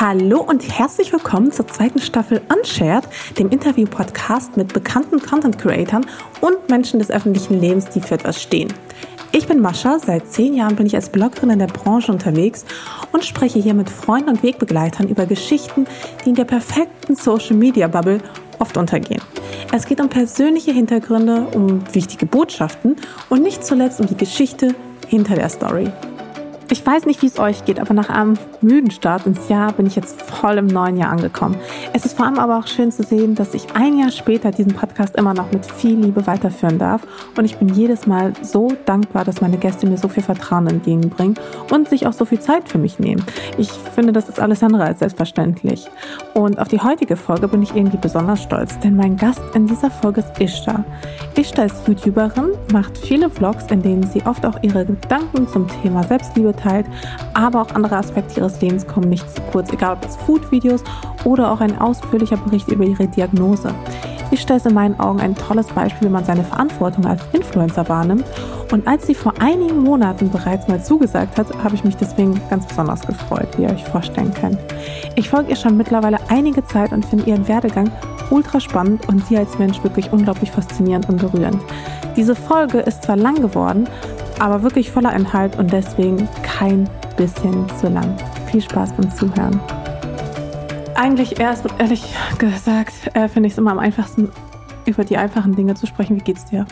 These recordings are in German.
Hallo und herzlich willkommen zur zweiten Staffel Unshared, dem Interview-Podcast mit bekannten Content-Creatern und Menschen des öffentlichen Lebens, die für etwas stehen. Ich bin Mascha, seit zehn Jahren bin ich als Bloggerin in der Branche unterwegs und spreche hier mit Freunden und Wegbegleitern über Geschichten, die in der perfekten Social-Media-Bubble oft untergehen. Es geht um persönliche Hintergründe, um wichtige Botschaften und nicht zuletzt um die Geschichte hinter der Story. Ich weiß nicht, wie es euch geht, aber nach einem müden Start ins Jahr bin ich jetzt voll im neuen Jahr angekommen. Es ist vor allem aber auch schön zu sehen, dass ich ein Jahr später diesen Podcast immer noch mit viel Liebe weiterführen darf. Und ich bin jedes Mal so dankbar, dass meine Gäste mir so viel Vertrauen entgegenbringen und sich auch so viel Zeit für mich nehmen. Ich finde, das ist alles andere als selbstverständlich. Und auf die heutige Folge bin ich irgendwie besonders stolz, denn mein Gast in dieser Folge ist Ishta. Ishta ist YouTuberin, macht viele Vlogs, in denen sie oft auch ihre Gedanken zum Thema Selbstliebe teilt, aber auch andere Aspekte ihres Lebens kommen nicht zu kurz, egal ob es Food-Videos oder auch ein ausführlicher Bericht über ihre Diagnose. Ich stelle es in meinen Augen ein tolles Beispiel, wie man seine Verantwortung als Influencer wahrnimmt. Und als sie vor einigen Monaten bereits mal zugesagt hat, habe ich mich deswegen ganz besonders gefreut, wie ihr euch vorstellen könnt. Ich folge ihr schon mittlerweile einige Zeit und finde ihren Werdegang ultra spannend und sie als Mensch wirklich unglaublich faszinierend und berührend. Diese Folge ist zwar lang geworden, aber wirklich voller Inhalt und deswegen kein bisschen zu lang. Viel Spaß beim Zuhören. Eigentlich erst, ehrlich gesagt, äh, finde ich es immer am einfachsten, über die einfachen Dinge zu sprechen. Wie geht's dir?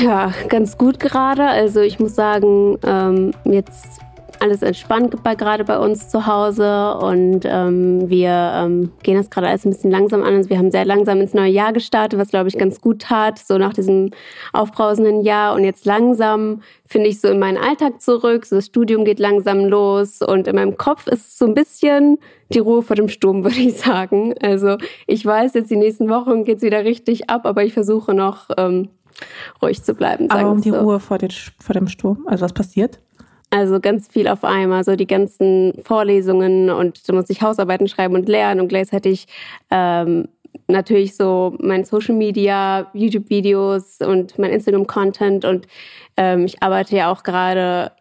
Ja, ganz gut gerade. Also ich muss sagen, ähm, jetzt alles entspannt bei, gerade bei uns zu Hause und ähm, wir ähm, gehen das gerade alles ein bisschen langsam an. Also wir haben sehr langsam ins neue Jahr gestartet, was glaube ich ganz gut tat, so nach diesem aufbrausenden Jahr und jetzt langsam finde ich so in meinen Alltag zurück. So das Studium geht langsam los und in meinem Kopf ist so ein bisschen die Ruhe vor dem Sturm, würde ich sagen. Also ich weiß, jetzt die nächsten Wochen geht es wieder richtig ab, aber ich versuche noch ähm, ruhig zu bleiben. Aber um die so. Ruhe vor, den, vor dem Sturm, also was passiert? Also ganz viel auf einmal, so die ganzen Vorlesungen und da muss ich Hausarbeiten schreiben und lernen und gleichzeitig ähm, natürlich so mein Social Media, YouTube-Videos und mein Instagram-Content und ähm, ich arbeite ja auch gerade,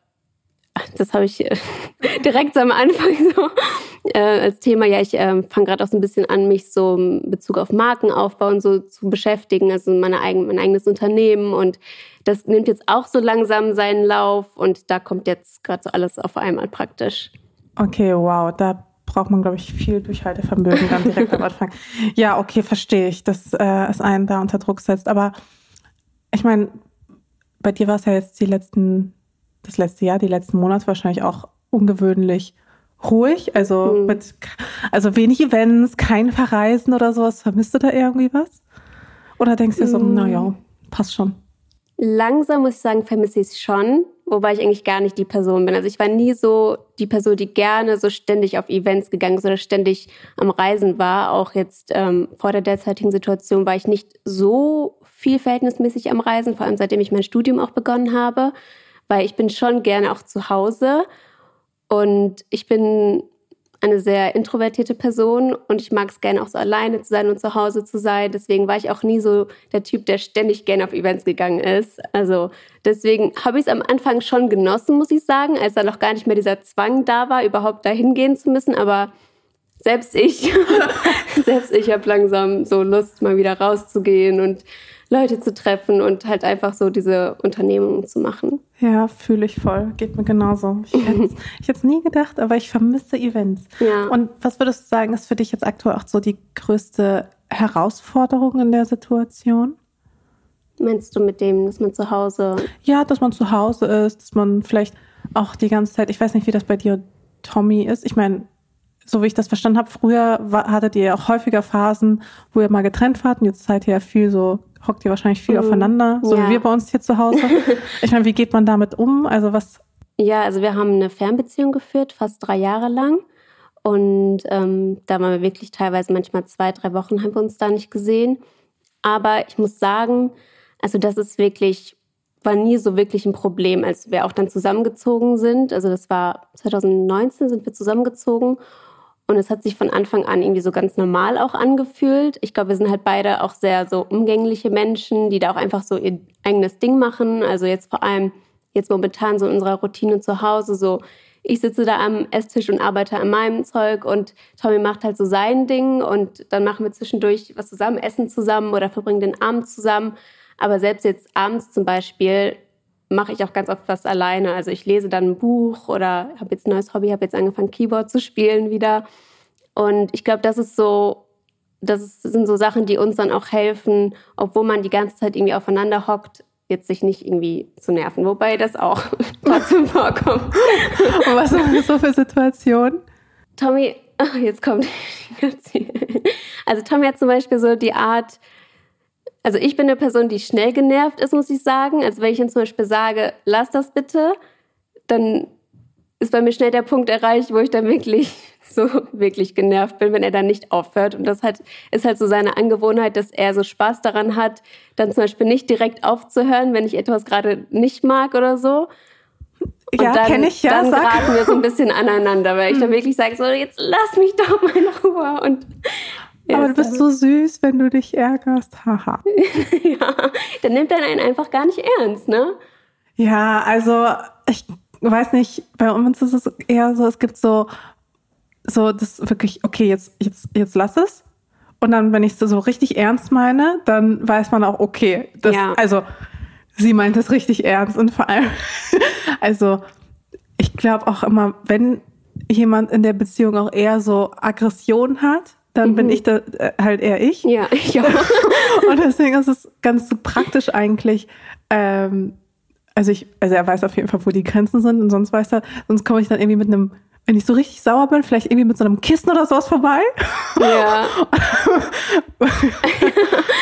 das habe ich direkt am Anfang so äh, als Thema, ja, ich äh, fange gerade auch so ein bisschen an, mich so in Bezug auf Markenaufbau und so zu beschäftigen, also meine eigen, mein eigenes Unternehmen und das nimmt jetzt auch so langsam seinen Lauf und da kommt jetzt gerade so alles auf einmal praktisch. Okay, wow, da braucht man, glaube ich, viel Durchhaltevermögen dann direkt am Anfang. Ja, okay, verstehe ich, dass äh, es einen da unter Druck setzt. Aber ich meine, bei dir war es ja jetzt die letzten, das letzte Jahr, die letzten Monate wahrscheinlich auch ungewöhnlich ruhig, also hm. mit, also wenig Events, kein Verreisen oder sowas. Vermisst du da irgendwie was? Oder denkst du hm. so, naja, passt schon? Langsam muss ich sagen, vermisse ich es schon, wobei ich eigentlich gar nicht die Person bin. Also ich war nie so die Person, die gerne so ständig auf Events gegangen ist oder ständig am Reisen war. Auch jetzt ähm, vor der derzeitigen Situation war ich nicht so viel verhältnismäßig am Reisen, vor allem seitdem ich mein Studium auch begonnen habe, weil ich bin schon gerne auch zu Hause und ich bin eine sehr introvertierte Person und ich mag es gerne auch so alleine zu sein und zu Hause zu sein. Deswegen war ich auch nie so der Typ, der ständig gerne auf Events gegangen ist. Also deswegen habe ich es am Anfang schon genossen, muss ich sagen, als da noch gar nicht mehr dieser Zwang da war, überhaupt dahin gehen zu müssen. Aber selbst ich, selbst ich habe langsam so Lust, mal wieder rauszugehen und Leute zu treffen und halt einfach so diese Unternehmungen zu machen. Ja, fühle ich voll. Geht mir genauso. Ich hätte es nie gedacht, aber ich vermisse Events. Ja. Und was würdest du sagen, ist für dich jetzt aktuell auch so die größte Herausforderung in der Situation? Meinst du mit dem, dass man zu Hause. Ja, dass man zu Hause ist, dass man vielleicht auch die ganze Zeit, ich weiß nicht, wie das bei dir, Tommy, ist. Ich meine, so wie ich das verstanden habe, früher war, hattet ihr auch häufiger Phasen, wo ihr mal getrennt wart und jetzt seid ihr ja viel so, hockt ihr wahrscheinlich viel mhm. aufeinander, so ja. wie wir bei uns hier zu Hause. ich meine, wie geht man damit um? Also was? Ja, also wir haben eine Fernbeziehung geführt, fast drei Jahre lang. Und ähm, da waren wir wirklich teilweise manchmal zwei, drei Wochen haben wir uns da nicht gesehen. Aber ich muss sagen, also das ist wirklich war nie so wirklich ein Problem, als wir auch dann zusammengezogen sind. Also das war 2019 sind wir zusammengezogen und es hat sich von Anfang an irgendwie so ganz normal auch angefühlt. Ich glaube, wir sind halt beide auch sehr so umgängliche Menschen, die da auch einfach so ihr eigenes Ding machen. Also jetzt vor allem jetzt momentan so in unserer Routine zu Hause, so ich sitze da am Esstisch und arbeite an meinem Zeug und Tommy macht halt so sein Ding und dann machen wir zwischendurch was zusammen, essen zusammen oder verbringen den Abend zusammen. Aber selbst jetzt abends zum Beispiel mache ich auch ganz oft was alleine. Also ich lese dann ein Buch oder habe jetzt ein neues Hobby, habe jetzt angefangen Keyboard zu spielen wieder. Und ich glaube, das ist so, das sind so Sachen, die uns dann auch helfen, obwohl man die ganze Zeit irgendwie aufeinander hockt, jetzt sich nicht irgendwie zu nerven. Wobei das auch trotzdem vorkommt. Und was sind das so für Situationen? Tommy, ach, jetzt kommt. also Tommy hat zum Beispiel so die Art, also ich bin eine Person, die schnell genervt ist, muss ich sagen. Also wenn ich ihm zum Beispiel sage, lass das bitte, dann ist bei mir schnell der Punkt erreicht, wo ich dann wirklich so wirklich genervt bin, wenn er dann nicht aufhört. Und das hat, ist halt so seine Angewohnheit, dass er so Spaß daran hat, dann zum Beispiel nicht direkt aufzuhören, wenn ich etwas gerade nicht mag oder so. Und ja, kenne ich ja. Dann sag. geraten wir so ein bisschen aneinander, weil ich dann hm. wirklich sage, so jetzt lass mich doch mal in Ruhe. Und aber du bist so süß, wenn du dich ärgerst. Haha. ja, dann nimmt er einen einfach gar nicht ernst, ne? Ja, also ich weiß nicht, bei uns ist es eher so, es gibt so so das wirklich, okay, jetzt, jetzt, jetzt lass es. Und dann, wenn ich es so richtig ernst meine, dann weiß man auch, okay, das, ja. also sie meint es richtig ernst. Und vor allem, also ich glaube auch immer, wenn jemand in der Beziehung auch eher so Aggression hat, dann mhm. bin ich da äh, halt eher ich. Ja, ich auch. und deswegen ist es ganz so praktisch eigentlich. Ähm, also ich, also er weiß auf jeden Fall, wo die Grenzen sind und sonst weiß er, sonst komme ich dann irgendwie mit einem wenn ich so richtig sauer bin, vielleicht irgendwie mit so einem Kissen oder sowas vorbei. Ja.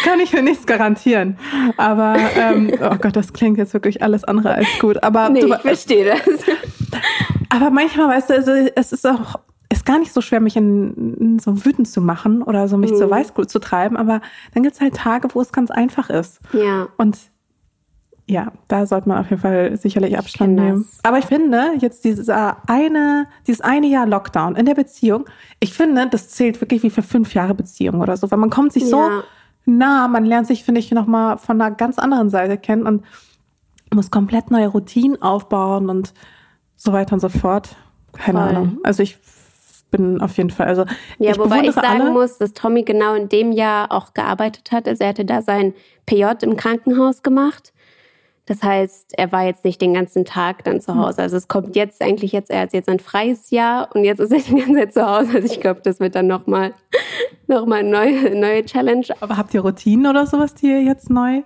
Kann ich für nichts garantieren. Aber, ähm, oh Gott, das klingt jetzt wirklich alles andere als gut. Aber nee, du, ich verstehe das. Aber manchmal, weißt du, es ist auch, ist gar nicht so schwer, mich in, in so wütend zu machen oder so mich mhm. zur Weißglut zu treiben. Aber dann gibt es halt Tage, wo es ganz einfach ist. Ja. Und ja, da sollte man auf jeden Fall sicherlich Abstand nehmen. Aber ich finde, jetzt dieses eine, dieses eine Jahr Lockdown in der Beziehung, ich finde, das zählt wirklich wie für fünf Jahre Beziehung oder so, weil man kommt sich ja. so nah, man lernt sich, finde ich, nochmal von einer ganz anderen Seite kennen und muss komplett neue Routinen aufbauen und so weiter und so fort. Keine Voll. Ahnung. Also ich bin auf jeden Fall, also ja, ich wobei ich sagen alle. muss, dass Tommy genau in dem Jahr auch gearbeitet hat. Also er hatte da sein PJ im Krankenhaus gemacht das heißt, er war jetzt nicht den ganzen Tag dann zu hm. Hause. Also es kommt jetzt eigentlich jetzt, er hat jetzt ein freies Jahr und jetzt ist er die ganze Zeit zu Hause. Also ich glaube, das wird dann nochmal noch mal eine neue, neue Challenge. Aber habt ihr Routinen oder sowas, die ihr jetzt neu?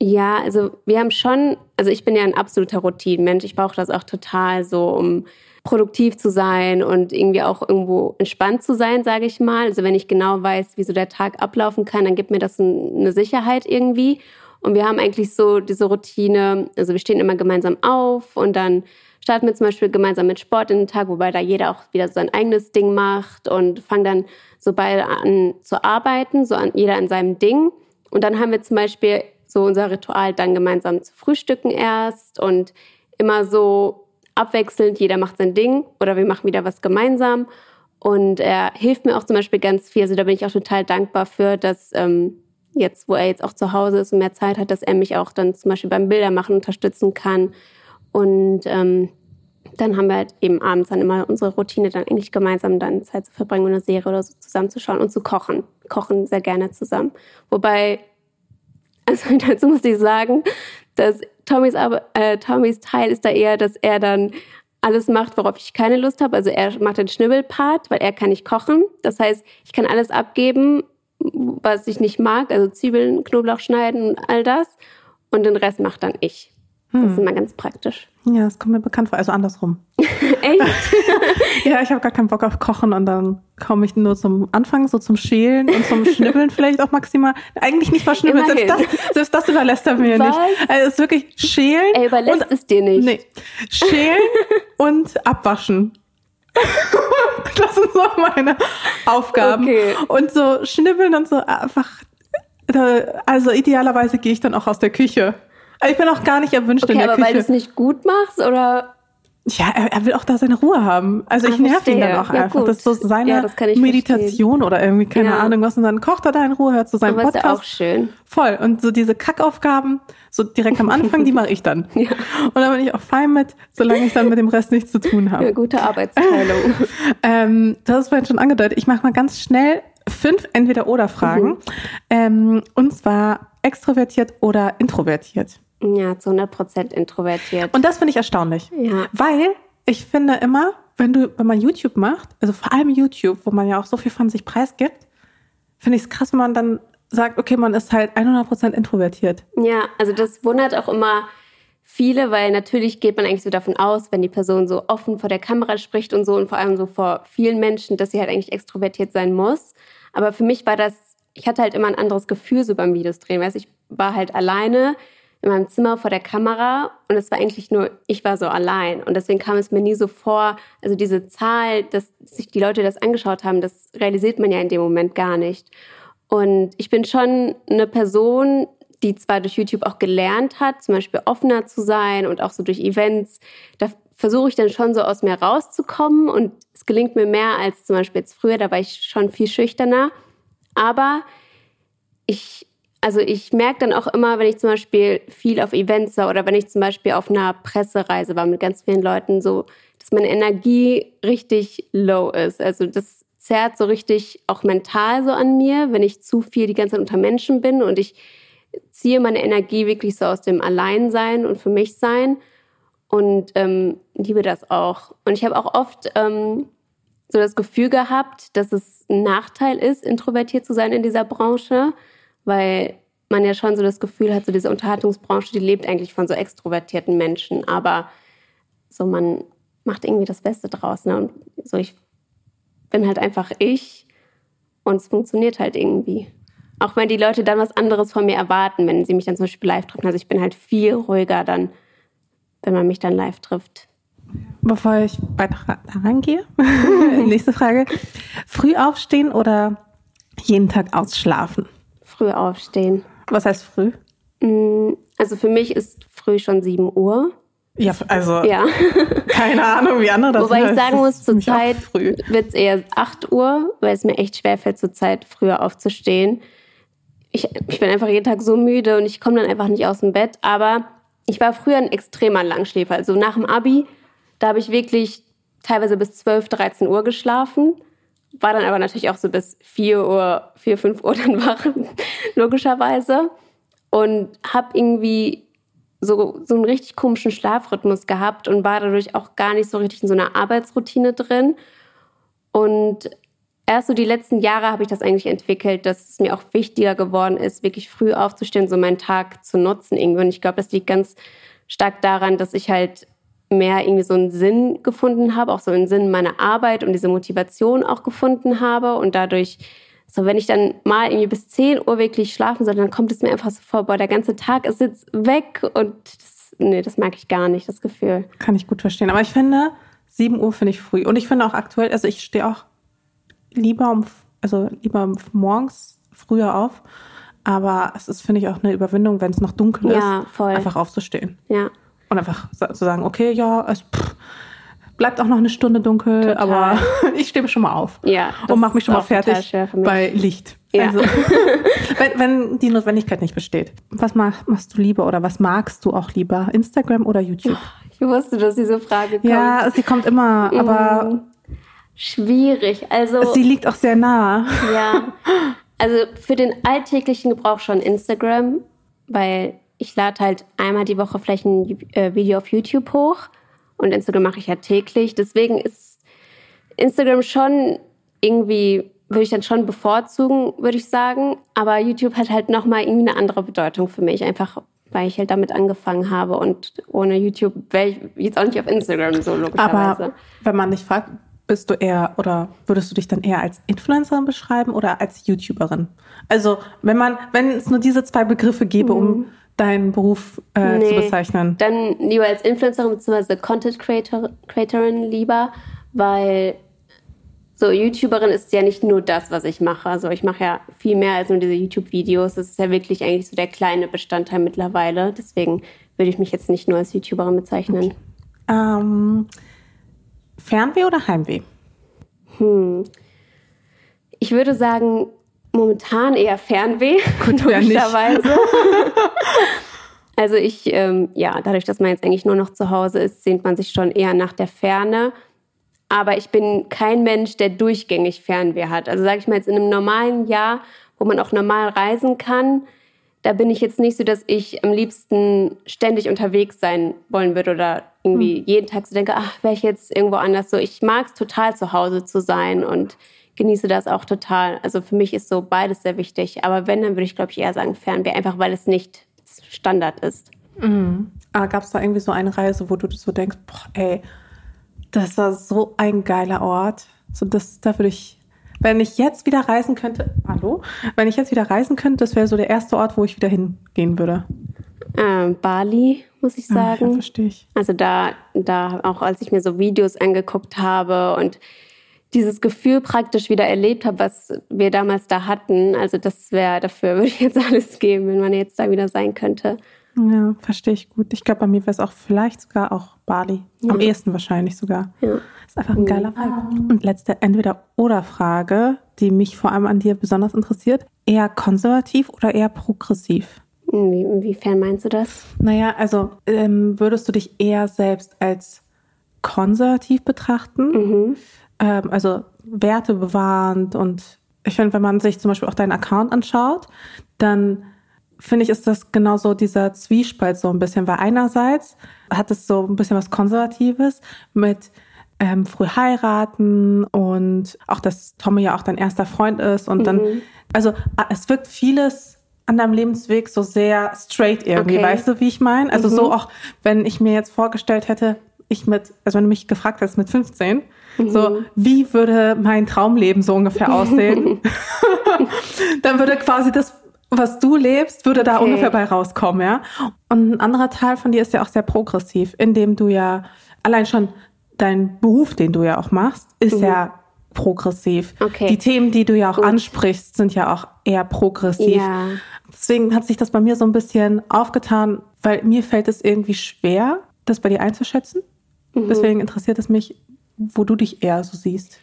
Ja, also wir haben schon, also ich bin ja ein absoluter Routinenmensch. Ich brauche das auch total so, um produktiv zu sein und irgendwie auch irgendwo entspannt zu sein, sage ich mal. Also wenn ich genau weiß, wie so der Tag ablaufen kann, dann gibt mir das eine Sicherheit irgendwie. Und wir haben eigentlich so diese Routine, also wir stehen immer gemeinsam auf und dann starten wir zum Beispiel gemeinsam mit Sport in den Tag, wobei da jeder auch wieder sein eigenes Ding macht und fangen dann so beide an zu arbeiten, so an, jeder an seinem Ding. Und dann haben wir zum Beispiel so unser Ritual, dann gemeinsam zu frühstücken erst und immer so abwechselnd, jeder macht sein Ding oder wir machen wieder was gemeinsam. Und er hilft mir auch zum Beispiel ganz viel. Also da bin ich auch total dankbar für, dass ähm, jetzt, wo er jetzt auch zu Hause ist und mehr Zeit hat, dass er mich auch dann zum Beispiel beim Bildermachen unterstützen kann. Und ähm, dann haben wir halt eben abends dann immer unsere Routine, dann eigentlich gemeinsam dann Zeit zu verbringen und eine Serie oder so zusammenzuschauen und zu kochen. Kochen sehr gerne zusammen. Wobei, also dazu muss ich sagen, dass Tommys, äh, Tommys Teil ist da eher, dass er dann alles macht, worauf ich keine Lust habe. Also er macht den Schnibbelpart, weil er kann nicht kochen. Das heißt, ich kann alles abgeben was ich nicht mag, also Zwiebeln, Knoblauch schneiden und all das. Und den Rest macht dann ich. Das hm. ist immer ganz praktisch. Ja, das kommt mir bekannt vor. Also andersrum. Echt? ja, ich habe gar keinen Bock auf Kochen und dann komme ich nur zum Anfang, so zum Schälen und zum Schnibbeln vielleicht auch maximal. Eigentlich nicht mal Schnibbeln, selbst das, selbst das überlässt er mir Was? nicht. Also es ist wirklich Schälen. Er überlässt und, es dir nicht. Nee. Schälen und abwaschen. das sind so meine Aufgaben. Okay. Und so schnibbeln und so einfach. Also idealerweise gehe ich dann auch aus der Küche. Ich bin auch gar nicht erwünscht okay, in der aber Küche. weil du es nicht gut machst oder? ja, er, er, will auch da seine Ruhe haben. Also ich ah, nerv ihn dann auch ja, einfach. Gut. Das ist so seine ja, Meditation verstehen. oder irgendwie, keine ja. Ahnung was. Und dann kocht er da in Ruhe, hört so seinen Aber Podcast. Ist ja auch schön. Voll. Und so diese Kackaufgaben, so direkt am Anfang, die mache ich dann. ja. Und da bin ich auch fein mit, solange ich dann mit dem Rest nichts zu tun habe. Ja, gute Arbeitsteilung. ähm, hast es vorhin schon angedeutet. Ich mache mal ganz schnell fünf Entweder-Oder-Fragen. Mhm. Ähm, und zwar extrovertiert oder introvertiert. Ja, zu 100 Prozent introvertiert. Und das finde ich erstaunlich. Ja. Weil ich finde immer, wenn du, wenn man YouTube macht, also vor allem YouTube, wo man ja auch so viel von sich preisgibt, finde ich es krass, wenn man dann sagt, okay, man ist halt 100 Prozent introvertiert. Ja, also das wundert auch immer viele, weil natürlich geht man eigentlich so davon aus, wenn die Person so offen vor der Kamera spricht und so und vor allem so vor vielen Menschen, dass sie halt eigentlich extrovertiert sein muss. Aber für mich war das, ich hatte halt immer ein anderes Gefühl so beim Videos drehen. Weißt, ich war halt alleine in meinem Zimmer vor der Kamera und es war eigentlich nur, ich war so allein. Und deswegen kam es mir nie so vor, also diese Zahl, dass sich die Leute das angeschaut haben, das realisiert man ja in dem Moment gar nicht. Und ich bin schon eine Person, die zwar durch YouTube auch gelernt hat, zum Beispiel offener zu sein und auch so durch Events, da versuche ich dann schon so aus mir rauszukommen und es gelingt mir mehr als zum Beispiel jetzt früher, da war ich schon viel schüchterner. Aber ich also ich merke dann auch immer, wenn ich zum Beispiel viel auf Events war oder wenn ich zum Beispiel auf einer Pressereise war mit ganz vielen Leuten, so, dass meine Energie richtig low ist. Also das zerrt so richtig auch mental so an mir, wenn ich zu viel die ganze Zeit unter Menschen bin und ich ziehe meine Energie wirklich so aus dem Alleinsein und für mich sein und ähm, liebe das auch. Und ich habe auch oft ähm, so das Gefühl gehabt, dass es ein Nachteil ist, introvertiert zu sein in dieser Branche weil man ja schon so das Gefühl hat, so diese Unterhaltungsbranche, die lebt eigentlich von so extrovertierten Menschen, aber so man macht irgendwie das Beste draus. Ne? Und so ich bin halt einfach ich und es funktioniert halt irgendwie. Auch wenn die Leute dann was anderes von mir erwarten, wenn sie mich dann zum Beispiel live treffen. Also ich bin halt viel ruhiger dann, wenn man mich dann live trifft. Bevor ich weiter herangehe, nächste Frage. Früh aufstehen oder jeden Tag ausschlafen? Früh aufstehen. Was heißt früh? Mm, also für mich ist früh schon 7 Uhr. Ja, also ja. keine Ahnung, wie andere das Wobei heißt. ich sagen muss, zur Zeit wird es eher 8 Uhr, weil es mir echt schwerfällt, zur Zeit früher aufzustehen. Ich, ich bin einfach jeden Tag so müde und ich komme dann einfach nicht aus dem Bett. Aber ich war früher ein extremer Langschläfer. Also nach dem Abi, da habe ich wirklich teilweise bis 12, 13 Uhr geschlafen war dann aber natürlich auch so bis 4 Uhr, 4, 5 Uhr dann wach, logischerweise. Und habe irgendwie so, so einen richtig komischen Schlafrhythmus gehabt und war dadurch auch gar nicht so richtig in so einer Arbeitsroutine drin. Und erst so die letzten Jahre habe ich das eigentlich entwickelt, dass es mir auch wichtiger geworden ist, wirklich früh aufzustehen, so meinen Tag zu nutzen irgendwie. Und ich glaube, das liegt ganz stark daran, dass ich halt mehr irgendwie so einen Sinn gefunden habe, auch so einen Sinn meiner Arbeit und diese Motivation auch gefunden habe und dadurch so, wenn ich dann mal irgendwie bis 10 Uhr wirklich schlafen soll, dann kommt es mir einfach so vor, boah, der ganze Tag ist jetzt weg und das, nee, das mag ich gar nicht, das Gefühl. Kann ich gut verstehen. Aber ich finde, 7 Uhr finde ich früh. Und ich finde auch aktuell, also ich stehe auch lieber um, also lieber morgens früher auf. Aber es ist, finde ich, auch eine Überwindung, wenn es noch dunkel ja, ist, voll. einfach aufzustehen. Ja. Und einfach zu sagen, okay, ja, es pff, bleibt auch noch eine Stunde dunkel, Total. aber ich stehe schon mal auf. Ja. Und mache mich schon mal fertig bei Licht. Ja. Also, wenn, wenn die Notwendigkeit nicht besteht. Was mach, machst du lieber oder was magst du auch lieber? Instagram oder YouTube? Ich wusste, dass diese Frage kommt. Ja, sie kommt immer, mm. aber. Schwierig. Also. Sie liegt auch sehr nah. Ja. Also für den alltäglichen Gebrauch schon Instagram, weil ich lade halt einmal die Woche vielleicht ein äh, Video auf YouTube hoch und Instagram mache ich ja täglich. Deswegen ist Instagram schon irgendwie, würde ich dann schon bevorzugen, würde ich sagen. Aber YouTube hat halt nochmal irgendwie eine andere Bedeutung für mich. Einfach, weil ich halt damit angefangen habe und ohne YouTube wäre ich jetzt auch nicht auf Instagram so logischerweise. Aber wenn man nicht fragt, bist du eher oder würdest du dich dann eher als Influencerin beschreiben oder als YouTuberin? Also wenn man, wenn es nur diese zwei Begriffe gäbe, mhm. um deinen Beruf äh, nee, zu bezeichnen? Dann lieber als Influencerin bzw. Content Creator, Creatorin lieber, weil so YouTuberin ist ja nicht nur das, was ich mache. Also ich mache ja viel mehr als nur diese YouTube-Videos. Das ist ja wirklich eigentlich so der kleine Bestandteil mittlerweile. Deswegen würde ich mich jetzt nicht nur als YouTuberin bezeichnen. Okay. Ähm, Fernweh oder Heimweh? Hm. Ich würde sagen, momentan eher Fernweh, Gut, logischerweise. also ich, ähm, ja, dadurch, dass man jetzt eigentlich nur noch zu Hause ist, sehnt man sich schon eher nach der Ferne. Aber ich bin kein Mensch, der durchgängig Fernweh hat. Also sage ich mal jetzt in einem normalen Jahr, wo man auch normal reisen kann, da bin ich jetzt nicht so, dass ich am liebsten ständig unterwegs sein wollen würde oder irgendwie mhm. jeden Tag so denke, ach, wäre ich jetzt irgendwo anders so. Ich mag es total zu Hause zu sein und genieße das auch total. Also für mich ist so beides sehr wichtig. Aber wenn, dann würde ich, glaube ich, eher sagen Fernweh, einfach weil es nicht Standard ist. Mhm. Aber gab es da irgendwie so eine Reise, wo du so denkst, boah, ey, das war so ein geiler Ort. So, das, da würde ich wenn ich jetzt wieder reisen könnte, hallo, wenn ich jetzt wieder reisen könnte, das wäre so der erste Ort, wo ich wieder hingehen würde. Ähm, Bali, muss ich sagen. Ah, ja, verstehe ich. Also da, da auch als ich mir so Videos angeguckt habe und dieses Gefühl praktisch wieder erlebt habe, was wir damals da hatten. Also das wäre, dafür würde ich jetzt alles geben, wenn man jetzt da wieder sein könnte. Ja, verstehe ich gut. Ich glaube, bei mir wäre es auch vielleicht sogar auch Bali. Ja. Am ehesten wahrscheinlich sogar. Ja. Ist einfach ein geiler Vibe. Und letzte Entweder-Oder-Frage, die mich vor allem an dir besonders interessiert. Eher konservativ oder eher progressiv? Inwiefern meinst du das? Naja, also ähm, würdest du dich eher selbst als konservativ betrachten? Mhm. Ähm, also Werte bewahrend und ich finde, wenn man sich zum Beispiel auch deinen Account anschaut, dann finde ich, ist das genauso dieser Zwiespalt so ein bisschen, weil einerseits hat es so ein bisschen was Konservatives mit ähm, früh heiraten und auch, dass Tommy ja auch dein erster Freund ist und mhm. dann, also es wirkt vieles an deinem Lebensweg so sehr straight irgendwie, okay. weißt du, wie ich meine? Also mhm. so auch, wenn ich mir jetzt vorgestellt hätte, ich mit, also wenn du mich gefragt hast mit 15, mhm. so, wie würde mein Traumleben so ungefähr aussehen? dann würde quasi das was du lebst, würde da ungefähr bei rauskommen, ja. Und ein anderer Teil von dir ist ja auch sehr progressiv, indem du ja allein schon dein Beruf, den du ja auch machst, ist mhm. ja progressiv. Okay. Die Themen, die du ja auch Gut. ansprichst, sind ja auch eher progressiv. Ja. Deswegen hat sich das bei mir so ein bisschen aufgetan, weil mir fällt es irgendwie schwer, das bei dir einzuschätzen. Mhm. Deswegen interessiert es mich, wo du dich eher so siehst.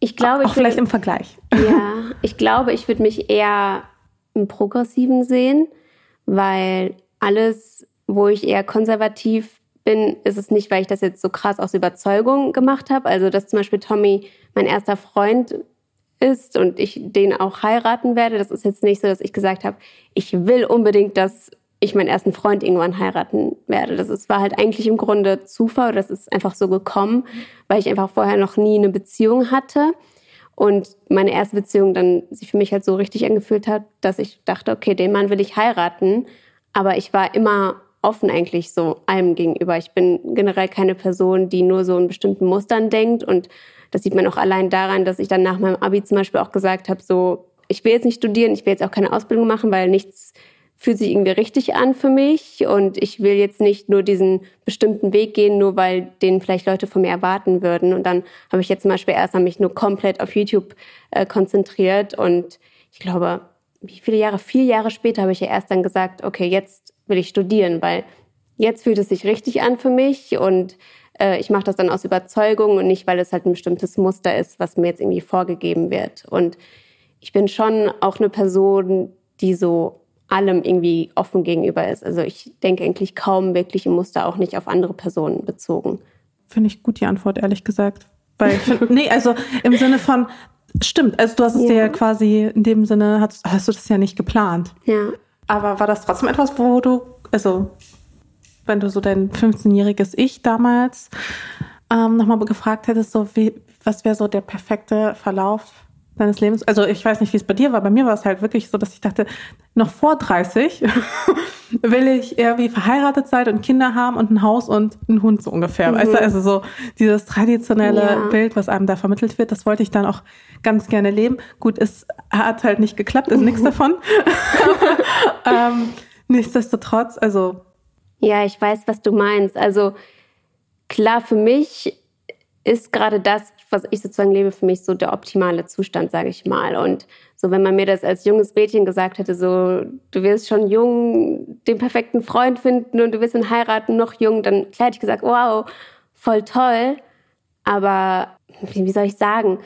Ich glaube, auch ich vielleicht würde, im Vergleich. Ja, ich glaube, ich würde mich eher im Progressiven sehen, weil alles, wo ich eher konservativ bin, ist es nicht, weil ich das jetzt so krass aus Überzeugung gemacht habe. Also, dass zum Beispiel Tommy mein erster Freund ist und ich den auch heiraten werde. Das ist jetzt nicht so, dass ich gesagt habe, ich will unbedingt, dass ich meinen ersten Freund irgendwann heiraten werde. Das ist, war halt eigentlich im Grunde Zufall. Das ist einfach so gekommen, weil ich einfach vorher noch nie eine Beziehung hatte. Und meine erste Beziehung dann sich für mich halt so richtig angefühlt hat, dass ich dachte, okay, den Mann will ich heiraten. Aber ich war immer offen eigentlich so allem gegenüber. Ich bin generell keine Person, die nur so in bestimmten Mustern denkt. Und das sieht man auch allein daran, dass ich dann nach meinem Abi zum Beispiel auch gesagt habe, so, ich will jetzt nicht studieren, ich will jetzt auch keine Ausbildung machen, weil nichts fühlt sich irgendwie richtig an für mich und ich will jetzt nicht nur diesen bestimmten Weg gehen, nur weil den vielleicht Leute von mir erwarten würden. Und dann habe ich jetzt zum Beispiel erst mich nur komplett auf YouTube äh, konzentriert und ich glaube, wie viele Jahre, vier Jahre später habe ich ja erst dann gesagt, okay, jetzt will ich studieren, weil jetzt fühlt es sich richtig an für mich und äh, ich mache das dann aus Überzeugung und nicht, weil es halt ein bestimmtes Muster ist, was mir jetzt irgendwie vorgegeben wird. Und ich bin schon auch eine Person, die so allem irgendwie offen gegenüber ist. Also ich denke eigentlich kaum wirklich im Muster auch nicht auf andere Personen bezogen. Finde ich gut die Antwort, ehrlich gesagt. Weil find, nee, also im Sinne von, stimmt, also du hast es ja. dir ja quasi in dem Sinne, hast, hast du das ja nicht geplant. Ja. Aber war das trotzdem etwas, wo du, also wenn du so dein 15-jähriges Ich damals ähm, nochmal gefragt hättest, so wie, was wäre so der perfekte Verlauf deines Lebens? Also ich weiß nicht, wie es bei dir war. Bei mir war es halt wirklich so, dass ich dachte, noch vor 30 will ich irgendwie verheiratet sein und Kinder haben und ein Haus und einen Hund so ungefähr. Mhm. Weißt du, also so dieses traditionelle ja. Bild, was einem da vermittelt wird, das wollte ich dann auch ganz gerne leben. Gut, es hat halt nicht geklappt, ist nichts davon. ähm, nichtsdestotrotz, also. Ja, ich weiß, was du meinst. Also klar, für mich ist gerade das was ich sozusagen lebe, für mich so der optimale Zustand, sage ich mal. Und so, wenn man mir das als junges Mädchen gesagt hätte, so, du wirst schon jung den perfekten Freund finden und du wirst ihn heiraten, noch jung, dann klar hätte ich gesagt, wow, voll toll. Aber wie soll ich sagen?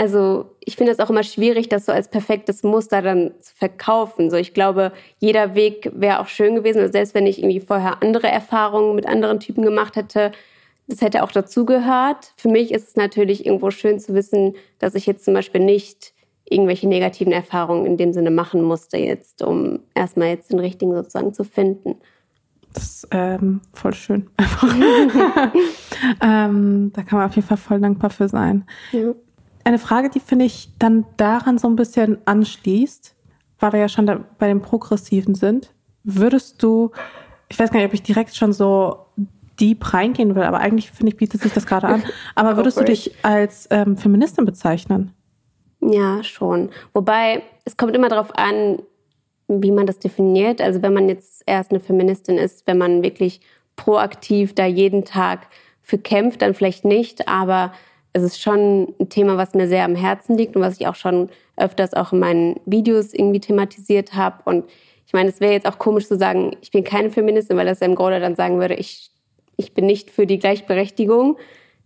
Also ich finde es auch immer schwierig, das so als perfektes Muster dann zu verkaufen. So, ich glaube, jeder Weg wäre auch schön gewesen. Also selbst wenn ich irgendwie vorher andere Erfahrungen mit anderen Typen gemacht hätte, das hätte auch dazugehört. Für mich ist es natürlich irgendwo schön zu wissen, dass ich jetzt zum Beispiel nicht irgendwelche negativen Erfahrungen in dem Sinne machen musste, jetzt, um erstmal jetzt den richtigen sozusagen zu finden. Das ist ähm, voll schön. ähm, da kann man auf jeden Fall voll dankbar für sein. Ja. Eine Frage, die finde ich dann daran so ein bisschen anschließt, weil wir ja schon bei dem Progressiven sind. Würdest du, ich weiß gar nicht, ob ich direkt schon so deep reingehen will, aber eigentlich finde ich, bietet sich das gerade an. Aber würdest du dich als ähm, Feministin bezeichnen? Ja, schon. Wobei, es kommt immer darauf an, wie man das definiert. Also wenn man jetzt erst eine Feministin ist, wenn man wirklich proaktiv da jeden Tag für kämpft, dann vielleicht nicht. Aber es ist schon ein Thema, was mir sehr am Herzen liegt und was ich auch schon öfters auch in meinen Videos irgendwie thematisiert habe. Und ich meine, es wäre jetzt auch komisch zu sagen, ich bin keine Feministin, weil das ja im Grunde dann sagen würde, ich ich bin nicht für die Gleichberechtigung.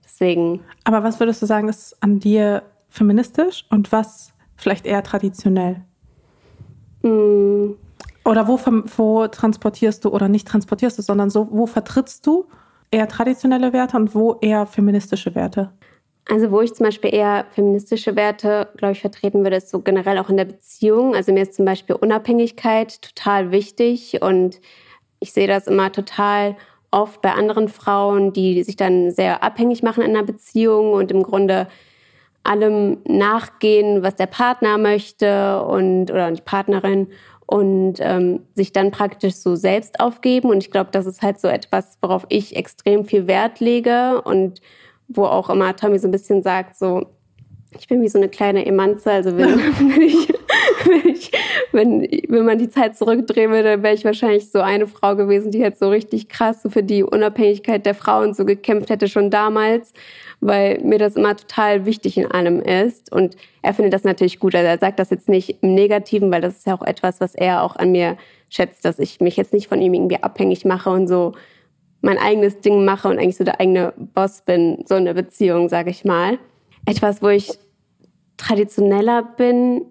Deswegen. Aber was würdest du sagen, ist an dir feministisch und was vielleicht eher traditionell? Mm. Oder wo, wo transportierst du oder nicht transportierst du, sondern so, wo vertrittst du eher traditionelle Werte und wo eher feministische Werte? Also wo ich zum Beispiel eher feministische Werte, glaube ich, vertreten würde, ist so generell auch in der Beziehung. Also mir ist zum Beispiel Unabhängigkeit total wichtig und ich sehe das immer total oft bei anderen Frauen, die sich dann sehr abhängig machen in einer Beziehung und im Grunde allem nachgehen, was der Partner möchte und oder die Partnerin und ähm, sich dann praktisch so selbst aufgeben. Und ich glaube, das ist halt so etwas, worauf ich extrem viel Wert lege und wo auch immer Tommy so ein bisschen sagt, so ich bin wie so eine kleine Emanze, also wenn, wenn ich wenn, ich, wenn, wenn man die Zeit zurückdrehen würde, wäre ich wahrscheinlich so eine Frau gewesen, die jetzt so richtig krass für die Unabhängigkeit der Frauen so gekämpft hätte schon damals, weil mir das immer total wichtig in allem ist. Und er findet das natürlich gut. Also er sagt das jetzt nicht im Negativen, weil das ist ja auch etwas, was er auch an mir schätzt, dass ich mich jetzt nicht von ihm irgendwie abhängig mache und so mein eigenes Ding mache und eigentlich so der eigene Boss bin, so eine Beziehung, sage ich mal. Etwas, wo ich traditioneller bin,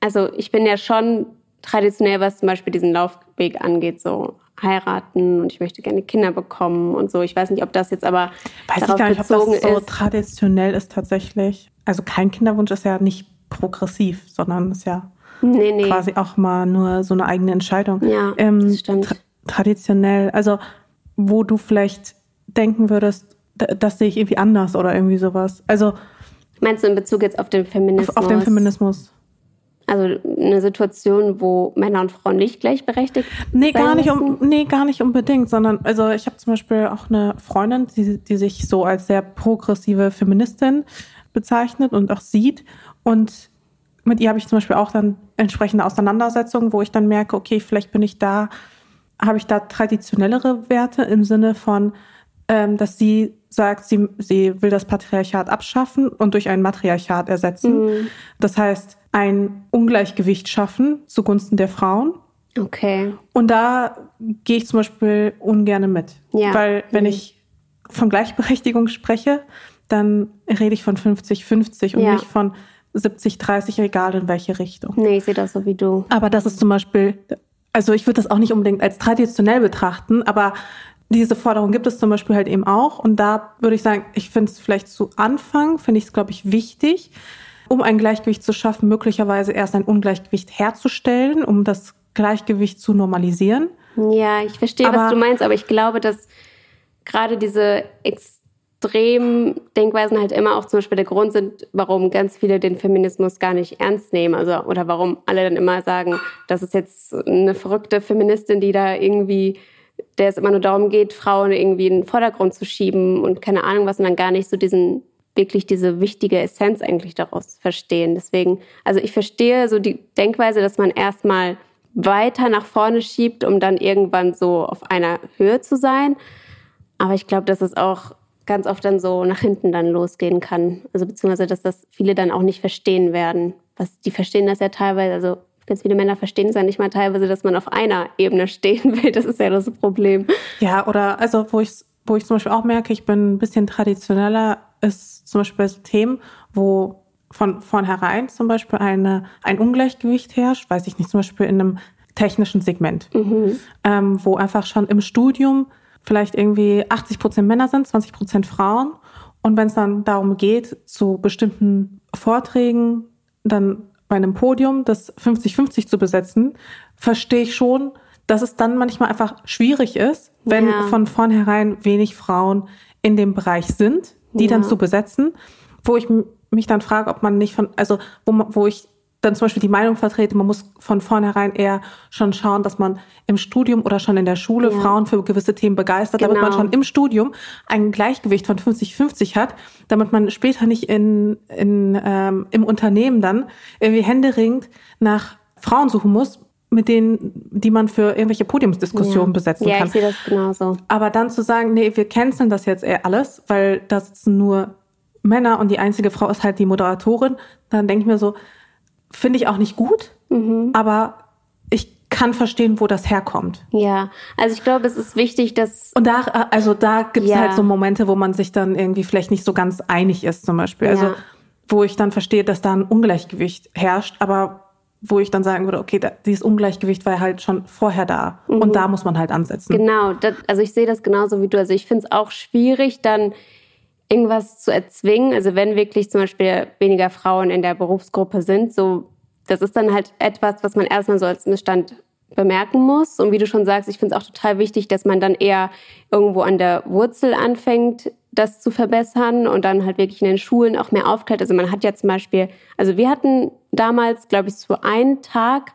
also ich bin ja schon traditionell, was zum Beispiel diesen Laufweg angeht, so heiraten und ich möchte gerne Kinder bekommen und so. Ich weiß nicht, ob das jetzt aber weiß darauf ich gar nicht, bezogen ob das so ist. traditionell ist tatsächlich. Also kein Kinderwunsch ist ja nicht progressiv, sondern ist ja nee, nee. quasi auch mal nur so eine eigene Entscheidung. Ja, ähm, das stimmt. Tra traditionell, also wo du vielleicht denken würdest, das sehe ich irgendwie anders oder irgendwie sowas. Also meinst du in Bezug jetzt auf den Feminismus? Auf, auf den Feminismus. Also eine Situation, wo Männer und Frauen nicht gleichberechtigt nee, gar nicht um, Nee, gar nicht unbedingt, sondern also ich habe zum Beispiel auch eine Freundin, die, die sich so als sehr progressive Feministin bezeichnet und auch sieht. Und mit ihr habe ich zum Beispiel auch dann entsprechende Auseinandersetzungen, wo ich dann merke, okay, vielleicht bin ich da, habe ich da traditionellere Werte im Sinne von, ähm, dass sie sagt, sie, sie will das Patriarchat abschaffen und durch ein Matriarchat ersetzen. Mhm. Das heißt, ein Ungleichgewicht schaffen zugunsten der Frauen. Okay. Und da gehe ich zum Beispiel ungern mit. Ja. Weil wenn mhm. ich von Gleichberechtigung spreche, dann rede ich von 50-50 und ja. nicht von 70-30, egal in welche Richtung. Nee, ich sehe das so wie du. Aber das ist zum Beispiel, also ich würde das auch nicht unbedingt als traditionell betrachten, aber diese Forderung gibt es zum Beispiel halt eben auch. Und da würde ich sagen, ich finde es vielleicht zu Anfang, finde ich es, glaube ich, wichtig, um ein Gleichgewicht zu schaffen, möglicherweise erst ein Ungleichgewicht herzustellen, um das Gleichgewicht zu normalisieren. Ja, ich verstehe, aber, was du meinst, aber ich glaube, dass gerade diese extremen Denkweisen halt immer auch zum Beispiel der Grund sind, warum ganz viele den Feminismus gar nicht ernst nehmen. Also, oder warum alle dann immer sagen, das ist jetzt eine verrückte Feministin, die da irgendwie, der es immer nur darum geht, Frauen irgendwie in den Vordergrund zu schieben und keine Ahnung was und dann gar nicht so diesen wirklich diese wichtige Essenz eigentlich daraus verstehen. Deswegen, also ich verstehe so die Denkweise, dass man erstmal weiter nach vorne schiebt, um dann irgendwann so auf einer Höhe zu sein. Aber ich glaube, dass es auch ganz oft dann so nach hinten dann losgehen kann. Also beziehungsweise, dass das viele dann auch nicht verstehen werden. Was, die verstehen das ja teilweise, also ganz viele Männer verstehen es ja nicht mal teilweise, dass man auf einer Ebene stehen will. Das ist ja das Problem. Ja, oder also wo ich, wo ich zum Beispiel auch merke, ich bin ein bisschen traditioneller, ist zum Beispiel bei so Themen, wo von vornherein zum Beispiel eine, ein Ungleichgewicht herrscht, weiß ich nicht, zum Beispiel in einem technischen Segment, mhm. ähm, wo einfach schon im Studium vielleicht irgendwie 80 Prozent Männer sind, 20 Prozent Frauen. Und wenn es dann darum geht, zu bestimmten Vorträgen dann bei einem Podium das 50-50 zu besetzen, verstehe ich schon, dass es dann manchmal einfach schwierig ist, wenn ja. von vornherein wenig Frauen in dem Bereich sind, die ja. dann zu besetzen, wo ich mich dann frage, ob man nicht von, also wo, wo ich dann zum Beispiel die Meinung vertrete, man muss von vornherein eher schon schauen, dass man im Studium oder schon in der Schule ja. Frauen für gewisse Themen begeistert, genau. damit man genau. schon im Studium ein Gleichgewicht von 50-50 hat, damit man später nicht in, in, ähm, im Unternehmen dann irgendwie händeringend nach Frauen suchen muss, mit denen, die man für irgendwelche Podiumsdiskussionen ja. besetzen ja, kann. Ja, ich sehe das genauso. Aber dann zu sagen, nee, wir canceln das jetzt eher alles, weil da sitzen nur Männer und die einzige Frau ist halt die Moderatorin, dann denke ich mir so, finde ich auch nicht gut, mhm. aber ich kann verstehen, wo das herkommt. Ja, also ich glaube, es ist wichtig, dass. Und da, also da gibt es ja. halt so Momente, wo man sich dann irgendwie vielleicht nicht so ganz einig ist, zum Beispiel. Also, ja. Also, wo ich dann verstehe, dass da ein Ungleichgewicht herrscht, aber wo ich dann sagen würde, okay, da, dieses Ungleichgewicht war halt schon vorher da. Mhm. Und da muss man halt ansetzen. Genau, das, also ich sehe das genauso wie du. Also ich finde es auch schwierig, dann irgendwas zu erzwingen. Also wenn wirklich zum Beispiel weniger Frauen in der Berufsgruppe sind, so das ist dann halt etwas, was man erstmal so als Missstand bemerken muss. Und wie du schon sagst, ich finde es auch total wichtig, dass man dann eher irgendwo an der Wurzel anfängt, das zu verbessern und dann halt wirklich in den Schulen auch mehr aufklärt. Also man hat ja zum Beispiel, also wir hatten damals, glaube ich, so einen Tag,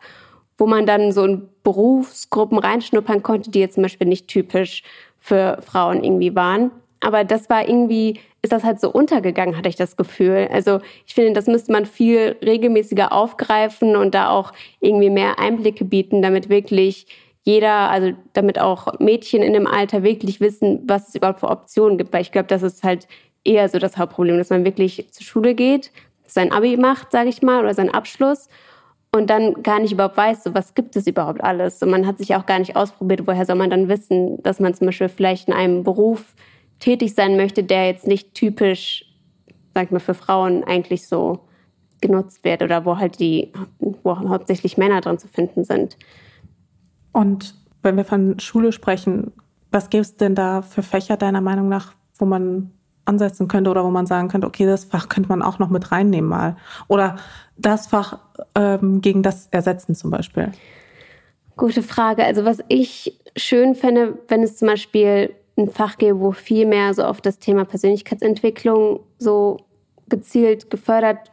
wo man dann so in Berufsgruppen reinschnuppern konnte, die jetzt zum Beispiel nicht typisch für Frauen irgendwie waren. Aber das war irgendwie, ist das halt so untergegangen, hatte ich das Gefühl. Also ich finde, das müsste man viel regelmäßiger aufgreifen und da auch irgendwie mehr Einblicke bieten, damit wirklich jeder, also damit auch Mädchen in dem Alter wirklich wissen, was es überhaupt für Optionen gibt. Weil ich glaube, das ist halt eher so das Hauptproblem, dass man wirklich zur Schule geht, sein Abi macht, sage ich mal, oder seinen Abschluss und dann gar nicht überhaupt weiß, so was gibt es überhaupt alles. Und man hat sich auch gar nicht ausprobiert, woher soll man dann wissen, dass man zum Beispiel vielleicht in einem Beruf tätig sein möchte, der jetzt nicht typisch, sag ich mal, für Frauen eigentlich so genutzt wird oder wo halt die, wo hauptsächlich Männer drin zu finden sind. Und wenn wir von Schule sprechen, was gibt es denn da für Fächer deiner Meinung nach, wo man ansetzen könnte oder wo man sagen könnte, okay, das Fach könnte man auch noch mit reinnehmen mal. Oder das Fach ähm, gegen das ersetzen zum Beispiel? Gute Frage. Also was ich schön fände, wenn es zum Beispiel ein Fach gäbe, wo viel mehr so auf das Thema Persönlichkeitsentwicklung so gezielt gefördert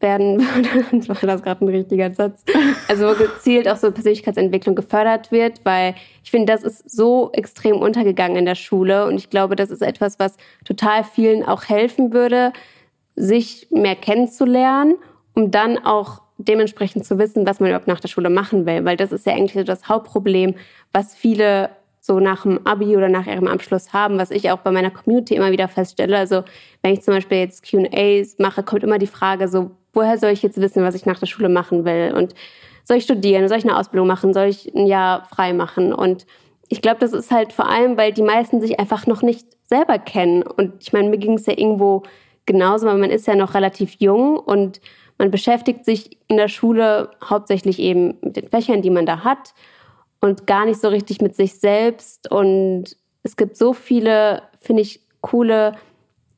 werden würde. war das gerade ein richtiger Satz. Also wo gezielt auch so Persönlichkeitsentwicklung gefördert wird, weil ich finde, das ist so extrem untergegangen in der Schule und ich glaube, das ist etwas, was total vielen auch helfen würde, sich mehr kennenzulernen, um dann auch dementsprechend zu wissen, was man überhaupt nach der Schule machen will, weil das ist ja eigentlich so das Hauptproblem, was viele so nach dem Abi oder nach ihrem Abschluss haben, was ich auch bei meiner Community immer wieder feststelle. Also wenn ich zum Beispiel jetzt Q&As mache, kommt immer die Frage so, woher soll ich jetzt wissen, was ich nach der Schule machen will? Und soll ich studieren? Soll ich eine Ausbildung machen? Soll ich ein Jahr frei machen? Und ich glaube, das ist halt vor allem, weil die meisten sich einfach noch nicht selber kennen. Und ich meine, mir ging es ja irgendwo genauso, weil man ist ja noch relativ jung und man beschäftigt sich in der Schule hauptsächlich eben mit den Fächern, die man da hat und gar nicht so richtig mit sich selbst. Und es gibt so viele, finde ich, coole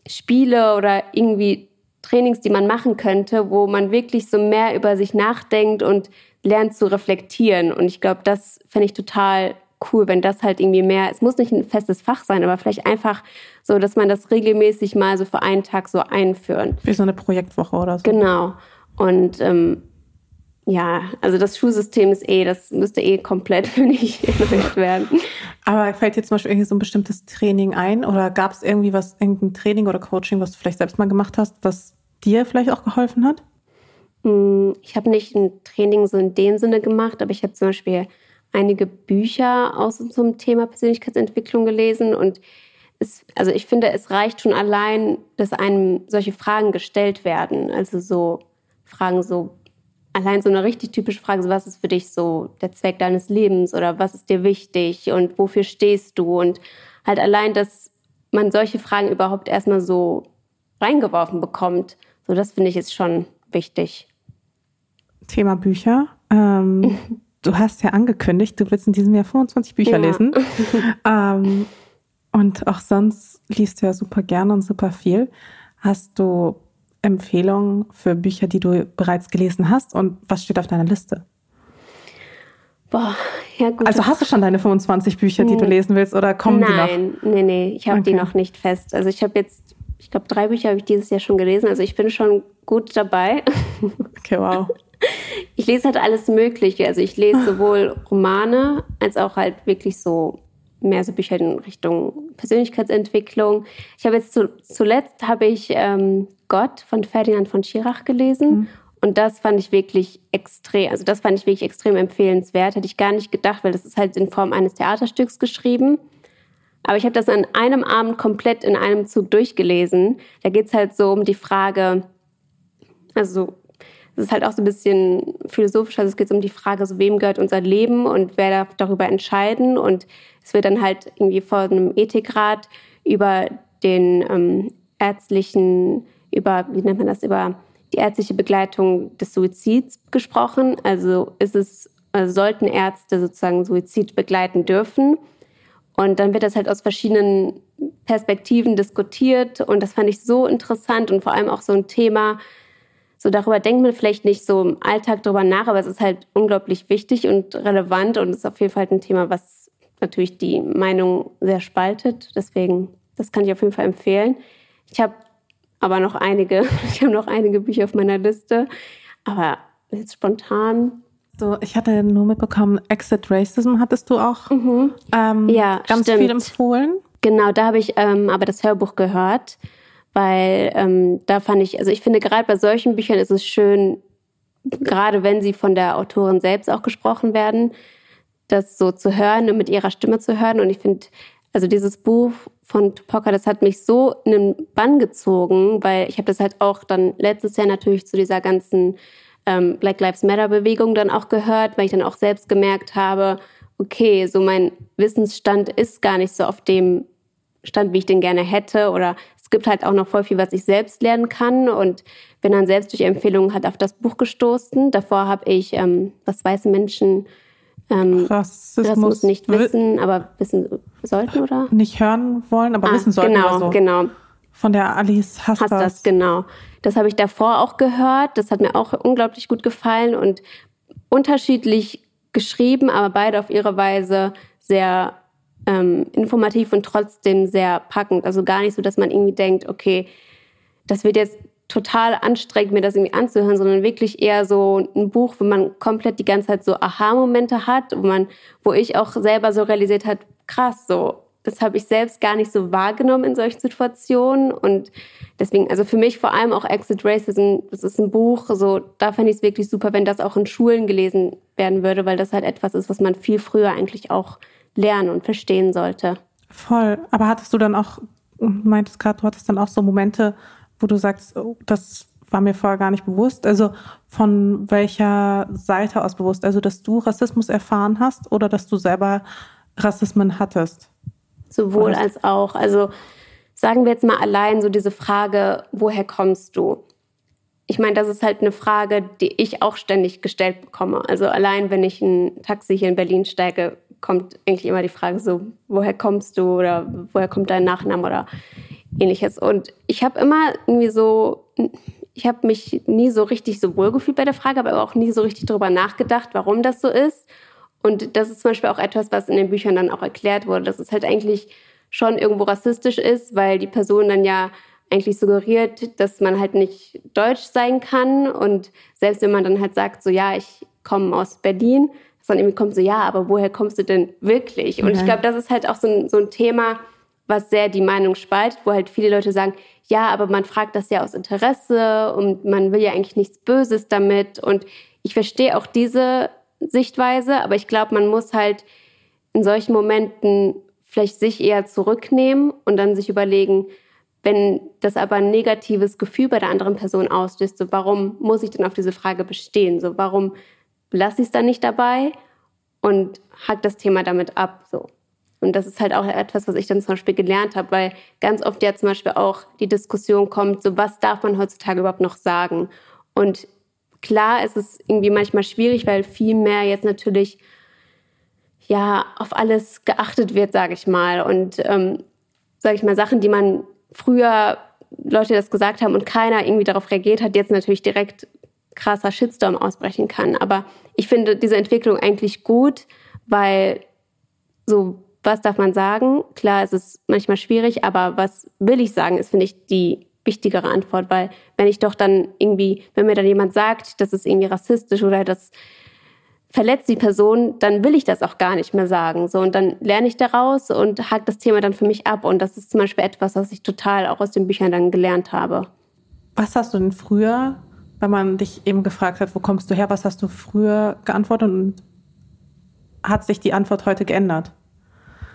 Spiele oder irgendwie Trainings, die man machen könnte, wo man wirklich so mehr über sich nachdenkt und lernt zu reflektieren. Und ich glaube, das fände ich total cool, wenn das halt irgendwie mehr, es muss nicht ein festes Fach sein, aber vielleicht einfach so, dass man das regelmäßig mal so für einen Tag so einführen. Wie so eine Projektwoche oder so. Genau. Und ähm, ja, also das Schulsystem ist eh, das müsste eh komplett, finde ich, erneuert werden. Aber fällt dir zum Beispiel irgendwie so ein bestimmtes Training ein? Oder gab es irgendwie was, irgendein Training oder Coaching, was du vielleicht selbst mal gemacht hast, was dir vielleicht auch geholfen hat? Hm, ich habe nicht ein Training so in dem Sinne gemacht, aber ich habe zum Beispiel einige Bücher aus zum Thema Persönlichkeitsentwicklung gelesen und es, also ich finde, es reicht schon allein, dass einem solche Fragen gestellt werden. Also so Fragen so, allein so eine richtig typische Frage, so was ist für dich so der Zweck deines Lebens oder was ist dir wichtig und wofür stehst du? Und halt allein, dass man solche Fragen überhaupt erstmal so reingeworfen bekommt, so das finde ich ist schon wichtig. Thema Bücher. Ähm, du hast ja angekündigt, du willst in diesem Jahr 25 Bücher ja. lesen. ähm, und auch sonst liest du ja super gerne und super viel. Hast du Empfehlungen für Bücher, die du bereits gelesen hast? Und was steht auf deiner Liste? Boah, ja gut. Also hast du schon deine 25 Bücher, die du hm. lesen willst, oder kommen Nein, die noch? Nein, nee, nee, ich habe okay. die noch nicht fest. Also ich habe jetzt, ich glaube, drei Bücher habe ich dieses Jahr schon gelesen. Also ich bin schon gut dabei. Okay, wow. Ich lese halt alles Mögliche. Also ich lese sowohl Romane als auch halt wirklich so mehr so Bücher in Richtung Persönlichkeitsentwicklung. Ich habe jetzt zu, zuletzt habe ich ähm, Gott von Ferdinand von Schirach gelesen. Mhm. Und das fand ich wirklich extrem, also das fand ich wirklich extrem empfehlenswert. Hätte ich gar nicht gedacht, weil das ist halt in Form eines Theaterstücks geschrieben. Aber ich habe das an einem Abend komplett in einem Zug durchgelesen. Da geht es halt so um die Frage, also es ist halt auch so ein bisschen philosophisch, also es geht um die Frage, so wem gehört unser Leben und wer darf darüber entscheiden. Und es wird dann halt irgendwie vor einem Ethikrat über den ähm, ärztlichen, über, wie nennt man das, über die ärztliche Begleitung des Suizids gesprochen. Also ist es, also sollten Ärzte sozusagen Suizid begleiten dürfen. Und dann wird das halt aus verschiedenen Perspektiven diskutiert. Und das fand ich so interessant und vor allem auch so ein Thema, so darüber denkt man vielleicht nicht so im Alltag drüber nach, aber es ist halt unglaublich wichtig und relevant und ist auf jeden Fall ein Thema, was natürlich die Meinung sehr spaltet. Deswegen, das kann ich auf jeden Fall empfehlen. Ich habe aber noch einige, ich habe noch einige Bücher auf meiner Liste, aber jetzt spontan. So, ich hatte nur mitbekommen, Exit Racism hattest du auch mhm. ähm, ja, ganz stimmt. viel empfohlen. Genau, da habe ich ähm, aber das Hörbuch gehört weil ähm, da fand ich, also ich finde gerade bei solchen Büchern ist es schön, gerade wenn sie von der Autorin selbst auch gesprochen werden, das so zu hören und mit ihrer Stimme zu hören. Und ich finde, also dieses Buch von Tupoka, das hat mich so in den Bann gezogen, weil ich habe das halt auch dann letztes Jahr natürlich zu dieser ganzen ähm, Black Lives Matter Bewegung dann auch gehört, weil ich dann auch selbst gemerkt habe, okay, so mein Wissensstand ist gar nicht so auf dem Stand, wie ich den gerne hätte oder es gibt halt auch noch voll viel, was ich selbst lernen kann und bin dann selbst durch Empfehlungen halt auf das Buch gestoßen. Davor habe ich, ähm, was weiße Menschen ähm, Rassismus, Rassismus nicht wissen, aber wissen sollten oder? Nicht hören wollen, aber ah, wissen sollten. Genau, so. genau. Von der Alice Hastas. Hastas, genau. Das habe ich davor auch gehört. Das hat mir auch unglaublich gut gefallen und unterschiedlich geschrieben, aber beide auf ihre Weise sehr ähm, informativ und trotzdem sehr packend. Also gar nicht so, dass man irgendwie denkt, okay, das wird jetzt total anstrengend, mir das irgendwie anzuhören, sondern wirklich eher so ein Buch, wo man komplett die ganze Zeit so Aha-Momente hat, wo man, wo ich auch selber so realisiert hat, krass, so, das habe ich selbst gar nicht so wahrgenommen in solchen Situationen und deswegen, also für mich vor allem auch Exit Racism, das ist ein Buch, so, da fände ich es wirklich super, wenn das auch in Schulen gelesen werden würde, weil das halt etwas ist, was man viel früher eigentlich auch lernen und verstehen sollte. Voll. Aber hattest du dann auch, meintest gerade, du hattest dann auch so Momente, wo du sagst, oh, das war mir vorher gar nicht bewusst. Also von welcher Seite aus bewusst? Also, dass du Rassismus erfahren hast oder dass du selber Rassismen hattest? Sowohl als auch. Also sagen wir jetzt mal allein so diese Frage, woher kommst du? Ich meine, das ist halt eine Frage, die ich auch ständig gestellt bekomme. Also allein, wenn ich ein Taxi hier in Berlin steige, kommt eigentlich immer die Frage so, woher kommst du oder woher kommt dein Nachname oder ähnliches. Und ich habe immer irgendwie so, ich habe mich nie so richtig so wohlgefühlt bei der Frage, aber auch nie so richtig darüber nachgedacht, warum das so ist. Und das ist zum Beispiel auch etwas, was in den Büchern dann auch erklärt wurde, dass es halt eigentlich schon irgendwo rassistisch ist, weil die Person dann ja eigentlich suggeriert, dass man halt nicht deutsch sein kann. Und selbst wenn man dann halt sagt, so ja, ich komme aus Berlin, sondern irgendwie kommt so, ja, aber woher kommst du denn wirklich? Und okay. ich glaube, das ist halt auch so ein, so ein Thema, was sehr die Meinung spaltet, wo halt viele Leute sagen, ja, aber man fragt das ja aus Interesse und man will ja eigentlich nichts Böses damit. Und ich verstehe auch diese Sichtweise, aber ich glaube, man muss halt in solchen Momenten vielleicht sich eher zurücknehmen und dann sich überlegen, wenn das aber ein negatives Gefühl bei der anderen Person auslöst, so warum muss ich denn auf diese Frage bestehen? So warum lasse ich es dann nicht dabei und hack das Thema damit ab? So. Und das ist halt auch etwas, was ich dann zum Beispiel gelernt habe, weil ganz oft ja zum Beispiel auch die Diskussion kommt, so was darf man heutzutage überhaupt noch sagen? Und klar ist es irgendwie manchmal schwierig, weil viel mehr jetzt natürlich ja auf alles geachtet wird, sage ich mal. Und ähm, sage ich mal Sachen, die man früher Leute das gesagt haben und keiner irgendwie darauf reagiert hat, jetzt natürlich direkt krasser Shitstorm ausbrechen kann. Aber ich finde diese Entwicklung eigentlich gut, weil so was darf man sagen? Klar, es ist manchmal schwierig, aber was will ich sagen, ist, finde ich, die wichtigere Antwort, weil wenn ich doch dann irgendwie, wenn mir dann jemand sagt, das ist irgendwie rassistisch oder das verletzt die Person, dann will ich das auch gar nicht mehr sagen. So, und dann lerne ich daraus und hake das Thema dann für mich ab. Und das ist zum Beispiel etwas, was ich total auch aus den Büchern dann gelernt habe. Was hast du denn früher, wenn man dich eben gefragt hat, wo kommst du her, was hast du früher geantwortet und hat sich die Antwort heute geändert?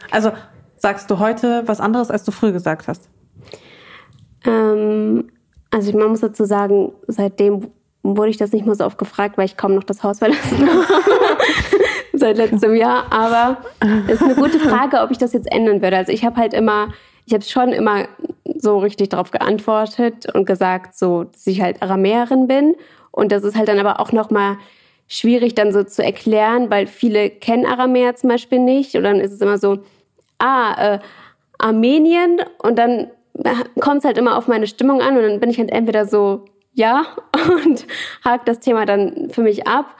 Also sagst du heute was anderes, als du früher gesagt hast? Ähm, also man muss dazu sagen, seitdem wurde ich das nicht mehr so oft gefragt, weil ich kaum noch das Haus verlassen habe. Seit letztem Jahr. Aber es ist eine gute Frage, ob ich das jetzt ändern würde. Also ich habe halt immer, ich habe schon immer so richtig darauf geantwortet und gesagt, so, dass ich halt Aramäerin bin. Und das ist halt dann aber auch nochmal schwierig dann so zu erklären, weil viele kennen Aramäer zum Beispiel nicht. Und dann ist es immer so, ah, äh, Armenien und dann kommt es halt immer auf meine Stimmung an und dann bin ich halt entweder so, ja, und hakt das Thema dann für mich ab.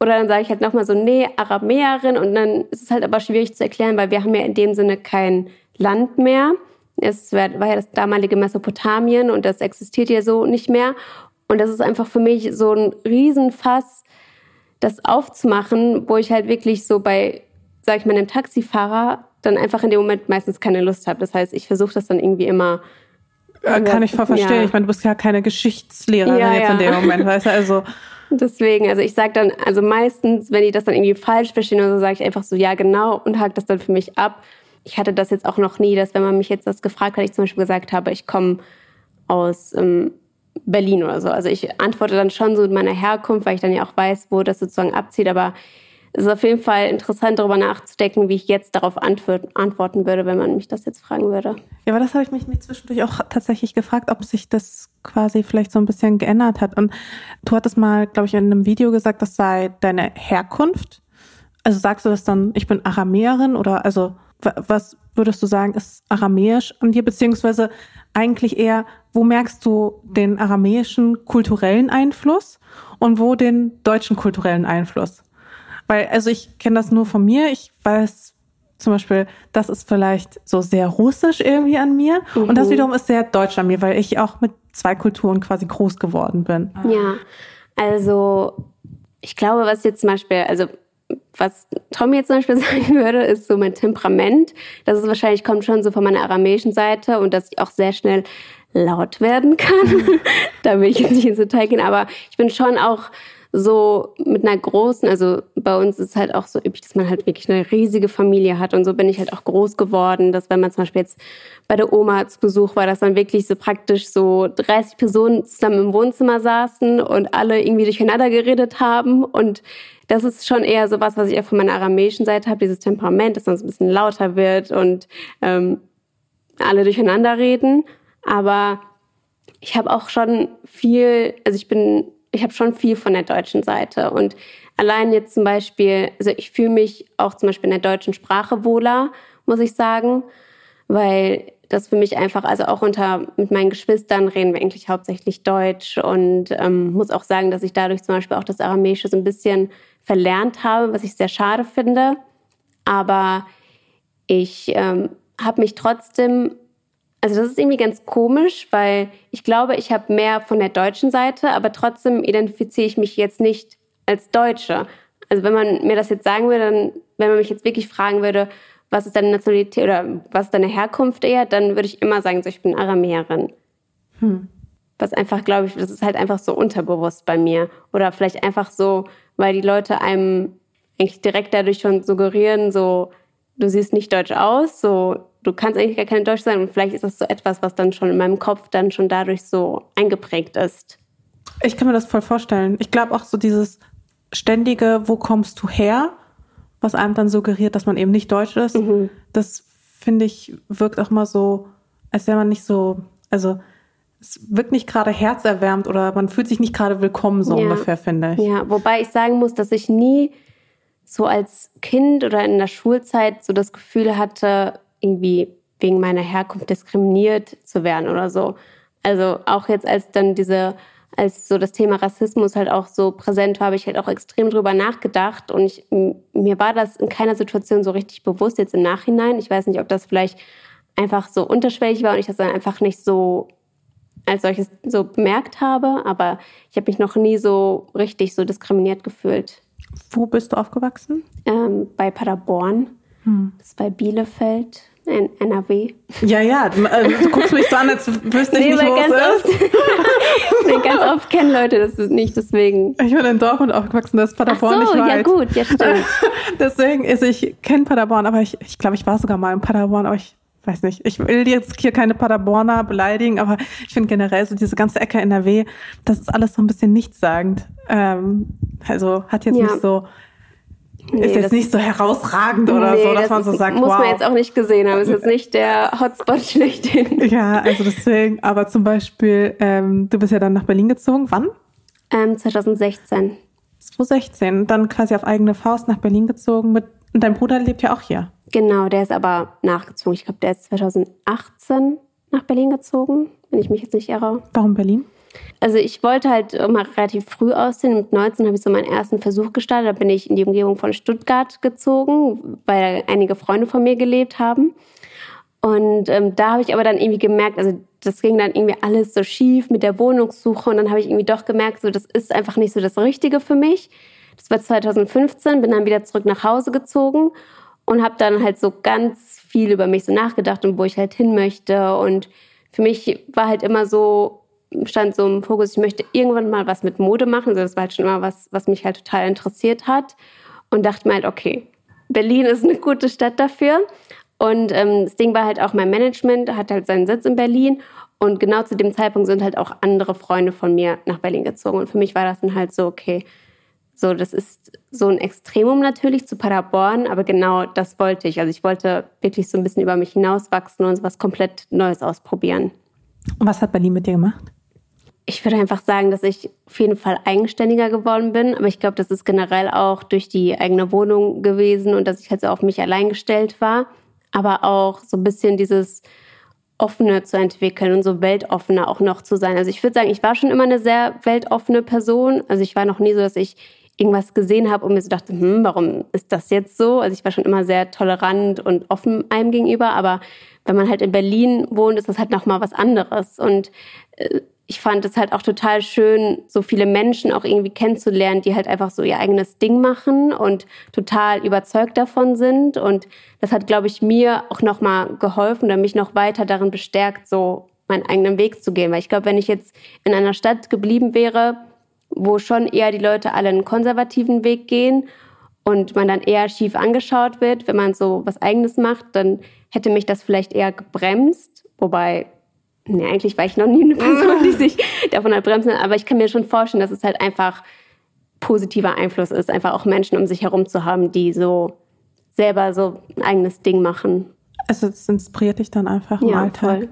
Oder dann sage ich halt nochmal so, nee, Aramäerin. Und dann ist es halt aber schwierig zu erklären, weil wir haben ja in dem Sinne kein Land mehr. Es war ja das damalige Mesopotamien und das existiert ja so nicht mehr. Und das ist einfach für mich so ein Riesenfass, das aufzumachen, wo ich halt wirklich so bei, sag ich mal, einem Taxifahrer dann einfach in dem Moment meistens keine Lust habe. Das heißt, ich versuche das dann irgendwie immer. Ja, kann ich voll verstehen. Ja. Ich meine, du bist ja keine Geschichtslehrerin ja, jetzt in dem Moment, weißt du? Also. Deswegen, also ich sage dann, also meistens, wenn die das dann irgendwie falsch verstehen oder so, sage ich einfach so, ja, genau, und hake das dann für mich ab. Ich hatte das jetzt auch noch nie, dass wenn man mich jetzt das gefragt hat, ich zum Beispiel gesagt habe, ich komme aus ähm, Berlin oder so. Also ich antworte dann schon so mit meiner Herkunft, weil ich dann ja auch weiß, wo das sozusagen abzieht, aber ist auf jeden Fall interessant, darüber nachzudenken, wie ich jetzt darauf antworten würde, wenn man mich das jetzt fragen würde. Ja, aber das habe ich mich, zwischendurch auch tatsächlich gefragt, ob sich das quasi vielleicht so ein bisschen geändert hat. Und du hattest mal, glaube ich, in einem Video gesagt, das sei deine Herkunft. Also sagst du das dann, ich bin Aramäerin oder also was würdest du sagen, ist aramäisch an dir, beziehungsweise eigentlich eher, wo merkst du den aramäischen kulturellen Einfluss und wo den deutschen kulturellen Einfluss? Weil, also ich kenne das nur von mir. Ich weiß zum Beispiel, das ist vielleicht so sehr russisch irgendwie an mir. Mhm. Und das mhm. wiederum ist sehr deutsch an mir, weil ich auch mit zwei Kulturen quasi groß geworden bin. Ja, also ich glaube, was jetzt zum Beispiel, also was Tom jetzt zum Beispiel sagen würde, ist so mein Temperament. Das ist wahrscheinlich, kommt schon so von meiner aramäischen Seite und dass ich auch sehr schnell laut werden kann. da will ich jetzt nicht ins Detail gehen, aber ich bin schon auch so mit einer großen, also bei uns ist es halt auch so üblich, dass man halt wirklich eine riesige Familie hat. Und so bin ich halt auch groß geworden, dass wenn man zum Beispiel jetzt bei der Oma zu Besuch war, dass dann wirklich so praktisch so 30 Personen zusammen im Wohnzimmer saßen und alle irgendwie durcheinander geredet haben. Und das ist schon eher so was, was ich auch von meiner aramäischen Seite habe, dieses Temperament, dass man so ein bisschen lauter wird und ähm, alle durcheinander reden, aber ich habe auch schon viel, also ich bin ich habe schon viel von der deutschen Seite. Und allein jetzt zum Beispiel, also ich fühle mich auch zum Beispiel in der deutschen Sprache wohler, muss ich sagen, weil das für mich einfach, also auch unter mit meinen Geschwistern reden wir eigentlich hauptsächlich Deutsch und ähm, muss auch sagen, dass ich dadurch zum Beispiel auch das Aramäische so ein bisschen verlernt habe, was ich sehr schade finde. Aber ich ähm, habe mich trotzdem also das ist irgendwie ganz komisch, weil ich glaube, ich habe mehr von der deutschen Seite, aber trotzdem identifiziere ich mich jetzt nicht als Deutsche. Also wenn man mir das jetzt sagen würde, dann, wenn man mich jetzt wirklich fragen würde, was ist deine Nationalität oder was ist deine Herkunft eher, dann würde ich immer sagen, so, ich bin Aramäerin. Hm. Was einfach, glaube ich, das ist halt einfach so unterbewusst bei mir. Oder vielleicht einfach so, weil die Leute einem eigentlich direkt dadurch schon suggerieren, so, du siehst nicht deutsch aus, so du kannst eigentlich gar kein Deutsch sein und vielleicht ist das so etwas, was dann schon in meinem Kopf dann schon dadurch so eingeprägt ist. Ich kann mir das voll vorstellen. Ich glaube auch so dieses ständige, wo kommst du her, was einem dann suggeriert, dass man eben nicht deutsch ist, mhm. das finde ich wirkt auch mal so, als wäre man nicht so, also es wirkt nicht gerade herzerwärmt oder man fühlt sich nicht gerade willkommen, so ja. ungefähr, finde ich. Ja, wobei ich sagen muss, dass ich nie so als Kind oder in der Schulzeit so das Gefühl hatte, irgendwie wegen meiner Herkunft diskriminiert zu werden oder so. Also auch jetzt als dann diese, als so das Thema Rassismus halt auch so präsent war, habe ich halt auch extrem drüber nachgedacht und ich, mir war das in keiner Situation so richtig bewusst jetzt im Nachhinein. Ich weiß nicht, ob das vielleicht einfach so unterschwellig war und ich das dann einfach nicht so als solches so bemerkt habe, aber ich habe mich noch nie so richtig so diskriminiert gefühlt. Wo bist du aufgewachsen? Ähm, bei Paderborn. Hm. Das ist bei Bielefeld in NRW. Ja, ja, du, äh, du guckst mich so an, als wüsste ich nee, nicht, wo es ist. nee, ganz oft kennen Leute das nicht, deswegen. Ich bin in Dortmund aufgewachsen, das ist Paderborn Ach so, nicht weit. ja gut, ja stimmt. deswegen ist, ich kenne Paderborn, aber ich, ich glaube, ich war sogar mal in Paderborn, aber ich weiß nicht, ich will jetzt hier keine Paderborner beleidigen, aber ich finde generell so diese ganze Ecke NRW, das ist alles so ein bisschen nichtssagend. Ähm, also hat jetzt ja. nicht so Nee, ist jetzt nicht so herausragend oder nee, so, dass das man so ist, sagt, muss wow. man jetzt auch nicht gesehen haben. Ist jetzt nicht der Hotspot schlechthin. Ja, also deswegen. Aber zum Beispiel, ähm, du bist ja dann nach Berlin gezogen. Wann? Ähm, 2016. 2016. Dann quasi auf eigene Faust nach Berlin gezogen. Mit, und dein Bruder lebt ja auch hier. Genau, der ist aber nachgezogen. Ich glaube, der ist 2018 nach Berlin gezogen, wenn ich mich jetzt nicht irre. Warum Berlin? Also ich wollte halt immer relativ früh aussehen. Mit 19 habe ich so meinen ersten Versuch gestartet. Da bin ich in die Umgebung von Stuttgart gezogen, weil einige Freunde von mir gelebt haben. Und ähm, da habe ich aber dann irgendwie gemerkt, also das ging dann irgendwie alles so schief mit der Wohnungssuche. Und dann habe ich irgendwie doch gemerkt, so das ist einfach nicht so das Richtige für mich. Das war 2015, bin dann wieder zurück nach Hause gezogen und habe dann halt so ganz viel über mich so nachgedacht und wo ich halt hin möchte. Und für mich war halt immer so, stand so im Fokus, ich möchte irgendwann mal was mit Mode machen. Also das war halt schon immer was, was mich halt total interessiert hat. Und dachte mir halt, okay, Berlin ist eine gute Stadt dafür. Und ähm, das Ding war halt auch, mein Management hat halt seinen Sitz in Berlin. Und genau zu dem Zeitpunkt sind halt auch andere Freunde von mir nach Berlin gezogen. Und für mich war das dann halt so, okay, so, das ist so ein Extremum natürlich zu Paderborn, aber genau das wollte ich. Also ich wollte wirklich so ein bisschen über mich hinauswachsen und was komplett Neues ausprobieren. Und was hat Berlin mit dir gemacht? Ich würde einfach sagen, dass ich auf jeden Fall eigenständiger geworden bin. Aber ich glaube, das ist generell auch durch die eigene Wohnung gewesen und dass ich halt so auf mich allein gestellt war. Aber auch so ein bisschen dieses offene zu entwickeln und so weltoffener auch noch zu sein. Also ich würde sagen, ich war schon immer eine sehr weltoffene Person. Also ich war noch nie so, dass ich irgendwas gesehen habe und mir so dachte, hm, warum ist das jetzt so? Also ich war schon immer sehr tolerant und offen einem gegenüber, aber wenn man halt in Berlin wohnt, ist das halt noch mal was anderes und äh, ich fand es halt auch total schön, so viele Menschen auch irgendwie kennenzulernen, die halt einfach so ihr eigenes Ding machen und total überzeugt davon sind. Und das hat, glaube ich, mir auch nochmal geholfen oder mich noch weiter darin bestärkt, so meinen eigenen Weg zu gehen. Weil ich glaube, wenn ich jetzt in einer Stadt geblieben wäre, wo schon eher die Leute alle einen konservativen Weg gehen und man dann eher schief angeschaut wird, wenn man so was Eigenes macht, dann hätte mich das vielleicht eher gebremst. Wobei Nee, eigentlich war ich noch nie eine Person, die sich davon hat bremsen. Aber ich kann mir schon vorstellen, dass es halt einfach positiver Einfluss ist, einfach auch Menschen um sich herum zu haben, die so selber so ein eigenes Ding machen. Also es inspiriert dich dann einfach im ja, Alltag. Voll.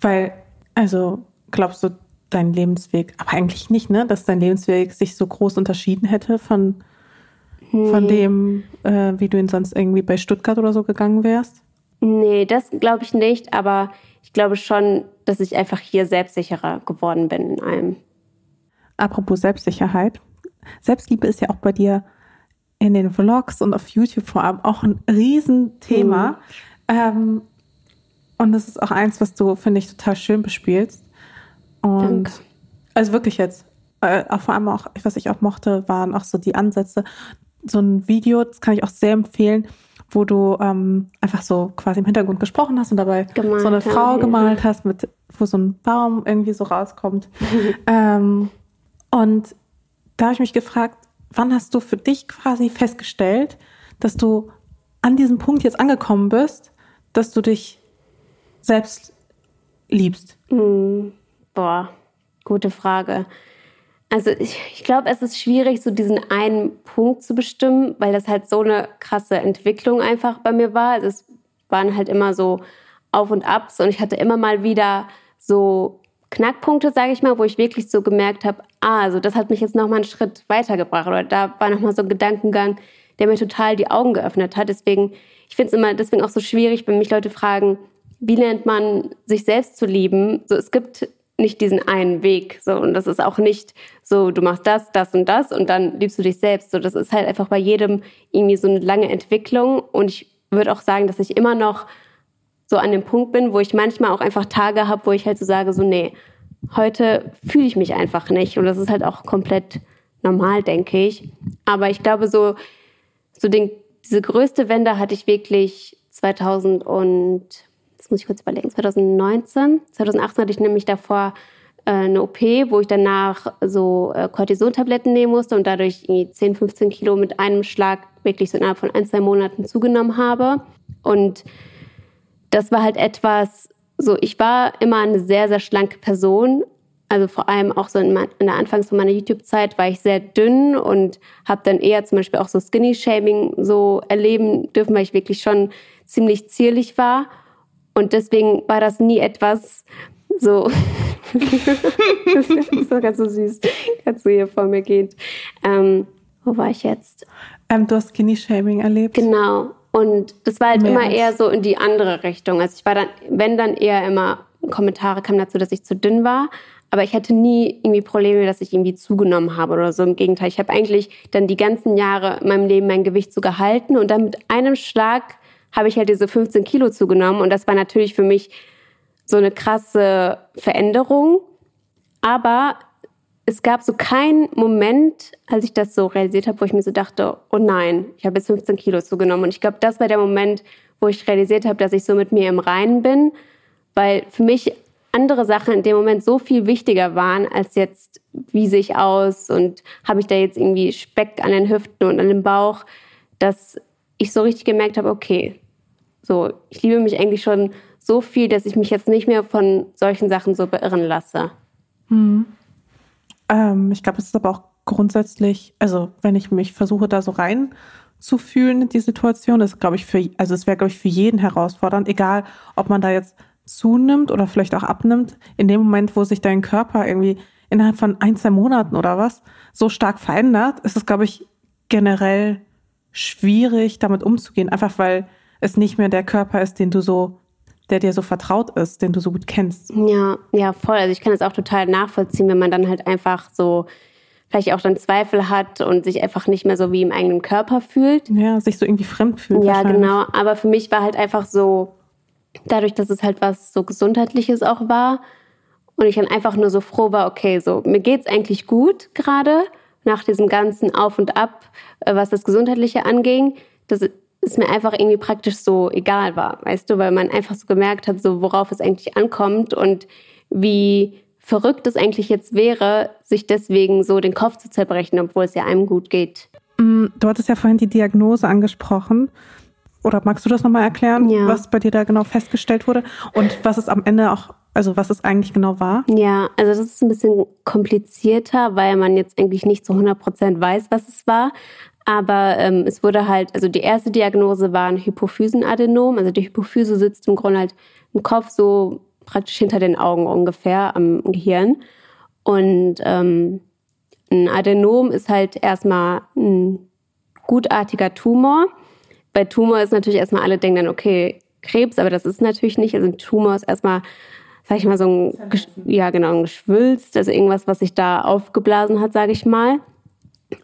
Weil, also glaubst du, dein Lebensweg, aber eigentlich nicht, ne? Dass dein Lebensweg sich so groß unterschieden hätte von, nee. von dem, äh, wie du ihn sonst irgendwie bei Stuttgart oder so gegangen wärst? Nee, das glaube ich nicht, aber ich glaube schon, dass ich einfach hier selbstsicherer geworden bin in allem. Apropos Selbstsicherheit. Selbstliebe ist ja auch bei dir in den Vlogs und auf YouTube vor allem auch ein Riesenthema. Mhm. Ähm, und das ist auch eins, was du, finde ich, total schön bespielst. Und Danke. also wirklich jetzt, äh, auch vor allem auch, was ich auch mochte, waren auch so die Ansätze. So ein Video, das kann ich auch sehr empfehlen, wo du ähm, einfach so quasi im Hintergrund gesprochen hast und dabei gemalt so eine Frau gemalt ja. hast, mit, wo so ein Baum irgendwie so rauskommt. ähm, und da habe ich mich gefragt, wann hast du für dich quasi festgestellt, dass du an diesem Punkt jetzt angekommen bist, dass du dich selbst liebst? Hm, boah, gute Frage. Also ich, ich glaube, es ist schwierig, so diesen einen Punkt zu bestimmen, weil das halt so eine krasse Entwicklung einfach bei mir war. Also es waren halt immer so Auf und Abs und ich hatte immer mal wieder so Knackpunkte, sage ich mal, wo ich wirklich so gemerkt habe, ah, also das hat mich jetzt noch mal einen Schritt weitergebracht oder da war noch mal so ein Gedankengang, der mir total die Augen geöffnet hat. Deswegen, ich finde es immer deswegen auch so schwierig, wenn mich Leute fragen, wie lernt man sich selbst zu lieben? So, es gibt nicht diesen einen Weg. So, und das ist auch nicht so, du machst das, das und das und dann liebst du dich selbst. So, das ist halt einfach bei jedem irgendwie so eine lange Entwicklung. Und ich würde auch sagen, dass ich immer noch so an dem Punkt bin, wo ich manchmal auch einfach Tage habe, wo ich halt so sage, so, nee, heute fühle ich mich einfach nicht. Und das ist halt auch komplett normal, denke ich. Aber ich glaube, so, so den, diese größte Wende hatte ich wirklich 2000 und das muss ich kurz überlegen, 2019. 2018 hatte ich nämlich davor äh, eine OP, wo ich danach so äh, Cortisontabletten nehmen musste und dadurch 10, 15 Kilo mit einem Schlag wirklich so innerhalb von ein, zwei Monaten zugenommen habe. Und das war halt etwas, so ich war immer eine sehr, sehr schlanke Person. Also vor allem auch so in, in der Anfangs von meiner YouTube-Zeit war ich sehr dünn und habe dann eher zum Beispiel auch so Skinny-Shaming so erleben dürfen, weil ich wirklich schon ziemlich zierlich war. Und deswegen war das nie etwas so. das war ganz so süß, als du hier vor mir geht. Ähm, wo war ich jetzt? Ähm, du hast Skinny-Shaming erlebt. Genau. Und das war halt Mehr immer eher so in die andere Richtung. Also ich war dann, wenn dann eher immer Kommentare kamen dazu, dass ich zu dünn war. Aber ich hatte nie irgendwie Probleme, dass ich irgendwie zugenommen habe oder so. Im Gegenteil, ich habe eigentlich dann die ganzen Jahre in meinem Leben mein Gewicht so gehalten und dann mit einem Schlag habe ich halt diese 15 Kilo zugenommen. Und das war natürlich für mich so eine krasse Veränderung. Aber es gab so keinen Moment, als ich das so realisiert habe, wo ich mir so dachte, oh nein, ich habe jetzt 15 Kilo zugenommen. Und ich glaube, das war der Moment, wo ich realisiert habe, dass ich so mit mir im Reinen bin, weil für mich andere Sachen in dem Moment so viel wichtiger waren, als jetzt, wie sehe ich aus und habe ich da jetzt irgendwie Speck an den Hüften und an dem Bauch, dass ich so richtig gemerkt habe, okay, so, ich liebe mich eigentlich schon so viel, dass ich mich jetzt nicht mehr von solchen Sachen so beirren lasse. Hm. Ähm, ich glaube, es ist aber auch grundsätzlich, also wenn ich mich versuche, da so rein zu fühlen in die Situation, ist, glaube ich, für, also es wäre, glaube ich, für jeden herausfordernd, egal ob man da jetzt zunimmt oder vielleicht auch abnimmt, in dem Moment, wo sich dein Körper irgendwie innerhalb von ein, zwei Monaten oder was so stark verändert, ist es, glaube ich, generell schwierig, damit umzugehen, einfach weil es nicht mehr der Körper ist, den du so, der dir so vertraut ist, den du so gut kennst. Ja, ja, voll. Also ich kann es auch total nachvollziehen, wenn man dann halt einfach so vielleicht auch dann Zweifel hat und sich einfach nicht mehr so wie im eigenen Körper fühlt. Ja, sich so irgendwie fremd fühlt. Ja, genau. Aber für mich war halt einfach so, dadurch, dass es halt was so Gesundheitliches auch war und ich dann einfach nur so froh war, okay, so mir geht's eigentlich gut gerade nach diesem ganzen Auf und Ab, äh, was das Gesundheitliche anging. Das es mir einfach irgendwie praktisch so egal war, weißt du, weil man einfach so gemerkt hat, so worauf es eigentlich ankommt und wie verrückt es eigentlich jetzt wäre, sich deswegen so den Kopf zu zerbrechen, obwohl es ja einem gut geht. Mm, du hattest ja vorhin die Diagnose angesprochen. Oder magst du das nochmal erklären, ja. was bei dir da genau festgestellt wurde und was es am Ende auch, also was es eigentlich genau war? Ja, also das ist ein bisschen komplizierter, weil man jetzt eigentlich nicht zu 100 Prozent weiß, was es war. Aber ähm, es wurde halt, also die erste Diagnose war ein Hypophysenadenom. Also die Hypophyse sitzt im Grunde halt im Kopf so praktisch hinter den Augen ungefähr am Gehirn. Und ähm, ein Adenom ist halt erstmal ein gutartiger Tumor. Bei Tumor ist natürlich erstmal alle denken dann, okay, Krebs, aber das ist natürlich nicht. Also ein Tumor ist erstmal, sag ich mal, so ein, ja genau, ein Geschwülst, also irgendwas, was sich da aufgeblasen hat, sage ich mal.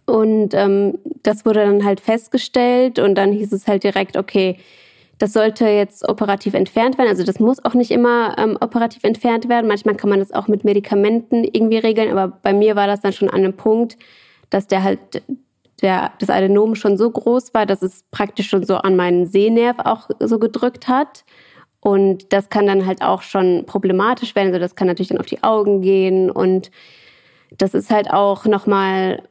Und ähm, das wurde dann halt festgestellt und dann hieß es halt direkt, okay, das sollte jetzt operativ entfernt werden. Also das muss auch nicht immer ähm, operativ entfernt werden. Manchmal kann man das auch mit Medikamenten irgendwie regeln, aber bei mir war das dann schon an einem Punkt, dass der halt der, das Adenom schon so groß war, dass es praktisch schon so an meinen Sehnerv auch so gedrückt hat. Und das kann dann halt auch schon problematisch werden. Also das kann natürlich dann auf die Augen gehen und das ist halt auch nochmal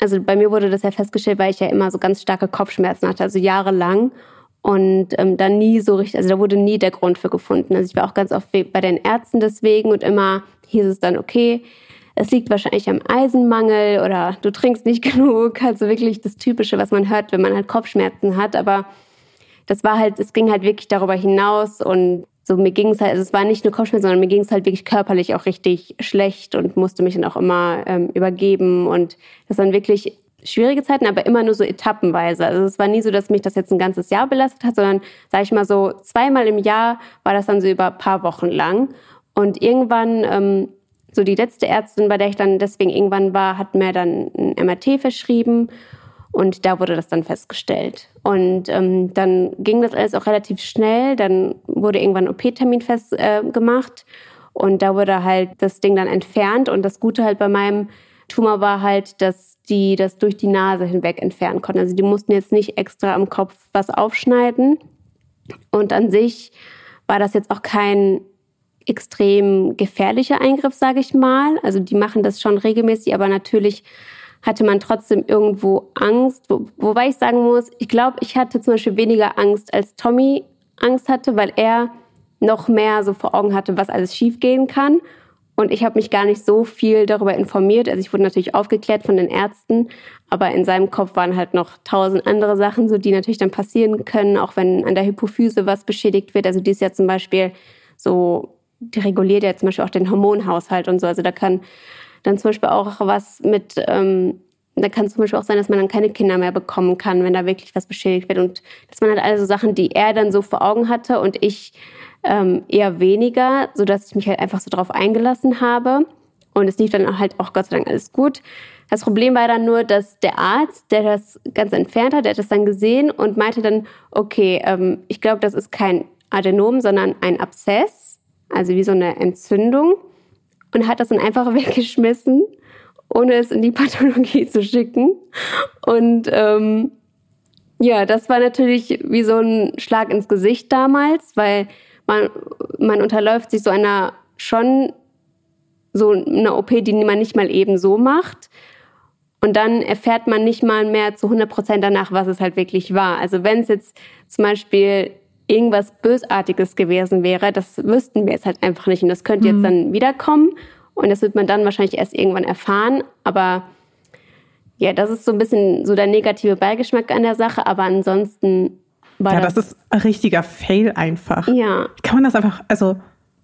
also bei mir wurde das ja festgestellt, weil ich ja immer so ganz starke Kopfschmerzen hatte, also jahrelang. und ähm, dann nie so richtig, also da wurde nie der Grund für gefunden. Also ich war auch ganz oft bei den Ärzten deswegen und immer hieß es dann, okay, es liegt wahrscheinlich am Eisenmangel oder du trinkst nicht genug. Also wirklich das Typische, was man hört, wenn man halt Kopfschmerzen hat. Aber das war halt, es ging halt wirklich darüber hinaus und so mir ging es halt, also es war nicht nur Kopfschmerzen, sondern mir ging es halt wirklich körperlich auch richtig schlecht und musste mich dann auch immer ähm, übergeben und das waren wirklich schwierige Zeiten, aber immer nur so etappenweise. Also es war nie so, dass mich das jetzt ein ganzes Jahr belastet hat, sondern sage ich mal so zweimal im Jahr war das dann so über ein paar Wochen lang und irgendwann ähm, so die letzte Ärztin, bei der ich dann deswegen irgendwann war, hat mir dann ein MRT verschrieben und da wurde das dann festgestellt. Und ähm, dann ging das alles auch relativ schnell. Dann wurde irgendwann ein OP-Termin festgemacht. Äh, und da wurde halt das Ding dann entfernt. Und das Gute halt bei meinem Tumor war halt, dass die das durch die Nase hinweg entfernen konnten. Also die mussten jetzt nicht extra am Kopf was aufschneiden. Und an sich war das jetzt auch kein extrem gefährlicher Eingriff, sage ich mal. Also die machen das schon regelmäßig, aber natürlich hatte man trotzdem irgendwo Angst. Wo, wobei ich sagen muss, ich glaube, ich hatte zum Beispiel weniger Angst, als Tommy Angst hatte, weil er noch mehr so vor Augen hatte, was alles schiefgehen kann. Und ich habe mich gar nicht so viel darüber informiert. Also ich wurde natürlich aufgeklärt von den Ärzten, aber in seinem Kopf waren halt noch tausend andere Sachen, so die natürlich dann passieren können, auch wenn an der Hypophyse was beschädigt wird. Also die ist ja zum Beispiel so, die reguliert ja zum Beispiel auch den Hormonhaushalt und so. Also da kann dann zum Beispiel auch was mit, ähm, da kann es zum Beispiel auch sein, dass man dann keine Kinder mehr bekommen kann, wenn da wirklich was beschädigt wird. Und dass man halt alle so Sachen, die er dann so vor Augen hatte und ich ähm, eher weniger, sodass ich mich halt einfach so drauf eingelassen habe. Und es lief dann halt auch Gott sei Dank alles gut. Das Problem war dann nur, dass der Arzt, der das ganz entfernt hat, der hat das dann gesehen und meinte dann, okay, ähm, ich glaube, das ist kein Adenom, sondern ein Abszess, also wie so eine Entzündung und hat das dann einfach weggeschmissen, ohne es in die Pathologie zu schicken. Und ähm, ja, das war natürlich wie so ein Schlag ins Gesicht damals, weil man, man unterläuft sich so einer schon so eine OP, die man nicht mal eben so macht. Und dann erfährt man nicht mal mehr zu 100 Prozent danach, was es halt wirklich war. Also wenn es jetzt zum Beispiel irgendwas Bösartiges gewesen wäre, das wüssten wir jetzt halt einfach nicht. Und das könnte mhm. jetzt dann wiederkommen. Und das wird man dann wahrscheinlich erst irgendwann erfahren. Aber ja, das ist so ein bisschen so der negative Beigeschmack an der Sache. Aber ansonsten war ja, das, das ist ein richtiger Fail einfach. Ja. Kann man das einfach, also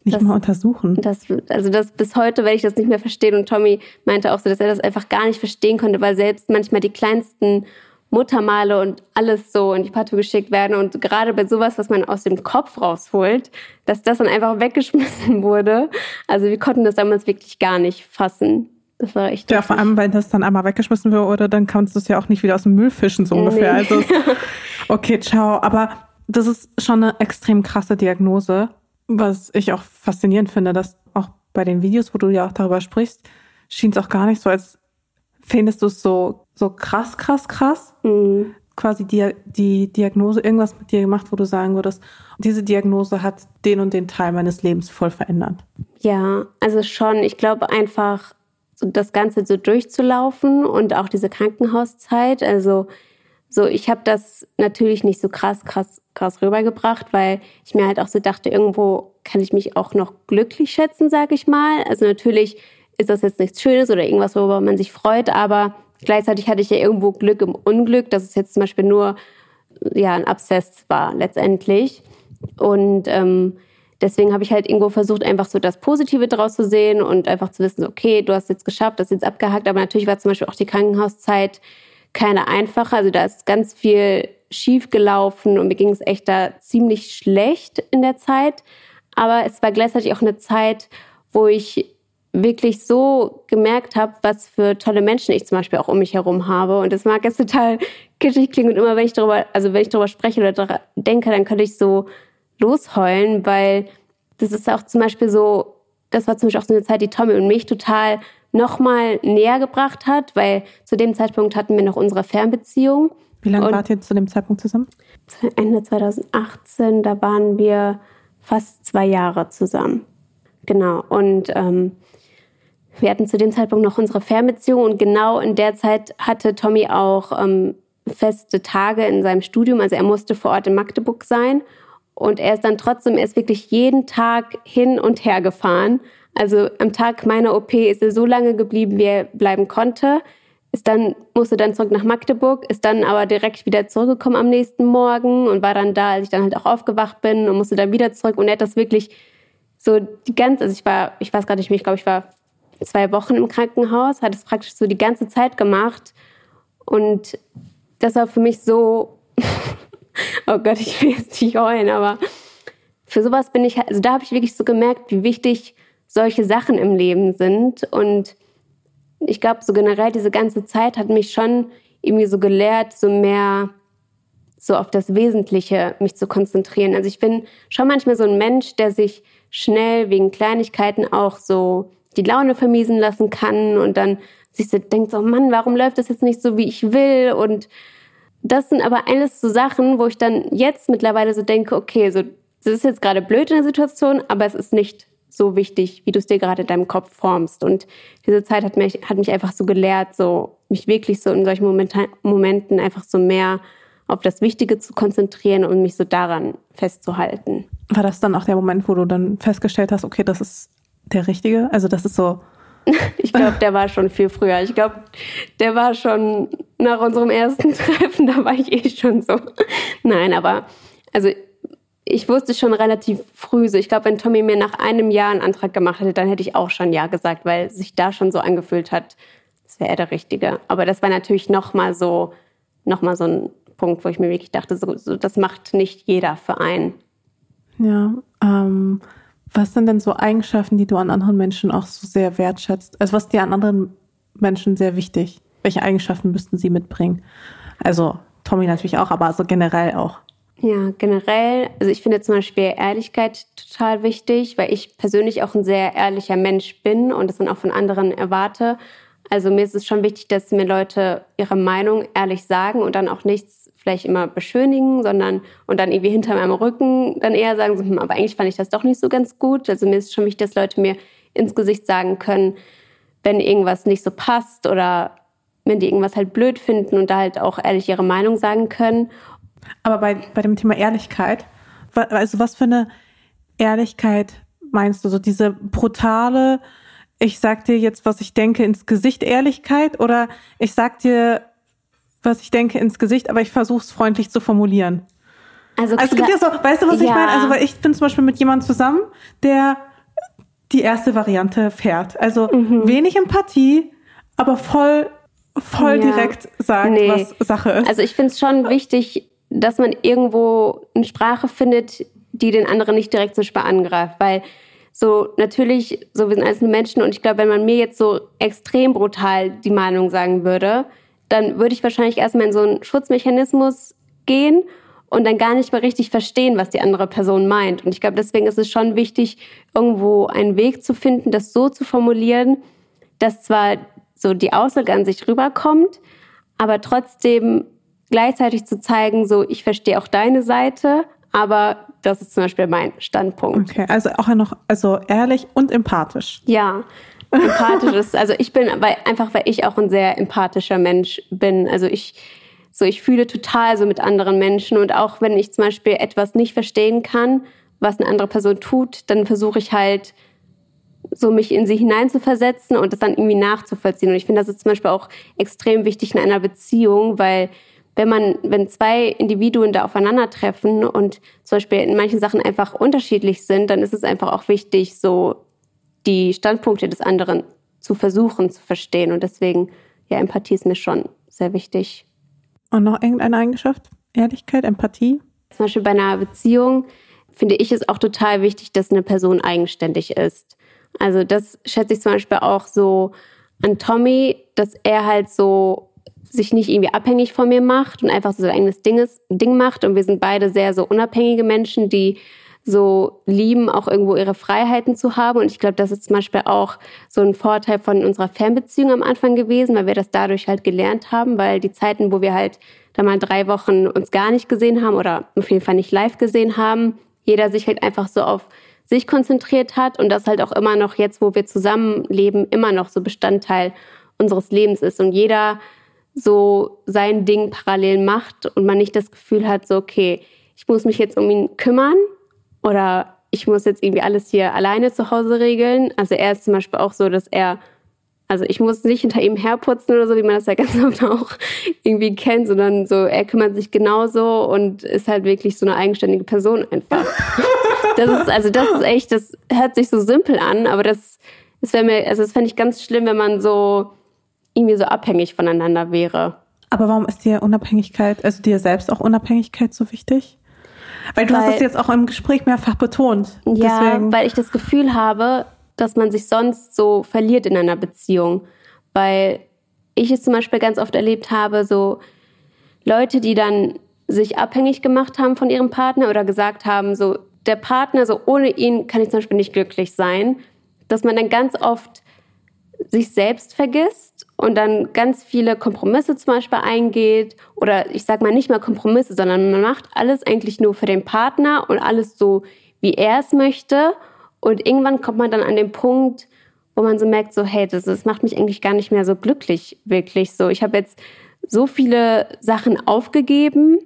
nicht das, mal untersuchen. Das, also das bis heute werde ich das nicht mehr verstehen. Und Tommy meinte auch so, dass er das einfach gar nicht verstehen konnte, weil selbst manchmal die kleinsten Muttermale und alles so in die Partout geschickt werden. Und gerade bei sowas, was man aus dem Kopf rausholt, dass das dann einfach weggeschmissen wurde. Also wir konnten das damals wirklich gar nicht fassen. Das war echt. Ja, vor allem, wenn das dann einmal weggeschmissen wurde, dann kannst du es ja auch nicht wieder aus dem Müll fischen, so ungefähr. Nee. Also, okay, ciao. Aber das ist schon eine extrem krasse Diagnose, was ich auch faszinierend finde, dass auch bei den Videos, wo du ja auch darüber sprichst, schien es auch gar nicht so, als findest du es so, so krass, krass, krass? Mhm. Quasi die, die Diagnose, irgendwas mit dir gemacht, wo du sagen würdest, diese Diagnose hat den und den Teil meines Lebens voll verändert. Ja, also schon. Ich glaube einfach, so das Ganze so durchzulaufen und auch diese Krankenhauszeit. Also so, ich habe das natürlich nicht so krass, krass, krass rübergebracht, weil ich mir halt auch so dachte, irgendwo kann ich mich auch noch glücklich schätzen, sage ich mal. Also natürlich ist das jetzt nichts Schönes oder irgendwas, worüber man sich freut, aber gleichzeitig hatte ich ja irgendwo Glück im Unglück, dass es jetzt zum Beispiel nur ja, ein Abszess war letztendlich. Und ähm, deswegen habe ich halt irgendwo versucht, einfach so das Positive draus zu sehen und einfach zu wissen, okay, du hast jetzt geschafft, das ist jetzt abgehakt, aber natürlich war zum Beispiel auch die Krankenhauszeit keine einfache. Also da ist ganz viel schief gelaufen und mir ging es echt da ziemlich schlecht in der Zeit. Aber es war gleichzeitig auch eine Zeit, wo ich wirklich so gemerkt habe, was für tolle Menschen ich zum Beispiel auch um mich herum habe. Und das mag jetzt total kitschig klingen und immer wenn ich darüber, also wenn ich darüber spreche oder denke, dann könnte ich so losheulen, weil das ist auch zum Beispiel so, das war zum Beispiel auch so eine Zeit, die Tommy und mich total nochmal näher gebracht hat, weil zu dem Zeitpunkt hatten wir noch unsere Fernbeziehung. Wie lange wart ihr zu dem Zeitpunkt zusammen? Ende 2018, da waren wir fast zwei Jahre zusammen. Genau. Und ähm, wir hatten zu dem Zeitpunkt noch unsere Fernbeziehung und genau in der Zeit hatte Tommy auch ähm, feste Tage in seinem Studium. Also er musste vor Ort in Magdeburg sein. Und er ist dann trotzdem, er ist wirklich jeden Tag hin und her gefahren. Also am Tag meiner OP ist er so lange geblieben, wie er bleiben konnte. Ist dann, musste dann zurück nach Magdeburg, ist dann aber direkt wieder zurückgekommen am nächsten Morgen und war dann da, als ich dann halt auch aufgewacht bin und musste dann wieder zurück. Und er hat das wirklich so die ganze, also ich war, ich weiß gar nicht mehr, ich glaube, ich war zwei Wochen im Krankenhaus, hat es praktisch so die ganze Zeit gemacht. Und das war für mich so, oh Gott, ich will jetzt nicht heulen, aber für sowas bin ich, also da habe ich wirklich so gemerkt, wie wichtig solche Sachen im Leben sind. Und ich glaube, so generell diese ganze Zeit hat mich schon irgendwie so gelehrt, so mehr so auf das Wesentliche mich zu konzentrieren. Also ich bin schon manchmal so ein Mensch, der sich schnell wegen Kleinigkeiten auch so die Laune vermiesen lassen kann und dann sich so denkt, so Mann, warum läuft das jetzt nicht so, wie ich will? Und das sind aber alles so Sachen, wo ich dann jetzt mittlerweile so denke, okay, so, das ist jetzt gerade blöd in der Situation, aber es ist nicht so wichtig, wie du es dir gerade in deinem Kopf formst. Und diese Zeit hat mich, hat mich einfach so gelehrt, so mich wirklich so in solchen Momenten, Momenten einfach so mehr auf das Wichtige zu konzentrieren und mich so daran festzuhalten. War das dann auch der Moment, wo du dann festgestellt hast, okay, das ist der Richtige? Also das ist so. ich glaube, der war schon viel früher. Ich glaube, der war schon nach unserem ersten Treffen, da war ich eh schon so. Nein, aber also ich wusste schon relativ früh so. Ich glaube, wenn Tommy mir nach einem Jahr einen Antrag gemacht hätte, dann hätte ich auch schon ja gesagt, weil sich da schon so angefühlt hat, das wäre er der Richtige. Aber das war natürlich noch mal so, noch mal so ein Punkt, wo ich mir wirklich dachte, so, so das macht nicht jeder für einen. Ja. Ähm, was sind denn so Eigenschaften, die du an anderen Menschen auch so sehr wertschätzt? Also was dir an anderen Menschen sehr wichtig? Welche Eigenschaften müssten sie mitbringen? Also Tommy natürlich auch, aber so generell auch. Ja, generell, also ich finde zum Beispiel Ehrlichkeit total wichtig, weil ich persönlich auch ein sehr ehrlicher Mensch bin und das dann auch von anderen erwarte. Also mir ist es schon wichtig, dass mir Leute ihre Meinung ehrlich sagen und dann auch nichts vielleicht immer beschönigen, sondern und dann irgendwie hinter meinem Rücken dann eher sagen, so, hm, aber eigentlich fand ich das doch nicht so ganz gut. Also mir ist schon wichtig, dass Leute mir ins Gesicht sagen können, wenn irgendwas nicht so passt oder wenn die irgendwas halt blöd finden und da halt auch ehrlich ihre Meinung sagen können. Aber bei, bei dem Thema Ehrlichkeit, also was für eine Ehrlichkeit meinst du? So diese brutale, ich sag dir jetzt, was ich denke, ins Gesicht Ehrlichkeit oder ich sag dir was ich denke, ins Gesicht, aber ich versuche es freundlich zu formulieren. Also, also es gibt ja so, weißt du, was ja. ich meine? Also, weil ich bin zum Beispiel mit jemandem zusammen, der die erste Variante fährt. Also mhm. wenig Empathie, aber voll, voll ja. direkt sagt, nee. was Sache ist. Also ich finde es schon wichtig, dass man irgendwo eine Sprache findet, die den anderen nicht direkt so schwer angreift, weil so natürlich, so wir sind alles Menschen und ich glaube, wenn man mir jetzt so extrem brutal die Meinung sagen würde, dann würde ich wahrscheinlich erstmal in so einen Schutzmechanismus gehen und dann gar nicht mehr richtig verstehen, was die andere Person meint. Und ich glaube, deswegen ist es schon wichtig, irgendwo einen Weg zu finden, das so zu formulieren, dass zwar so die Aussage an sich rüberkommt, aber trotzdem gleichzeitig zu zeigen, so ich verstehe auch deine Seite, aber das ist zum Beispiel mein Standpunkt. Okay, also auch noch also ehrlich und empathisch. Ja, empathisches. Also ich bin, weil, einfach weil ich auch ein sehr empathischer Mensch bin. Also ich, so ich fühle total so mit anderen Menschen und auch wenn ich zum Beispiel etwas nicht verstehen kann, was eine andere Person tut, dann versuche ich halt so mich in sie hineinzuversetzen und das dann irgendwie nachzuvollziehen. Und ich finde, das ist zum Beispiel auch extrem wichtig in einer Beziehung, weil wenn man, wenn zwei Individuen da aufeinandertreffen und zum Beispiel in manchen Sachen einfach unterschiedlich sind, dann ist es einfach auch wichtig, so die Standpunkte des anderen zu versuchen zu verstehen. Und deswegen, ja, Empathie ist mir schon sehr wichtig. Und noch irgendeine Eigenschaft? Ehrlichkeit, Empathie? Zum Beispiel bei einer Beziehung finde ich es auch total wichtig, dass eine Person eigenständig ist. Also das schätze ich zum Beispiel auch so an Tommy, dass er halt so sich nicht irgendwie abhängig von mir macht und einfach so sein eigenes Ding macht. Und wir sind beide sehr so unabhängige Menschen, die so lieben, auch irgendwo ihre Freiheiten zu haben. Und ich glaube, das ist zum Beispiel auch so ein Vorteil von unserer Fernbeziehung am Anfang gewesen, weil wir das dadurch halt gelernt haben, weil die Zeiten, wo wir halt da mal drei Wochen uns gar nicht gesehen haben oder auf jeden Fall nicht live gesehen haben, jeder sich halt einfach so auf sich konzentriert hat und das halt auch immer noch jetzt, wo wir zusammenleben, immer noch so Bestandteil unseres Lebens ist und jeder so sein Ding parallel macht und man nicht das Gefühl hat, so, okay, ich muss mich jetzt um ihn kümmern oder ich muss jetzt irgendwie alles hier alleine zu Hause regeln. Also er ist zum Beispiel auch so, dass er, also ich muss nicht hinter ihm herputzen oder so, wie man das ja ganz oft auch irgendwie kennt, sondern so, er kümmert sich genauso und ist halt wirklich so eine eigenständige Person einfach. das ist, also das ist echt, das hört sich so simpel an, aber das, das wäre mir, also das fände ich ganz schlimm, wenn man so irgendwie so abhängig voneinander wäre. Aber warum ist dir Unabhängigkeit, also dir selbst auch Unabhängigkeit so wichtig? Weil du weil, hast es jetzt auch im Gespräch mehrfach betont. Ja, Deswegen. weil ich das Gefühl habe, dass man sich sonst so verliert in einer Beziehung. Weil ich es zum Beispiel ganz oft erlebt habe, so Leute, die dann sich abhängig gemacht haben von ihrem Partner oder gesagt haben, so der Partner, so ohne ihn kann ich zum Beispiel nicht glücklich sein, dass man dann ganz oft sich selbst vergisst und dann ganz viele Kompromisse zum Beispiel eingeht oder ich sag mal nicht mal Kompromisse, sondern man macht alles eigentlich nur für den Partner und alles so, wie er es möchte und irgendwann kommt man dann an den Punkt, wo man so merkt, so hey, das, das macht mich eigentlich gar nicht mehr so glücklich, wirklich so. Ich habe jetzt so viele Sachen aufgegeben,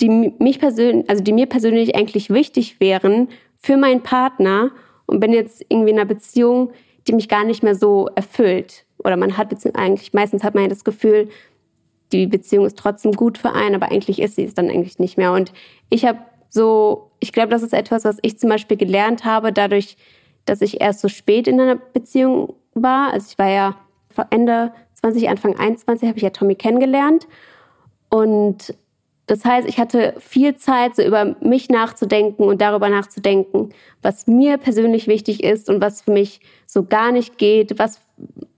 die mich persönlich, also die mir persönlich eigentlich wichtig wären für meinen Partner und bin jetzt irgendwie in einer Beziehung, die mich gar nicht mehr so erfüllt. Oder man hat eigentlich, meistens hat man ja das Gefühl, die Beziehung ist trotzdem gut für einen, aber eigentlich ist sie es dann eigentlich nicht mehr. Und ich habe so, ich glaube, das ist etwas, was ich zum Beispiel gelernt habe, dadurch, dass ich erst so spät in einer Beziehung war. Also ich war ja Ende 20, Anfang 21 habe ich ja Tommy kennengelernt. Und das heißt, ich hatte viel Zeit, so über mich nachzudenken und darüber nachzudenken, was mir persönlich wichtig ist und was für mich so gar nicht geht, was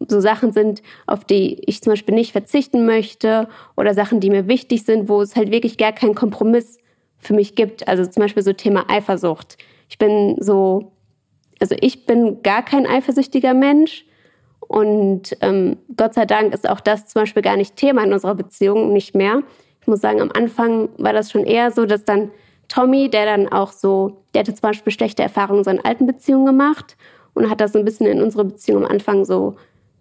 so Sachen sind, auf die ich zum Beispiel nicht verzichten möchte oder Sachen, die mir wichtig sind, wo es halt wirklich gar keinen Kompromiss für mich gibt. Also zum Beispiel so Thema Eifersucht. Ich bin so, also ich bin gar kein eifersüchtiger Mensch. Und ähm, Gott sei Dank ist auch das zum Beispiel gar nicht Thema in unserer Beziehung, nicht mehr. Ich muss sagen, am Anfang war das schon eher so, dass dann Tommy, der dann auch so, der hatte zum Beispiel schlechte Erfahrungen in seinen alten Beziehungen gemacht und hat das so ein bisschen in unsere Beziehung am Anfang so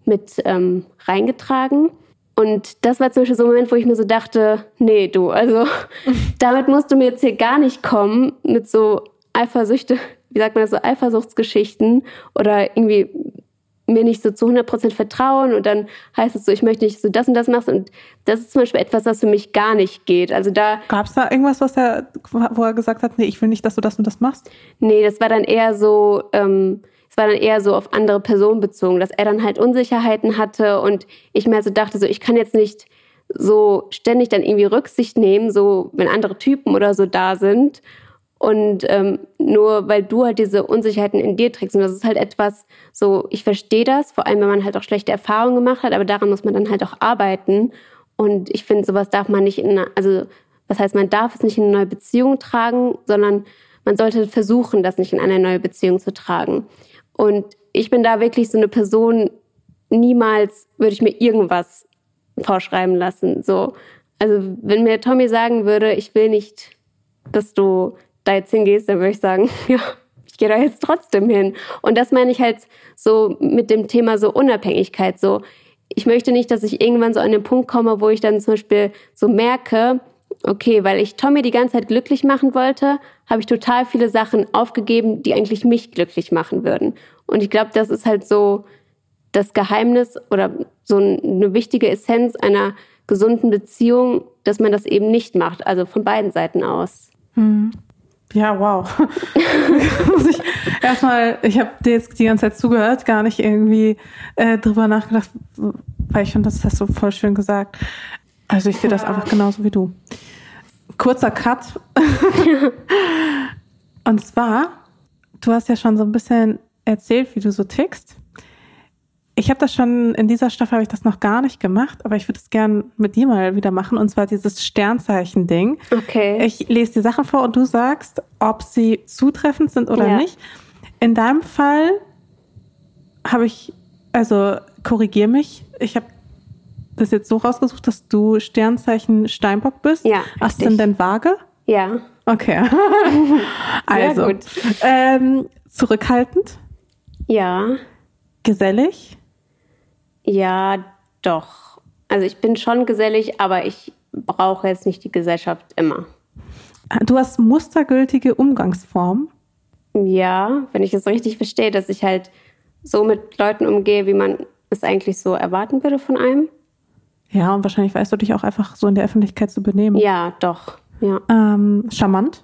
mit ähm, reingetragen. Und das war zum Beispiel so ein Moment, wo ich mir so dachte, nee, du, also damit musst du mir jetzt hier gar nicht kommen mit so Eifersüchte, wie sagt man das, so Eifersuchtsgeschichten oder irgendwie mir nicht so zu 100% vertrauen und dann heißt es so, ich möchte nicht, dass du das und das machst und das ist zum Beispiel etwas, was für mich gar nicht geht. Also da gab es da irgendwas, was er, wo er gesagt hat, nee, ich will nicht, dass du das und das machst? Nee, das war dann eher so, ähm, es war dann eher so auf andere Personen bezogen, dass er dann halt Unsicherheiten hatte und ich mir so dachte, so ich kann jetzt nicht so ständig dann irgendwie Rücksicht nehmen, so wenn andere Typen oder so da sind und ähm, nur weil du halt diese Unsicherheiten in dir trägst. Und das ist halt etwas, so, ich verstehe das, vor allem wenn man halt auch schlechte Erfahrungen gemacht hat, aber daran muss man dann halt auch arbeiten. Und ich finde, sowas darf man nicht in, also, was heißt, man darf es nicht in eine neue Beziehung tragen, sondern man sollte versuchen, das nicht in eine neue Beziehung zu tragen. Und ich bin da wirklich so eine Person, niemals würde ich mir irgendwas vorschreiben lassen. So. Also, wenn mir Tommy sagen würde, ich will nicht, dass du da jetzt hingehst, dann würde ich sagen, ja, ich gehe da jetzt trotzdem hin. Und das meine ich halt so mit dem Thema so Unabhängigkeit. So, ich möchte nicht, dass ich irgendwann so an den Punkt komme, wo ich dann zum Beispiel so merke, okay, weil ich Tommy die ganze Zeit glücklich machen wollte, habe ich total viele Sachen aufgegeben, die eigentlich mich glücklich machen würden. Und ich glaube, das ist halt so das Geheimnis oder so eine wichtige Essenz einer gesunden Beziehung, dass man das eben nicht macht, also von beiden Seiten aus. Hm. Ja, wow. Muss ich erstmal, ich habe dir jetzt die ganze Zeit zugehört, gar nicht irgendwie äh, drüber nachgedacht, weil ich finde, das hast du voll schön gesagt. Also ich sehe das einfach genauso wie du. Kurzer Cut. Und zwar, du hast ja schon so ein bisschen erzählt, wie du so tickst. Ich habe das schon, in dieser Staffel habe ich das noch gar nicht gemacht, aber ich würde es gern mit dir mal wieder machen. Und zwar dieses Sternzeichen-Ding. Okay. Ich lese die Sachen vor und du sagst, ob sie zutreffend sind oder ja. nicht. In deinem Fall habe ich, also korrigier mich, ich habe das jetzt so rausgesucht, dass du Sternzeichen Steinbock bist. Ja. Denn Waage? Ja. Okay. also, ja, gut. Ähm, zurückhaltend? Ja. Gesellig? Ja, doch. Also ich bin schon gesellig, aber ich brauche jetzt nicht die Gesellschaft immer. Du hast mustergültige Umgangsformen. Ja, wenn ich es richtig verstehe, dass ich halt so mit Leuten umgehe, wie man es eigentlich so erwarten würde von einem. Ja, und wahrscheinlich weißt du dich auch einfach so in der Öffentlichkeit zu benehmen. Ja, doch. Ja. Ähm, charmant.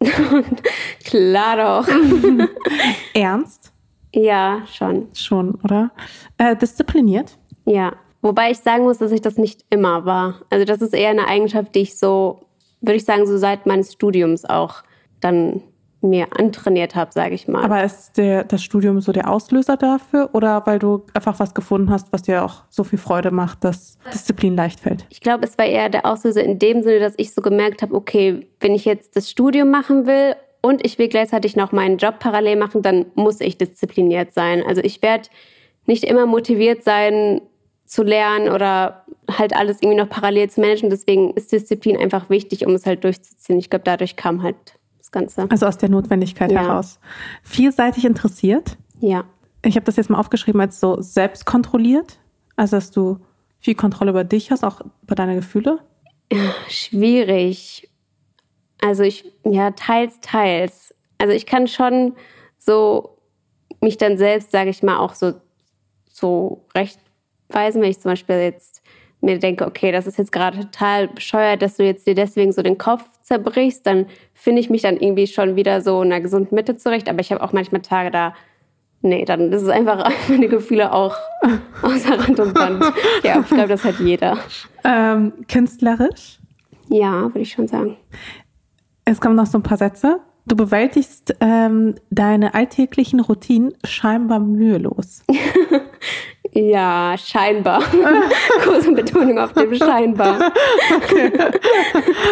Klar doch. Ernst. Ja, schon. Schon, oder? Äh, diszipliniert. Ja. Wobei ich sagen muss, dass ich das nicht immer war. Also das ist eher eine Eigenschaft, die ich so, würde ich sagen, so seit meines Studiums auch dann mir antrainiert habe, sage ich mal. Aber ist der, das Studium so der Auslöser dafür oder weil du einfach was gefunden hast, was dir auch so viel Freude macht, dass Disziplin leicht fällt? Ich glaube, es war eher der Auslöser in dem Sinne, dass ich so gemerkt habe, okay, wenn ich jetzt das Studium machen will und ich will gleichzeitig noch meinen Job parallel machen, dann muss ich diszipliniert sein. Also ich werde nicht immer motiviert sein zu lernen oder halt alles irgendwie noch parallel zu managen. Deswegen ist Disziplin einfach wichtig, um es halt durchzuziehen. Ich glaube, dadurch kam halt das Ganze. Also aus der Notwendigkeit Ja. heraus. Vielseitig interessiert. Ja. Ich habe das jetzt mal aufgeschrieben als so selbstkontrolliert. Also dass du viel Kontrolle über dich hast, auch über deine Gefühle. Schwierig. Also ich, ja, teils, teils. Also ich kann schon so mich dann selbst, sage ich mal, auch so, so rechtweisen, wenn ich zum Beispiel jetzt mir denke, okay, das ist jetzt gerade total bescheuert, dass du jetzt dir deswegen so den Kopf zerbrichst, dann finde ich mich dann irgendwie schon wieder so in einer gesunden Mitte zurecht. Aber ich habe auch manchmal Tage da, nee, dann ist es einfach meine Gefühle auch außer Rand und Band. Ja, ich glaube, das hat jeder. Ähm, künstlerisch. Ja, würde ich schon sagen. Es kommen noch so ein paar Sätze. Du bewältigst ähm, deine alltäglichen Routinen scheinbar mühelos. Ja, scheinbar. Große Betonung auf dem scheinbar.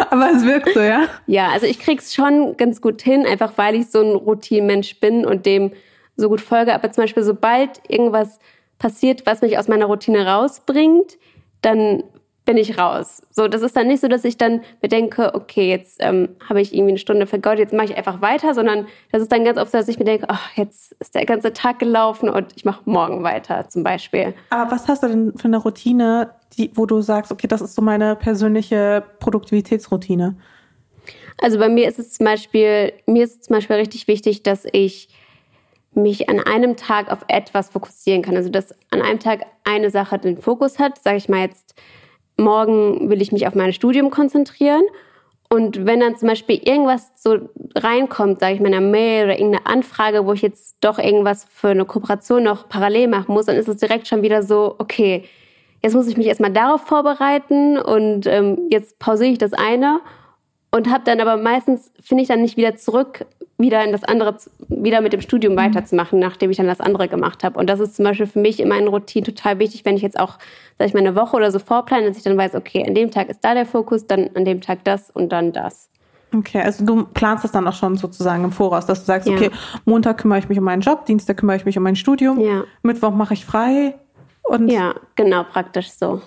Aber es wirkt so, ja? Ja, also ich krieg's schon ganz gut hin, einfach weil ich so ein Routinenmensch bin und dem so gut folge. Aber zum Beispiel, sobald irgendwas passiert, was mich aus meiner Routine rausbringt, dann bin ich raus. So, das ist dann nicht so, dass ich dann bedenke, okay, jetzt ähm, habe ich irgendwie eine Stunde vergeudet, jetzt mache ich einfach weiter, sondern das ist dann ganz oft so, dass ich mir denke, ach, jetzt ist der ganze Tag gelaufen und ich mache morgen weiter, zum Beispiel. Aber was hast du denn für eine Routine, die, wo du sagst, okay, das ist so meine persönliche Produktivitätsroutine? Also bei mir ist es zum Beispiel, mir ist es zum Beispiel richtig wichtig, dass ich mich an einem Tag auf etwas fokussieren kann. Also dass an einem Tag eine Sache den Fokus hat. Sage ich mal jetzt, morgen will ich mich auf mein Studium konzentrieren. Und wenn dann zum Beispiel irgendwas so reinkommt, sage ich mal, in einer Mail oder irgendeine Anfrage, wo ich jetzt doch irgendwas für eine Kooperation noch parallel machen muss, dann ist es direkt schon wieder so, okay, jetzt muss ich mich erstmal darauf vorbereiten und ähm, jetzt pausiere ich das eine und habe dann aber meistens, finde ich dann nicht wieder zurück, wieder in das andere, wieder mit dem Studium weiterzumachen, nachdem ich dann das andere gemacht habe. Und das ist zum Beispiel für mich in meinen Routinen total wichtig, wenn ich jetzt auch, sag ich mal, eine Woche oder so vorplane, dass ich dann weiß, okay, an dem Tag ist da der Fokus, dann an dem Tag das und dann das. Okay, also du planst das dann auch schon sozusagen im Voraus, dass du sagst, Ja. okay, Montag kümmere ich mich um meinen Job, Dienstag kümmere ich mich um mein Studium, Ja. Mittwoch mache ich frei und Ja, genau, praktisch so.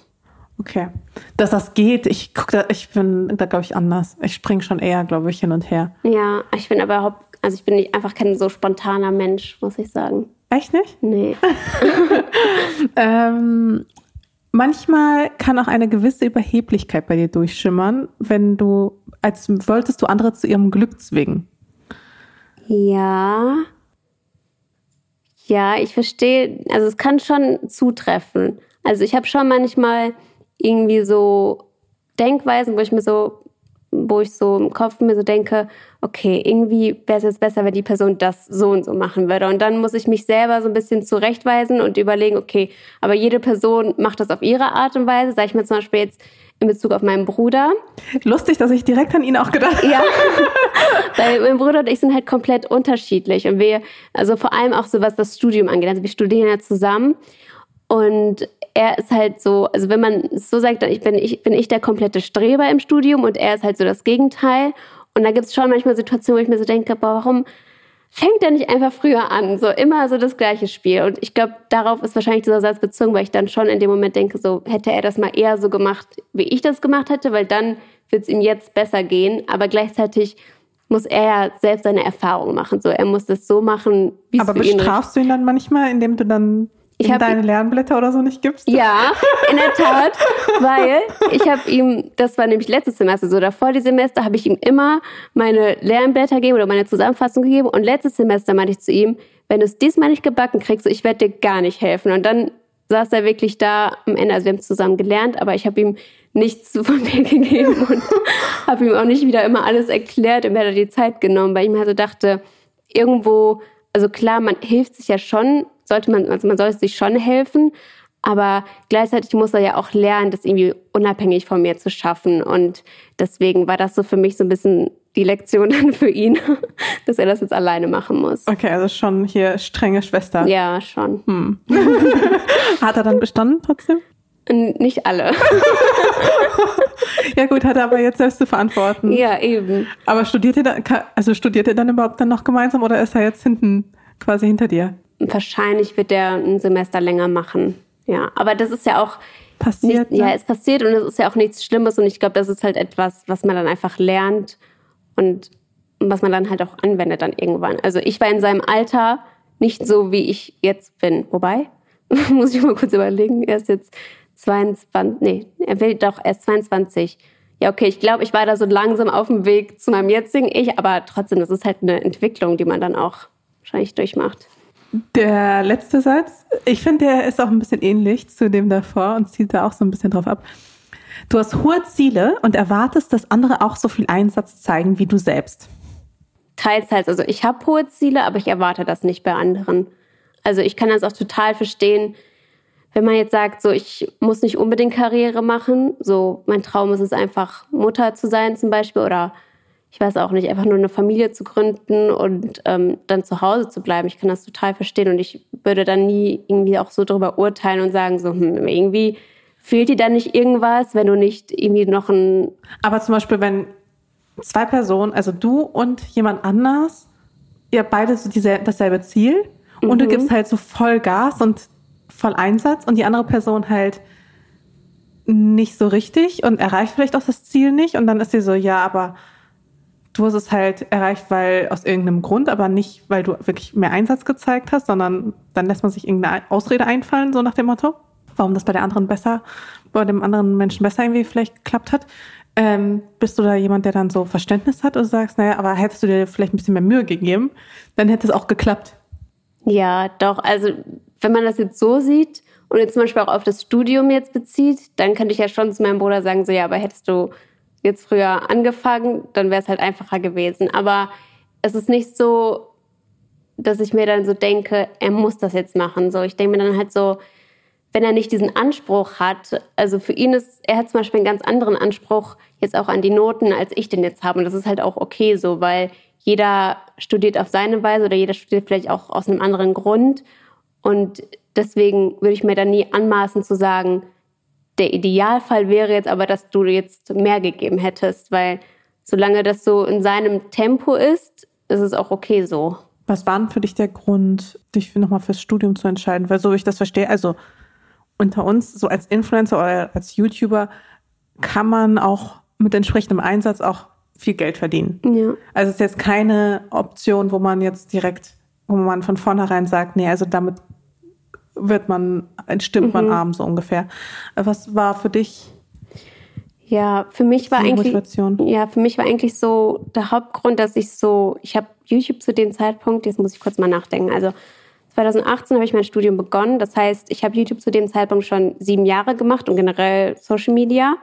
Okay. Dass das geht, ich guck da, ich bin da glaube ich anders. Ich springe schon eher, glaube ich, hin und her. Ja, ich bin aber überhaupt, also ich bin nicht, einfach kein so spontaner Mensch, muss ich sagen. Echt nicht? Nee. Ähm, manchmal kann auch eine gewisse Überheblichkeit bei dir durchschimmern, wenn du, als wolltest du andere zu ihrem Glück zwingen. Ja. Ja, ich verstehe, also es kann schon zutreffen. Also ich habe schon manchmal irgendwie so Denkweisen, wo ich mir so, wo ich so im Kopf mir so denke, okay, irgendwie wäre es jetzt besser, wenn die Person das so und so machen würde. Und dann muss ich mich selber so ein bisschen zurechtweisen und überlegen, okay, aber jede Person macht das auf ihre Art und Weise. Sag ich mir zum Beispiel jetzt in Bezug auf meinen Bruder. Lustig, dass ich direkt an ihn auch gedacht habe. Ja, weil mein Bruder und ich sind halt komplett unterschiedlich und wir, also vor allem auch so was das Studium angeht, also wir studieren ja zusammen und er ist halt so, also wenn man es so sagt, dann ich bin ich bin ich der komplette Streber im Studium und er ist halt so das Gegenteil und da gibt es schon manchmal Situationen, wo ich mir so denke, boah, warum fängt er nicht einfach früher an? So immer so das gleiche Spiel. Und ich glaube, darauf ist wahrscheinlich dieser Satz bezogen, weil ich dann schon in dem Moment denke, so hätte er das mal eher so gemacht, wie ich das gemacht hätte, weil dann wird es ihm jetzt besser gehen. Aber gleichzeitig muss er ja selbst seine Erfahrung machen. So, er muss das so machen, wie es Aber bestrafst du ihn dann manchmal, indem du dann ihm deine Lernblätter oder so nicht gibst? Ja, in der Tat, weil ich habe ihm, das war nämlich letztes Semester so, davor die Semester habe ich ihm immer meine Lernblätter gegeben oder meine Zusammenfassung gegeben und letztes Semester meinte ich zu ihm, wenn du es diesmal nicht gebacken kriegst, so, ich werde dir gar nicht helfen. Und dann saß er wirklich da am Ende, also wir haben zusammen gelernt, aber ich habe ihm nichts von mir gegeben und habe ihm auch nicht wieder immer alles erklärt und mir hat die Zeit genommen, weil ich mir also dachte, irgendwo, also klar, man hilft sich ja schon, sollte man, also man sollte sich schon helfen, aber gleichzeitig muss er ja auch lernen, das irgendwie unabhängig von mir zu schaffen. Und deswegen war das so für mich so ein bisschen die Lektion dann für ihn, dass er das jetzt alleine machen muss. Okay, also schon hier strenge Schwester. Ja, schon. Hm. Hat er dann bestanden trotzdem? Nicht alle. ja gut, hat er aber jetzt selbst zu verantworten. Ja, eben. Aber studiert ihr dann, also studiert ihr dann überhaupt dann noch gemeinsam oder ist er jetzt hinten, quasi hinter dir? Wahrscheinlich wird er ein Semester länger machen. Ja, aber das ist ja auch passiert. Nicht, ne? Ja, es passiert und es ist ja auch nichts Schlimmes und ich glaube, das ist halt etwas, was man dann einfach lernt und was man dann halt auch anwendet dann irgendwann. Also ich war in seinem Alter nicht so, wie ich jetzt bin. Wobei, muss ich mal kurz überlegen, er ist jetzt 22, nee, er will doch erst 22. Ja, okay, ich glaube, ich war da so langsam auf dem Weg zu meinem jetzigen Ich, aber trotzdem, das ist halt eine Entwicklung, die man dann auch wahrscheinlich durchmacht. Der letzte Satz, ich finde, der ist auch ein bisschen ähnlich zu dem davor und zielt da auch so ein bisschen drauf ab. Du hast hohe Ziele und erwartest, dass andere auch so viel Einsatz zeigen wie du selbst. Teils, teils. Also ich habe hohe Ziele, aber ich erwarte das nicht bei anderen. Also ich kann das auch total verstehen, wenn man jetzt sagt, so ich muss nicht unbedingt Karriere machen, so mein Traum ist es einfach Mutter zu sein zum Beispiel oder ich weiß auch nicht, einfach nur eine Familie zu gründen und ähm, dann zu Hause zu bleiben. Ich kann das total verstehen und ich würde dann nie irgendwie auch so darüber urteilen und sagen, so hm, irgendwie Fehlt dir dann nicht irgendwas, wenn du nicht irgendwie noch ein. Aber zum Beispiel, wenn zwei Personen, also du und jemand anders, ihr beide so dieselbe, dasselbe Ziel mhm. und du mhm. gibst halt so voll Gas und voll Einsatz und die andere Person halt nicht so richtig und erreicht vielleicht auch das Ziel nicht und dann ist sie so, ja, aber du hast es halt erreicht, weil aus irgendeinem Grund, aber nicht, weil du wirklich mehr Einsatz gezeigt hast, sondern dann lässt man sich irgendeine Ausrede einfallen, so nach dem Motto warum das bei der anderen besser, bei dem anderen Menschen besser irgendwie vielleicht geklappt hat. Ähm, bist du da jemand, der dann so Verständnis hat und sagst, naja, aber hättest du dir vielleicht ein bisschen mehr Mühe gegeben, dann hätte es auch geklappt. Ja, doch. Also wenn man das jetzt so sieht und jetzt zum Beispiel auch auf das Studium jetzt bezieht, dann könnte ich ja schon zu meinem Bruder sagen, so ja, aber hättest du jetzt früher angefangen, dann wäre es halt einfacher gewesen. Aber es ist nicht so, dass ich mir dann so denke, er muss das jetzt machen. So, ich denke mir dann halt so, wenn er nicht diesen Anspruch hat, also für ihn ist, er hat zum Beispiel einen ganz anderen Anspruch jetzt auch an die Noten, als ich den jetzt habe. Und das ist halt auch okay so, weil jeder studiert auf seine Weise oder jeder studiert vielleicht auch aus einem anderen Grund. Und deswegen würde ich mir da nie anmaßen zu sagen, der Idealfall wäre jetzt aber, dass du jetzt mehr gegeben hättest, weil solange das so in seinem Tempo ist, ist es auch okay so. Was war denn für dich der Grund, dich nochmal fürs Studium zu entscheiden? Weil so wie ich das verstehe, also unter uns, so als Influencer oder als YouTuber, kann man auch mit entsprechendem Einsatz auch viel Geld verdienen. Ja. Also es ist jetzt keine Option, wo man jetzt direkt, wo man von vornherein sagt, nee, also damit wird man, entstimmt mhm. man arm so ungefähr. Was war für dich? Ja, für mich war eigentlich ja, für mich war eigentlich so der Hauptgrund, dass ich so, ich habe YouTube zu dem Zeitpunkt, jetzt muss ich kurz mal nachdenken. Also 2018 habe ich mein Studium begonnen. Das heißt, ich habe YouTube zu dem Zeitpunkt schon sieben Jahre gemacht und generell Social Media.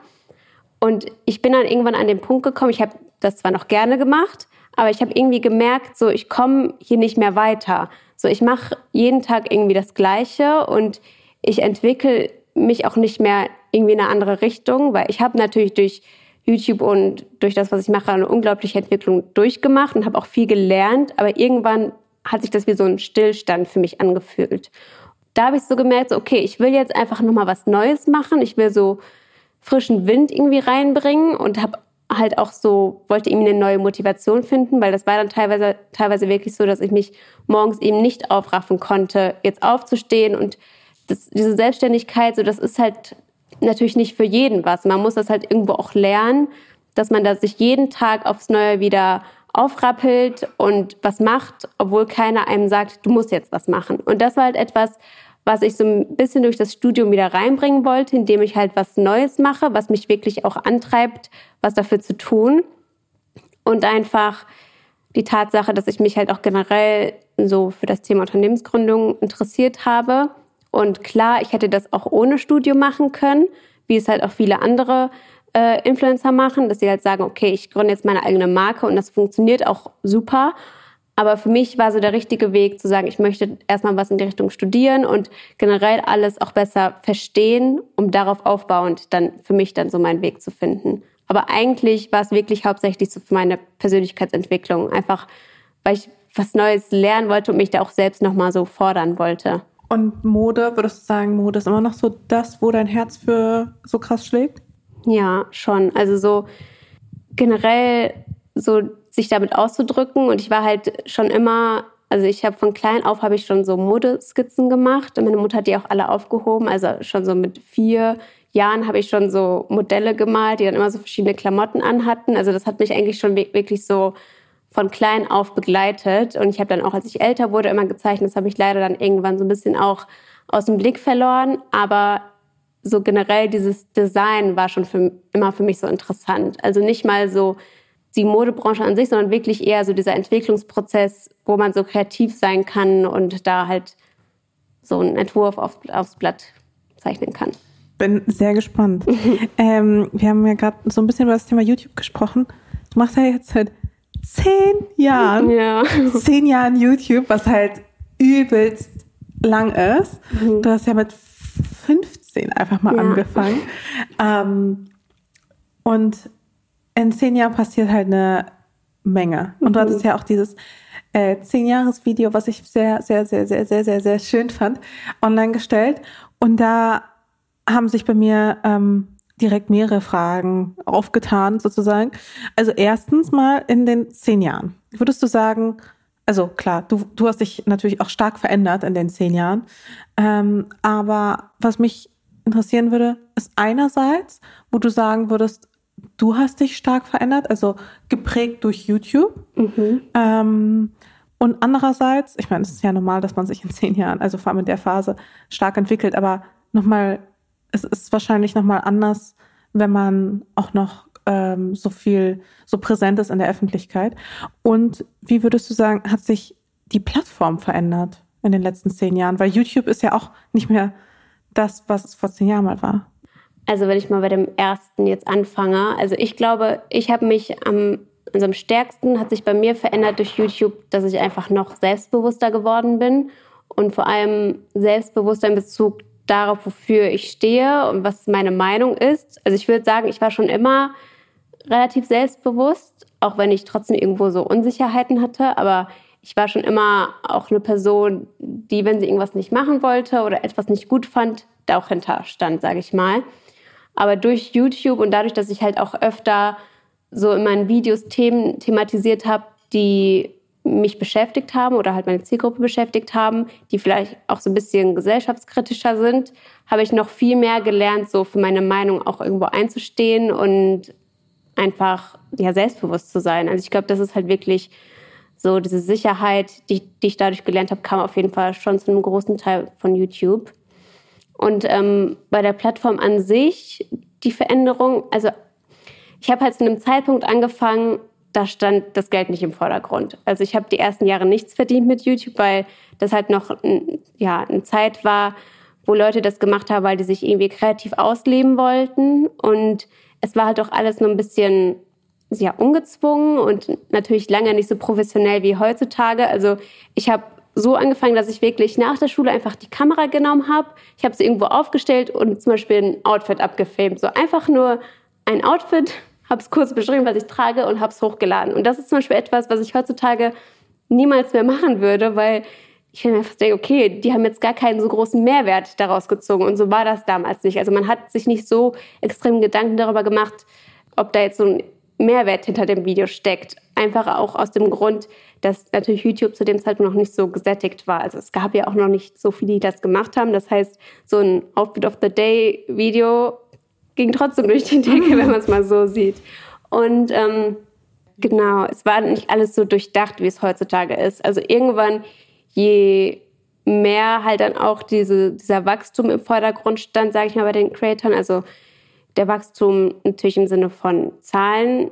Und ich bin dann irgendwann an den Punkt gekommen, ich habe das zwar noch gerne gemacht, aber ich habe irgendwie gemerkt, so ich komme hier nicht mehr weiter. So ich mache jeden Tag irgendwie das Gleiche und ich entwickle mich auch nicht mehr irgendwie in eine andere Richtung, weil ich habe natürlich durch YouTube und durch das, was ich mache, eine unglaubliche Entwicklung durchgemacht und habe auch viel gelernt. Aber irgendwann hat sich das wie so ein Stillstand für mich angefühlt. Da habe ich so gemerkt, so, okay, ich will jetzt einfach nochmal was Neues machen. Ich will so frischen Wind irgendwie reinbringen und habe halt auch so, wollte irgendwie eine neue Motivation finden, weil das war dann teilweise, teilweise wirklich so, dass ich mich morgens eben nicht aufraffen konnte, jetzt aufzustehen und das, diese Selbstständigkeit, so das ist halt natürlich nicht für jeden was. Man muss das halt irgendwo auch lernen, dass man da sich jeden Tag aufs Neue wieder aufrappelt und was macht, obwohl keiner einem sagt, du musst jetzt was machen. Und das war halt etwas, was ich so ein bisschen durch das Studium wieder reinbringen wollte, indem ich halt was Neues mache, was mich wirklich auch antreibt, was dafür zu tun. Und einfach die Tatsache, dass ich mich halt auch generell so für das Thema Unternehmensgründung interessiert habe. Und klar, ich hätte das auch ohne Studium machen können, wie es halt auch viele andere äh, Influencer machen, dass sie halt sagen, okay, ich gründe jetzt meine eigene Marke und das funktioniert auch super. Aber für mich war so der richtige Weg zu sagen, ich möchte erstmal was in die Richtung studieren und generell alles auch besser verstehen, um darauf aufbauend dann für mich dann so meinen Weg zu finden. Aber eigentlich war es wirklich hauptsächlich so für meine Persönlichkeitsentwicklung, einfach weil ich was Neues lernen wollte und mich da auch selbst nochmal so fordern wollte. Und Mode, würdest du sagen, Mode ist immer noch so das, wo dein Herz für so krass schlägt? Ja, schon. Also so generell so sich damit auszudrücken. Und ich war halt schon immer, also ich habe von klein auf habe ich schon so Modeskizzen gemacht. Und meine Mutter hat die auch alle aufgehoben. Also schon so mit vier Jahren habe ich schon so Modelle gemalt, die dann immer so verschiedene Klamotten anhatten. Also das hat mich eigentlich schon wirklich so von klein auf begleitet. Und ich habe dann auch, als ich älter wurde, immer gezeichnet. Das habe ich leider dann irgendwann so ein bisschen auch aus dem Blick verloren. Aber so generell dieses Design war schon für, immer für mich so interessant. Also nicht mal so die Modebranche an sich, sondern wirklich eher so dieser Entwicklungsprozess, wo man so kreativ sein kann und da halt so einen Entwurf auf, aufs Blatt zeichnen kann. Bin sehr gespannt. ähm, wir haben ja gerade so ein bisschen über das Thema YouTube gesprochen. Du machst ja jetzt seit zehn Jahren, ja. zehn Jahren YouTube, was halt übelst lang ist. Mhm. Du hast ja mit 15 einfach mal ja. angefangen. Ähm, und in zehn Jahren passiert halt eine Menge. Und mhm. du hattest ja auch dieses äh, zehn-Jahres-Video, was ich sehr, sehr, sehr, sehr, sehr, sehr, sehr schön fand, online gestellt. Und da haben sich bei mir ähm, direkt mehrere Fragen aufgetan, sozusagen. Also erstens mal in den zehn Jahren. Würdest du sagen, also klar, du, du hast dich natürlich auch stark verändert in den zehn Jahren. Ähm, aber was mich interessieren würde, ist einerseits, wo du sagen würdest, du hast dich stark verändert, also geprägt durch YouTube. Mhm. Ähm, und andererseits, ich meine, es ist ja normal, dass man sich in zehn Jahren, also vor allem in der Phase, stark entwickelt, aber nochmal, es ist wahrscheinlich nochmal anders, wenn man auch noch ähm, so viel, so präsent ist in der Öffentlichkeit. Und wie würdest du sagen, hat sich die Plattform verändert in den letzten zehn Jahren? Weil YouTube ist ja auch nicht mehr das, was es vor zehn Jahren mal war. Also wenn ich mal bei dem ersten jetzt anfange, also ich glaube, ich habe mich am, also am stärksten hat sich bei mir verändert durch YouTube, dass ich einfach noch selbstbewusster geworden bin und vor allem selbstbewusster in Bezug darauf, wofür ich stehe und was meine Meinung ist. Also ich würde sagen, ich war schon immer relativ selbstbewusst, auch wenn ich trotzdem irgendwo so Unsicherheiten hatte, aber ich war schon immer auch eine Person, die, wenn sie irgendwas nicht machen wollte oder etwas nicht gut fand, da auch hinter stand, sage ich mal. Aber durch YouTube und dadurch, dass ich halt auch öfter so in meinen Videos Themen thematisiert habe, die mich beschäftigt haben oder halt meine Zielgruppe beschäftigt haben, die vielleicht auch so ein bisschen gesellschaftskritischer sind, habe ich noch viel mehr gelernt, so für meine Meinung auch irgendwo einzustehen und einfach ja selbstbewusst zu sein. Also ich glaube, das ist halt wirklich so diese Sicherheit, die, die ich dadurch gelernt habe, kam auf jeden Fall schon zu einem großen Teil von YouTube. Und ähm, bei der Plattform an sich, die Veränderung, also ich habe halt zu einem Zeitpunkt angefangen, da stand das Geld nicht im Vordergrund. Also ich habe die ersten Jahre nichts verdient mit YouTube, weil das halt noch ja, eine Zeit war, wo Leute das gemacht haben, weil die sich irgendwie kreativ ausleben wollten. Und es war halt auch alles nur ein bisschen ja, ungezwungen und natürlich lange nicht so professionell wie heutzutage. Also ich habe so angefangen, dass ich wirklich nach der Schule einfach die Kamera genommen habe. Ich habe sie irgendwo aufgestellt und zum Beispiel ein Outfit abgefilmt. So einfach nur ein Outfit, habe es kurz beschrieben, was ich trage und habe es hochgeladen. Und das ist zum Beispiel etwas, was ich heutzutage niemals mehr machen würde, weil ich mir einfach denke, okay, die haben jetzt gar keinen so großen Mehrwert daraus gezogen. Und so war das damals nicht. Also man hat sich nicht so extrem Gedanken darüber gemacht, ob da jetzt so ein Mehrwert hinter dem Video steckt. Einfach auch aus dem Grund, dass natürlich YouTube zu dem Zeitpunkt noch nicht so gesättigt war. Also es gab ja auch noch nicht so viele, die das gemacht haben. Das heißt, so ein Outfit of the Day Video ging trotzdem durch die Decke, wenn man es mal so sieht. Und ähm, genau, es war nicht alles so durchdacht, wie es heutzutage ist. Also irgendwann, je mehr halt dann auch diese, dieser Wachstum im Vordergrund stand, sage ich mal, bei den Creatoren. Also der Wachstum natürlich im Sinne von Zahlen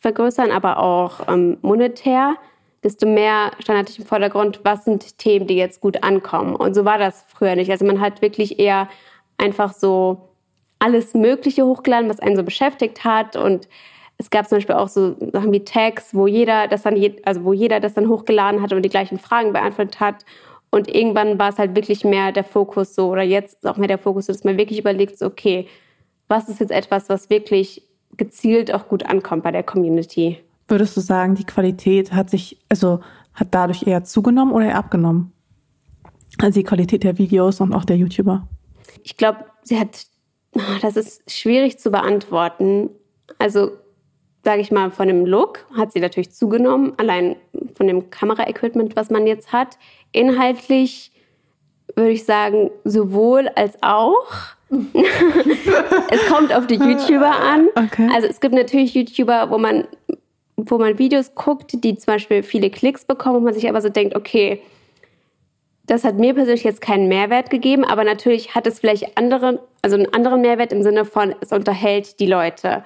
vergrößern, aber auch ähm, monetär, desto mehr stand natürlich im Vordergrund, was sind Themen, die jetzt gut ankommen. Und so war das früher nicht. Also man hat wirklich eher einfach so alles Mögliche hochgeladen, was einen so beschäftigt hat. Und es gab zum Beispiel auch so Sachen wie Tags, wo jeder das dann, also wo jeder das dann hochgeladen hat und die gleichen Fragen beantwortet hat. Und irgendwann war es halt wirklich mehr der Fokus so, oder jetzt ist auch mehr der Fokus so, dass man wirklich überlegt, so, okay, was ist jetzt etwas, was wirklich gezielt auch gut ankommt bei der Community? Würdest du sagen, die Qualität hat sich, also hat dadurch eher zugenommen oder eher abgenommen? Also die Qualität der Videos und auch der YouTuber? Ich glaube, sie hat, das ist schwierig zu beantworten. Also sage ich mal, von dem Look hat sie natürlich zugenommen, allein von dem Kameraequipment, was man jetzt hat. Inhaltlich würde ich sagen, sowohl als auch. es kommt auf die YouTuber an. Okay. Also es gibt natürlich YouTuber, wo man, wo man Videos guckt, die zum Beispiel viele Klicks bekommen, wo man sich aber so denkt, okay, das hat mir persönlich jetzt keinen Mehrwert gegeben, aber natürlich hat es vielleicht andere, also einen anderen Mehrwert im Sinne von, es unterhält die Leute.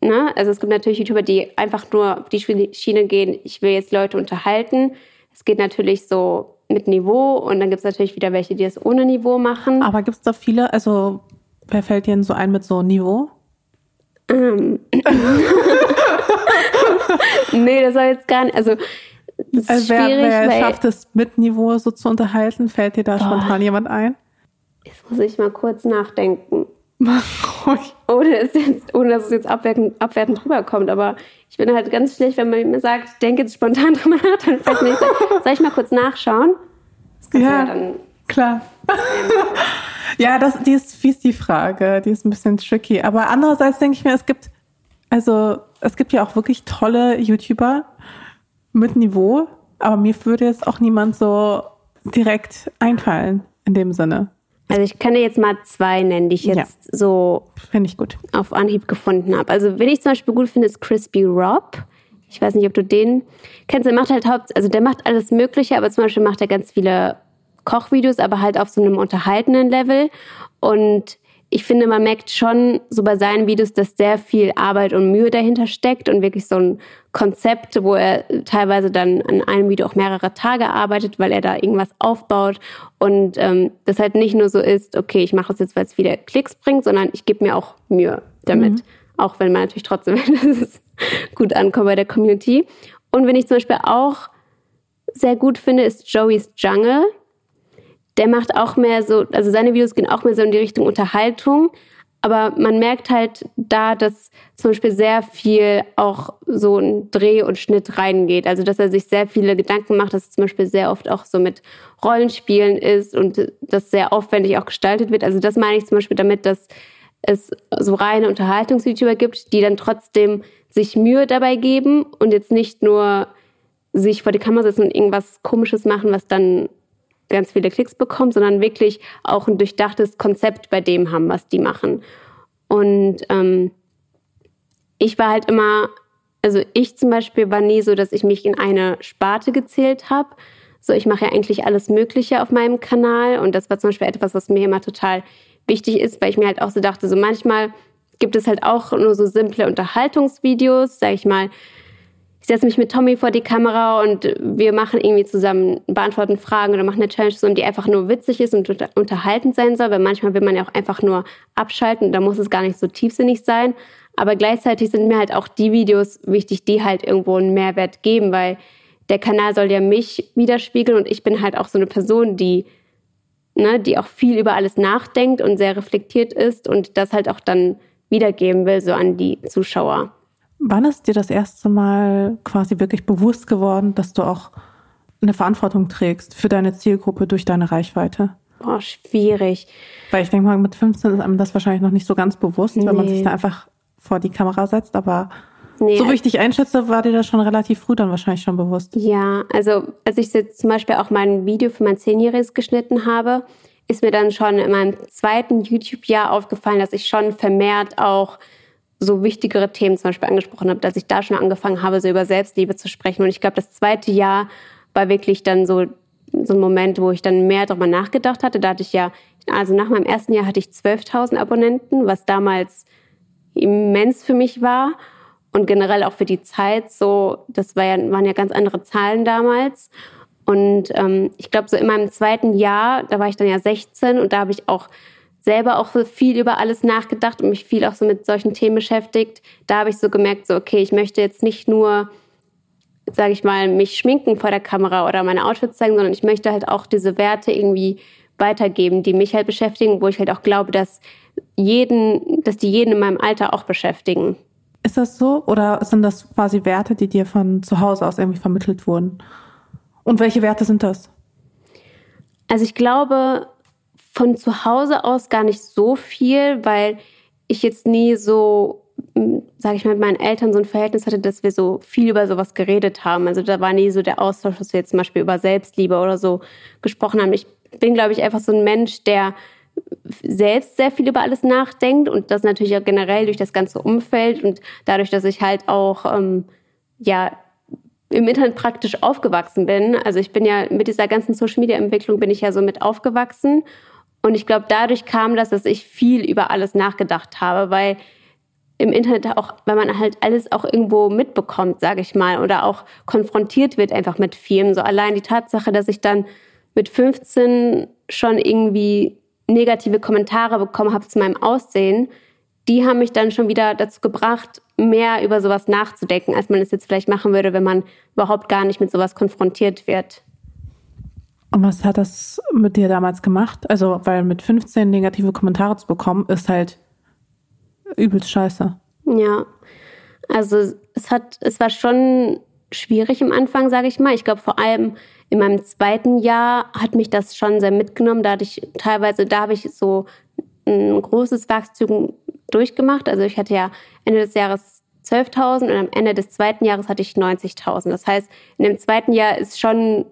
Ne? Also es gibt natürlich YouTuber, die einfach nur auf die Schiene gehen, ich will jetzt Leute unterhalten. Es geht natürlich so mit Niveau und dann gibt es natürlich wieder welche, die es ohne Niveau machen. Aber gibt es da viele, also wer fällt dir denn so ein mit so Niveau? Ähm. nee, das soll jetzt gar nicht, also das ist also wer, wer schafft es mit Niveau so zu unterhalten? Fällt dir da Boah. spontan jemand ein? Jetzt muss ich mal kurz nachdenken. Mach ruhig. Ohne, es jetzt, ohne dass es jetzt abwertend, abwertend rüberkommt. Aber ich bin halt ganz schlecht, wenn man mir sagt, denke jetzt spontan drüber nach, dann fällt mir nicht. Soll ich mal kurz nachschauen? ja, ja dann klar. ja, das, die ist fies, die Frage. Die ist ein bisschen tricky. Aber andererseits denke ich mir, es gibt, also, es gibt ja auch wirklich tolle YouTuber mit Niveau. Aber mir würde jetzt auch niemand so direkt einfallen in dem Sinne. Also ich kann dir jetzt mal zwei nennen, die ich jetzt ja. so ich gut. auf Anhieb gefunden habe. Also wen ich zum Beispiel gut finde, ist Crispy Rob. Ich weiß nicht, ob du den kennst. Der macht halt Haupt, also der macht alles Mögliche, aber zum Beispiel macht er ganz viele Kochvideos, aber halt auf so einem unterhaltenden Level. Und ich finde, man merkt schon so bei seinen Videos, dass sehr viel Arbeit und Mühe dahinter steckt und wirklich so ein Konzept, wo er teilweise dann an einem Video auch mehrere Tage arbeitet, weil er da irgendwas aufbaut und ähm, das halt nicht nur so ist, okay, ich mache es jetzt, weil es wieder Klicks bringt, sondern ich gebe mir auch Mühe damit. Mhm. Auch wenn man natürlich trotzdem gut ankommt bei der Community. Und wenn ich zum Beispiel auch sehr gut finde, ist Joey's Jungle der macht auch mehr so, also seine Videos gehen auch mehr so in die Richtung Unterhaltung. Aber man merkt halt da, dass zum Beispiel sehr viel auch so ein Dreh und Schnitt reingeht. Also dass er sich sehr viele Gedanken macht, dass es zum Beispiel sehr oft auch so mit Rollenspielen ist und das sehr aufwendig auch gestaltet wird. Also das meine ich zum Beispiel damit, dass es so reine Unterhaltungs-YouTuber gibt, die dann trotzdem sich Mühe dabei geben und jetzt nicht nur sich vor die Kamera setzen und irgendwas Komisches machen, was dann ganz viele Klicks bekommen, sondern wirklich auch ein durchdachtes Konzept bei dem haben, was die machen. Und ähm, ich war halt immer, also ich zum Beispiel war nie so, dass ich mich in eine Sparte gezählt habe. So, ich mache ja eigentlich alles Mögliche auf meinem Kanal und das war zum Beispiel etwas, was mir immer total wichtig ist, weil ich mir halt auch so dachte, so manchmal gibt es halt auch nur so simple Unterhaltungsvideos, sag ich mal, ich setze mich mit Tommy vor die Kamera und wir machen irgendwie zusammen, beantworten Fragen oder machen eine Challenge zusammen, die einfach nur witzig ist und unterhaltend sein soll, weil manchmal will man ja auch einfach nur abschalten, da muss es gar nicht so tiefsinnig sein. Aber gleichzeitig sind mir halt auch die Videos wichtig, die halt irgendwo einen Mehrwert geben, weil der Kanal soll ja mich widerspiegeln und ich bin halt auch so eine Person, die, ne, die auch viel über alles nachdenkt und sehr reflektiert ist und das halt auch dann wiedergeben will, so an die Zuschauer. Wann ist dir das erste Mal quasi wirklich bewusst geworden, dass du auch eine Verantwortung trägst für deine Zielgruppe durch deine Reichweite? Boah, schwierig. Weil ich denke mal, mit 15 ist einem das wahrscheinlich noch nicht so ganz bewusst, nee. wenn man sich da einfach vor die Kamera setzt. Aber nee, so wie ich dich einschätze, war dir das schon relativ früh dann wahrscheinlich schon bewusst. Ja, also als ich jetzt zum Beispiel auch mein Video für mein Zehnjähriges geschnitten habe, ist mir dann schon in meinem zweiten YouTube-Jahr aufgefallen, dass ich schon vermehrt auch so wichtigere Themen zum Beispiel angesprochen habe, dass ich da schon angefangen habe, so über Selbstliebe zu sprechen. Und ich glaube, das zweite Jahr war wirklich dann so so ein Moment, wo ich dann mehr darüber nachgedacht hatte. Da hatte ich ja, also nach meinem ersten Jahr hatte ich 12.000 Abonnenten, was damals immens für mich war und generell auch für die Zeit so, das war ja, waren ja ganz andere Zahlen damals. Und ähm, ich glaube, so in meinem zweiten Jahr, da war ich dann ja 16 und da habe ich auch selber auch so viel über alles nachgedacht und mich viel auch so mit solchen Themen beschäftigt. Da habe ich so gemerkt, so okay, ich möchte jetzt nicht nur, sage ich mal, mich schminken vor der Kamera oder meine Outfits zeigen, sondern ich möchte halt auch diese Werte irgendwie weitergeben, die mich halt beschäftigen, wo ich halt auch glaube, dass jeden, dass die jeden in meinem Alter auch beschäftigen. Ist das so oder sind das quasi Werte, die dir von zu Hause aus irgendwie vermittelt wurden? Und welche Werte sind das? Also ich glaube von zu Hause aus gar nicht so viel, weil ich jetzt nie so, hm, sage ich mal, mit meinen Eltern so ein Verhältnis hatte, dass wir so viel über sowas geredet haben. Also da war nie so der Austausch, dass wir jetzt zum Beispiel über Selbstliebe oder so gesprochen haben. Ich bin, glaube ich, einfach so ein Mensch, der selbst sehr viel über alles nachdenkt und das natürlich auch generell durch das ganze Umfeld und dadurch, dass ich halt auch ähm, ja im Internet praktisch aufgewachsen bin. Also ich bin ja mit dieser ganzen Social Media Entwicklung bin ich ja so mit aufgewachsen und ich glaube, dadurch kam das, dass ich viel über alles nachgedacht habe, weil im Internet auch, wenn man halt alles auch irgendwo mitbekommt, sage ich mal, oder auch konfrontiert wird einfach mit Firmen. So allein die Tatsache, dass ich dann mit 15 schon irgendwie negative Kommentare bekommen habe zu meinem Aussehen, die haben mich dann schon wieder dazu gebracht, mehr über sowas nachzudenken, als man es jetzt vielleicht machen würde, wenn man überhaupt gar nicht mit sowas konfrontiert wird. Und was hat das mit dir damals gemacht? Also, weil mit 15 negative Kommentare zu bekommen, ist halt übelst scheiße. Ja. Also, es hat, es war schon schwierig am Anfang, sage ich mal. Ich glaube, vor allem in meinem zweiten Jahr hat mich das schon sehr mitgenommen. Da hatte ich teilweise, da habe ich so ein großes Wachstum durchgemacht. Also ich hatte ja Ende des Jahres 12.000 und am Ende des zweiten Jahres hatte ich 90.000. Das heißt, in dem zweiten Jahr ist schon,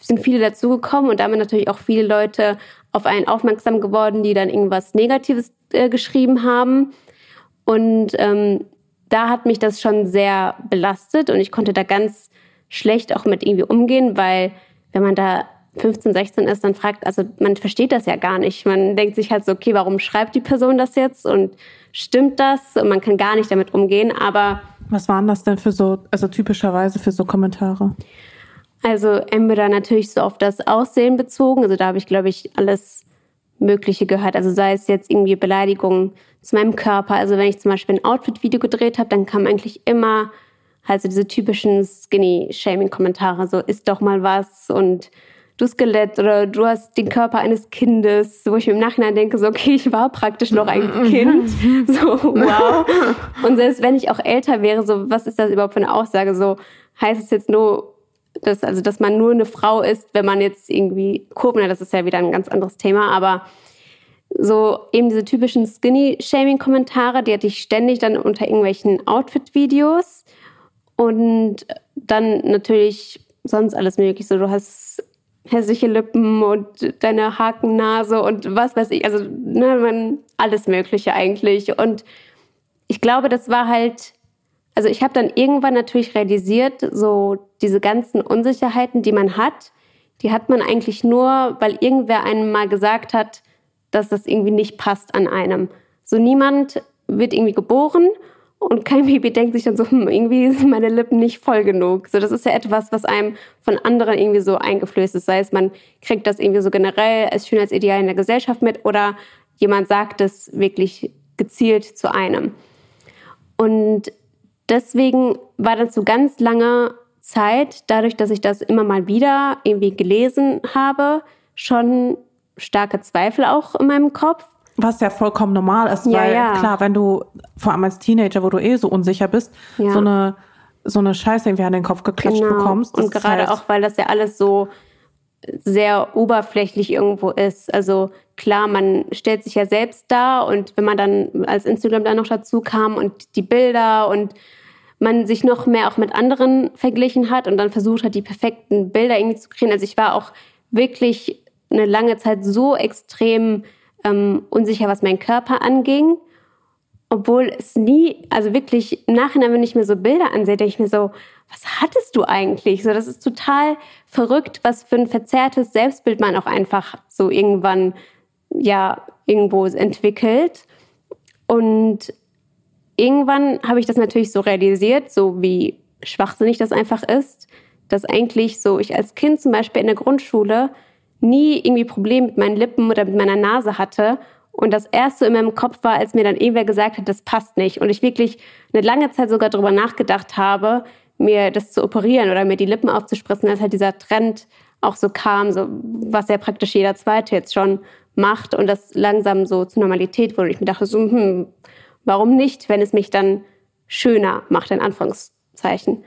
sind viele dazugekommen und damit natürlich auch viele Leute auf einen aufmerksam geworden, die dann irgendwas Negatives äh, geschrieben haben. Und ähm, da hat mich das schon sehr belastet und ich konnte da ganz schlecht auch mit irgendwie umgehen, weil wenn man da 15, 16 ist, dann fragt, also man versteht das ja gar nicht. Man denkt sich halt so, okay, warum schreibt die Person das jetzt und stimmt das? Und man kann gar nicht damit umgehen, aber. Was waren das denn für so, also typischerweise für so Kommentare? Also entweder natürlich so auf das Aussehen bezogen, also da habe ich, glaube ich, alles Mögliche gehört. Also sei es jetzt irgendwie Beleidigungen zu meinem Körper. Also wenn ich zum Beispiel ein Outfit-Video gedreht habe, dann kam eigentlich immer halt so diese typischen Skinny-Shaming-Kommentare, so isst doch mal was und du Skelett oder du hast den Körper eines Kindes, wo ich mir im Nachhinein denke, so okay, ich war praktisch noch ein Kind, so wow. Und selbst wenn ich auch älter wäre, so was ist das überhaupt für eine Aussage? So heißt es jetzt nur, dass also dass man nur eine Frau ist, wenn man jetzt irgendwie Kurven, das ist ja wieder ein ganz anderes Thema, aber so eben diese typischen Skinny-Shaming-Kommentare, die hatte ich ständig dann unter irgendwelchen Outfit-Videos und dann natürlich sonst alles möglich. So, du hast hässliche Lippen und deine Hakennase und was weiß ich, also ne, man, alles Mögliche eigentlich. Und ich glaube, das war halt, also ich habe dann irgendwann natürlich realisiert, so diese ganzen Unsicherheiten, die man hat, die hat man eigentlich nur, weil irgendwer einem mal gesagt hat, dass das irgendwie nicht passt an einem. So niemand wird irgendwie geboren und kein Baby denkt sich dann so, hm, irgendwie sind meine Lippen nicht voll genug. So, das ist ja etwas, was einem von anderen irgendwie so eingeflößt ist. Sei es, man kriegt das irgendwie so generell als Schönheitsideal in der Gesellschaft mit oder jemand sagt es wirklich gezielt zu einem. Und deswegen war dann zu ganz langer Zeit, dadurch, dass ich das immer mal wieder irgendwie gelesen habe, schon starke Zweifel auch in meinem Kopf was ja vollkommen normal ist, ja, weil ja. klar, wenn du vor allem als Teenager, wo du eh so unsicher bist, ja. so eine so eine Scheiße irgendwie an den Kopf geklatscht genau. bekommst. Und gerade halt auch, weil das ja alles so sehr oberflächlich irgendwo ist. Also klar, man stellt sich ja selbst dar und wenn man dann als Instagram dann noch dazu kam und die Bilder und man sich noch mehr auch mit anderen verglichen hat und dann versucht hat, die perfekten Bilder irgendwie zu kriegen. Also ich war auch wirklich eine lange Zeit so extrem ähm, unsicher, was meinen Körper anging. obwohl es nie, also wirklich im Nachhinein, wenn ich mir so Bilder ansehe, denke ich mir so, was hattest du eigentlich? So, das ist total verrückt, was für ein verzerrtes Selbstbild man auch einfach so irgendwann ja irgendwo entwickelt. Und irgendwann habe ich das natürlich so realisiert, so wie schwachsinnig das einfach ist, dass eigentlich so ich als Kind zum Beispiel in der Grundschule nie irgendwie Probleme mit meinen Lippen oder mit meiner Nase hatte und das erste in meinem Kopf war, als mir dann irgendwer gesagt hat, das passt nicht. Und ich wirklich eine lange Zeit sogar darüber nachgedacht habe, mir das zu operieren oder mir die Lippen aufzuspritzen, als halt dieser Trend auch so kam, so, was ja praktisch jeder Zweite jetzt schon macht und das langsam so zur Normalität wurde. Ich mir dachte so, hm, warum nicht, wenn es mich dann schöner macht, in Anführungszeichen.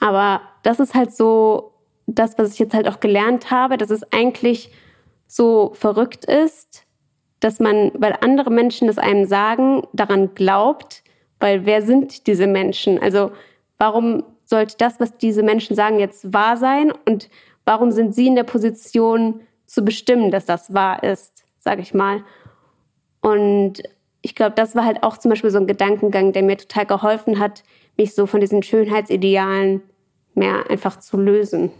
Aber das ist halt so das, was ich jetzt halt auch gelernt habe, dass es eigentlich so verrückt ist, dass man, weil andere Menschen das einem sagen, daran glaubt, weil wer sind diese Menschen? Also warum sollte das, was diese Menschen sagen, jetzt wahr sein? Und warum sind sie in der Position zu bestimmen, dass das wahr ist, sage ich mal? Und ich glaube, das war halt auch zum Beispiel so ein Gedankengang, der mir total geholfen hat, mich so von diesen Schönheitsidealen mehr einfach zu lösen.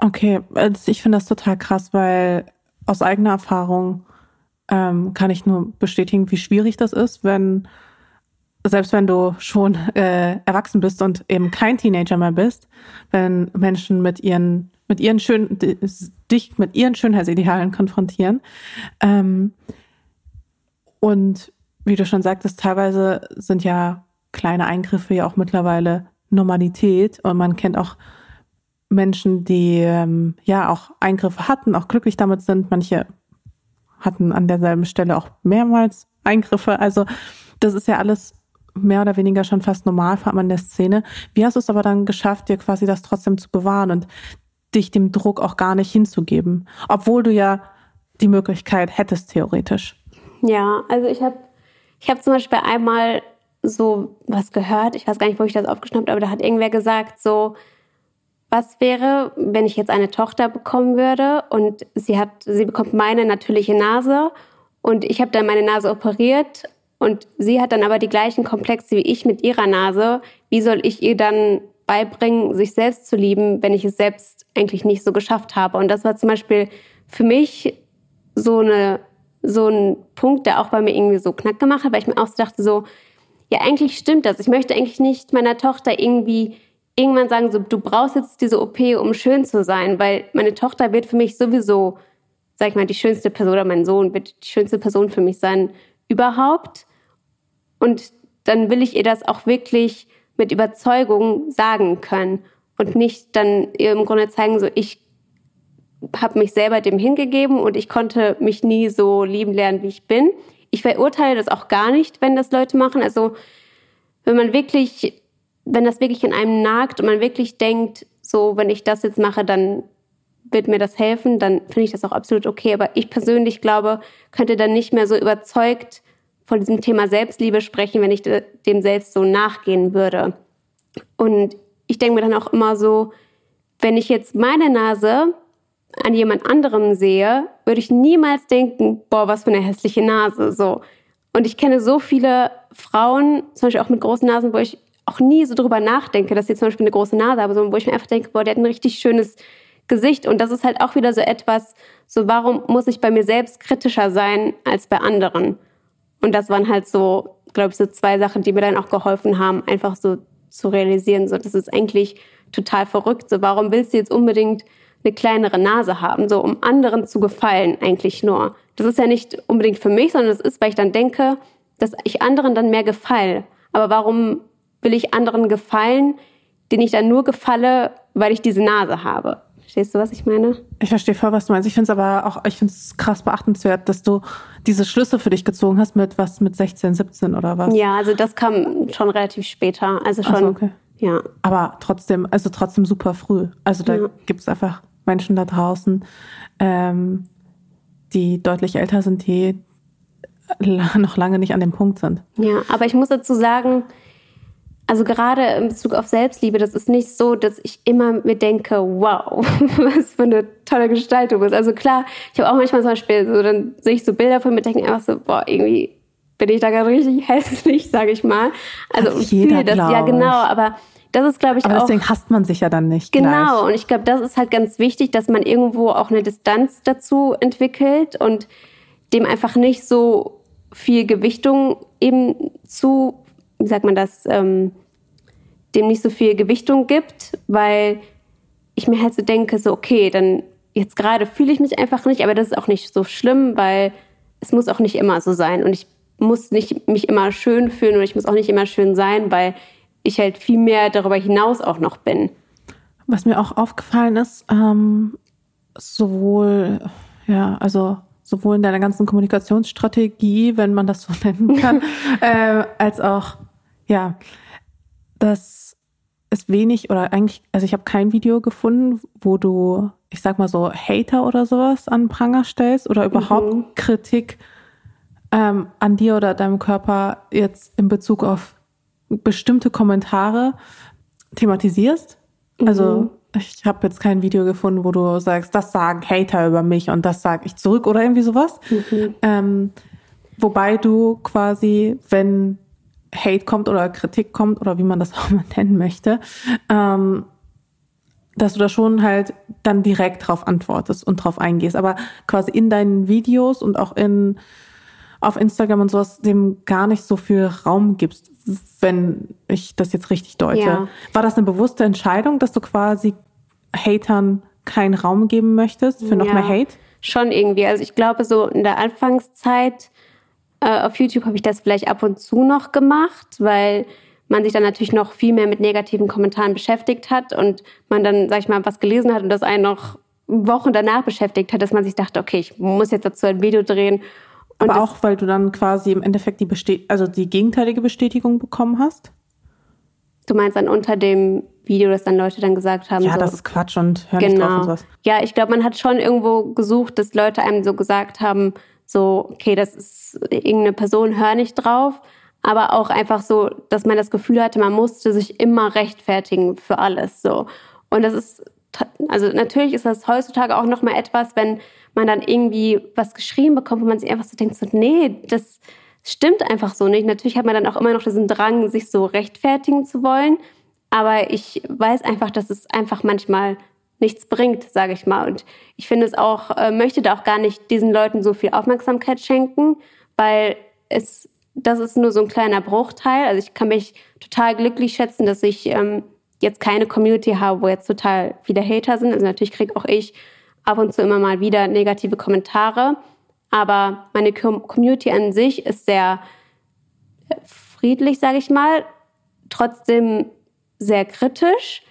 Okay, also ich finde das total krass, weil aus eigener Erfahrung ähm, kann ich nur bestätigen, wie schwierig das ist, wenn selbst wenn du schon äh, erwachsen bist und eben kein Teenager mehr bist, wenn Menschen mit ihren mit ihren schönen dich mit ihren Schönheitsidealen konfrontieren ähm, und wie du schon sagtest, teilweise sind ja kleine Eingriffe ja auch mittlerweile Normalität und man kennt auch Menschen, die ähm, ja auch Eingriffe hatten, auch glücklich damit sind. Manche hatten an derselben Stelle auch mehrmals Eingriffe. Also das ist ja alles mehr oder weniger schon fast normal, vor allem in der Szene. Wie hast du es aber dann geschafft, dir quasi das trotzdem zu bewahren und dich dem Druck auch gar nicht hinzugeben, obwohl du ja die Möglichkeit hättest theoretisch? Ja, also ich habe ich hab zum Beispiel einmal so was gehört, ich weiß gar nicht, wo ich das aufgeschnappt habe, aber da hat irgendwer gesagt, so, was wäre, wenn ich jetzt eine Tochter bekommen würde und sie hat, sie bekommt meine natürliche Nase und ich habe dann meine Nase operiert und sie hat dann aber die gleichen Komplexe wie ich mit ihrer Nase. Wie soll ich ihr dann beibringen, sich selbst zu lieben, wenn ich es selbst eigentlich nicht so geschafft habe? Und das war zum Beispiel für mich so eine so ein Punkt, der auch bei mir irgendwie so knack gemacht hat, weil ich mir auch so dachte so, ja eigentlich stimmt das. Ich möchte eigentlich nicht meiner Tochter irgendwie irgendwann sagen, so, du brauchst jetzt diese OP, um schön zu sein, weil meine Tochter wird für mich sowieso, sag ich mal, die schönste Person oder mein Sohn wird die schönste Person für mich sein überhaupt. Und dann will ich ihr das auch wirklich mit Überzeugung sagen können und nicht dann ihr im Grunde zeigen, so ich habe mich selber dem hingegeben und ich konnte mich nie so lieben lernen, wie ich bin. Ich verurteile das auch gar nicht, wenn das Leute machen. Also wenn man wirklich wenn das wirklich in einem nagt und man wirklich denkt, so, wenn ich das jetzt mache, dann wird mir das helfen, dann finde ich das auch absolut okay. Aber ich persönlich glaube, könnte dann nicht mehr so überzeugt von diesem Thema Selbstliebe sprechen, wenn ich dem selbst so nachgehen würde. Und ich denke mir dann auch immer so, wenn ich jetzt meine Nase an jemand anderem sehe, würde ich niemals denken, boah, was für eine hässliche Nase, so. Und ich kenne so viele Frauen, zum Beispiel auch mit großen Nasen, wo ich auch nie so drüber nachdenke, dass sie zum Beispiel eine große Nase haben, sondern wo ich mir einfach denke, boah, der hat ein richtig schönes Gesicht. Und das ist halt auch wieder so etwas, so warum muss ich bei mir selbst kritischer sein als bei anderen? Und das waren halt so, glaube ich, so zwei Sachen, die mir dann auch geholfen haben, einfach so zu realisieren, so das ist eigentlich total verrückt. So warum willst du jetzt unbedingt eine kleinere Nase haben, so um anderen zu gefallen eigentlich nur? Das ist ja nicht unbedingt für mich, sondern das ist, weil ich dann denke, dass ich anderen dann mehr gefalle. Aber warum will ich anderen gefallen, denen ich dann nur gefalle, weil ich diese Nase habe. Verstehst du, was ich meine? Ich verstehe voll, was du meinst. Ich finde es aber auch, ich finde es krass beachtenswert, dass du diese Schlüsse für dich gezogen hast mit was, mit 16, 17 oder was? Ja, also das kam schon relativ später. Also schon. So, okay. Ja. Aber trotzdem, also trotzdem super früh. Also da ja. gibt es einfach Menschen da draußen, ähm, die deutlich älter sind, die noch lange nicht an dem Punkt sind. Ja, aber ich muss dazu sagen, also gerade in Bezug auf Selbstliebe, das ist nicht so, dass ich immer mir denke, wow, was für eine tolle Gestalt du bist. Also klar, ich habe auch manchmal zum Beispiel so, dann sehe ich so Bilder von mir, denke einfach so, boah, irgendwie bin ich da gerade richtig hässlich, sage ich mal. Also Hat jeder, das, ja genau, aber das ist, glaube ich, aber auch. deswegen hasst man sich ja dann nicht. Genau, Gleich. und ich glaube, das ist halt ganz wichtig, dass man irgendwo auch eine Distanz dazu entwickelt und dem einfach nicht so viel Gewichtung eben zu, wie sagt man das, ähm, dem nicht so viel Gewichtung gibt, weil ich mir halt so denke, so okay, dann jetzt gerade fühle ich mich einfach nicht, aber das ist auch nicht so schlimm, weil es muss auch nicht immer so sein und ich muss nicht mich immer schön fühlen und ich muss auch nicht immer schön sein, weil ich halt viel mehr darüber hinaus auch noch bin. Was mir auch aufgefallen ist, ähm, sowohl, ja, also sowohl in deiner ganzen Kommunikationsstrategie, wenn man das so nennen kann, äh, als auch, ja, dass es wenig oder eigentlich, also ich habe kein Video gefunden, wo du, ich sag mal so, Hater oder sowas an Pranger stellst oder überhaupt Mhm. Kritik ähm, an dir oder deinem Körper jetzt in Bezug auf bestimmte Kommentare thematisierst. Also ich habe jetzt kein Video gefunden, wo du sagst, das sagen Hater über mich und das sage ich zurück oder irgendwie sowas. Ähm, wobei du quasi, wenn Hate kommt oder Kritik kommt oder wie man das auch mal nennen möchte, ähm, dass du da schon halt dann direkt drauf antwortest und drauf eingehst. Aber quasi in deinen Videos und auch in auf Instagram und sowas dem gar nicht so viel Raum gibst, wenn ich das jetzt richtig deute. Ja. War das eine bewusste Entscheidung, dass du quasi Hatern keinen Raum geben möchtest für noch Ja. mehr Hate? Schon irgendwie. Also ich glaube, so in der Anfangszeit äh, auf YouTube habe ich das vielleicht ab und zu noch gemacht, weil man sich dann natürlich noch viel mehr mit negativen Kommentaren beschäftigt hat und man dann, sag ich mal, was gelesen hat und das einen noch Wochen danach beschäftigt hat, dass man sich dachte, okay, ich muss jetzt dazu ein Video drehen. Und Aber das, auch, weil du dann quasi im Endeffekt die Bestät also die gegenteilige Bestätigung bekommen hast? du meinst dann unter dem Video, dass dann Leute dann gesagt haben, Ja, so, das ist Quatsch und hör nicht drauf und Genau. sowas. Ja, ich glaube, man hat schon irgendwo gesucht, dass Leute einem so gesagt haben, so, okay, das ist irgendeine Person, hör nicht drauf. Aber auch einfach so, dass man das Gefühl hatte, man musste sich immer rechtfertigen für alles. So. Und das ist, also natürlich ist das heutzutage auch nochmal etwas, wenn man dann irgendwie was geschrieben bekommt, wo man sich einfach so denkt, so, nee, das stimmt einfach so nicht. Natürlich hat man dann auch immer noch diesen Drang, sich so rechtfertigen zu wollen. Aber ich weiß einfach, dass es einfach manchmal nichts bringt, sage ich mal. Und ich finde es auch, äh, möchte da auch gar nicht diesen Leuten so viel Aufmerksamkeit schenken, weil es, das ist nur so ein kleiner Bruchteil. Also ich kann mich total glücklich schätzen, dass ich ähm, jetzt keine Community habe, wo jetzt total viele Hater sind. Also natürlich kriege auch ich ab und zu immer mal wieder negative Kommentare. Aber meine Com Community an sich ist sehr friedlich, sage ich mal, trotzdem sehr kritisch.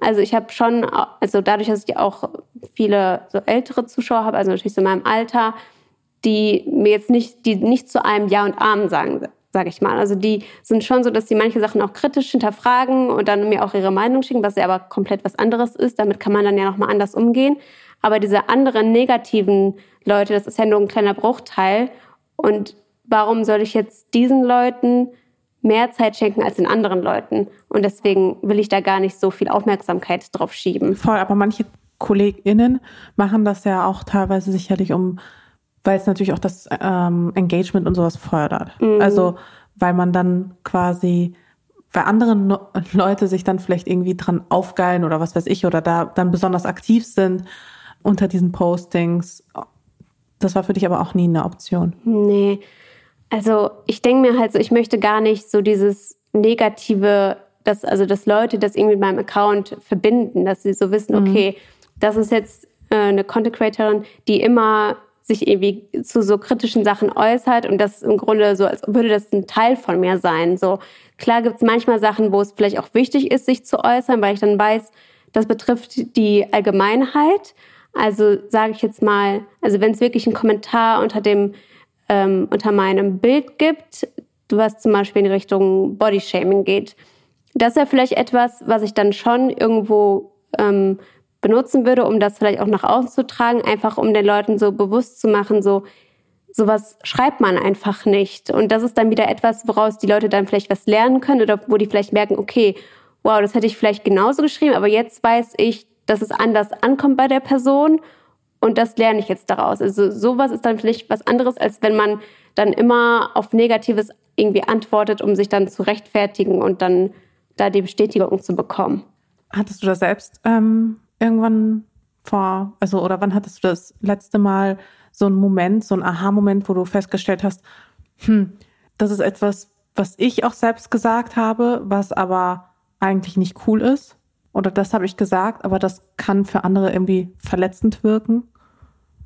Also ich habe schon, also dadurch, dass ich auch viele so ältere Zuschauer habe, also natürlich so in meinem Alter, die mir jetzt nicht, die nicht zu einem Ja und Amen sagen, sage ich mal. Also die sind schon so, dass sie manche Sachen auch kritisch hinterfragen und dann mir auch ihre Meinung schicken, was ja aber komplett was anderes ist. Damit kann man dann ja nochmal anders umgehen. Aber diese anderen negativen Leute, das ist ja nur ein kleiner Bruchteil. Und warum soll ich jetzt diesen Leuten mehr Zeit schenken als den anderen Leuten? Und deswegen will ich da gar nicht so viel Aufmerksamkeit drauf schieben. Voll, aber manche KollegInnen machen das ja auch teilweise sicherlich um, weil es natürlich auch das ähm, Engagement und sowas fördert. Also, weil man dann quasi, weil andere no Leute sich dann vielleicht irgendwie dran aufgeilen oder was weiß ich, oder da dann besonders aktiv sind unter diesen Postings. Das war für dich aber auch nie eine Option. Nee. Also ich denke mir halt so, ich möchte gar nicht so dieses negative, dass, also dass Leute das irgendwie mit meinem Account verbinden, dass sie so wissen, okay, das ist jetzt äh, eine Content Creatorin, die immer sich irgendwie zu so kritischen Sachen äußert und das im Grunde so, als würde das ein Teil von mir sein. So klar gibt es manchmal Sachen, wo es vielleicht auch wichtig ist, sich zu äußern, weil ich dann weiß, das betrifft die Allgemeinheit. Also sage ich jetzt mal, also wenn es wirklich einen Kommentar unter dem ähm, unter meinem Bild gibt, was zum Beispiel in Richtung Bodyshaming geht, das wäre vielleicht etwas, was ich dann schon irgendwo ähm, benutzen würde, um das vielleicht auch nach außen zu tragen, einfach um den Leuten so bewusst zu machen, so sowas schreibt man einfach nicht. Und das ist dann wieder etwas, woraus die Leute dann vielleicht was lernen können oder wo die vielleicht merken, okay, wow, das hätte ich vielleicht genauso geschrieben, aber jetzt weiß ich, dass es anders ankommt bei der Person und das lerne ich jetzt daraus. Also sowas ist dann vielleicht was anderes, als wenn man dann immer auf Negatives irgendwie antwortet, um sich dann zu rechtfertigen und dann da die Bestätigung zu bekommen. Hattest du das selbst ähm, irgendwann vor, also oder wann hattest du das letzte Mal so einen Moment, so einen Aha-Moment, wo du festgestellt hast, hm, das ist etwas, was ich auch selbst gesagt habe, was aber eigentlich nicht cool ist? Oder das habe ich gesagt, aber das kann für andere irgendwie verletzend wirken?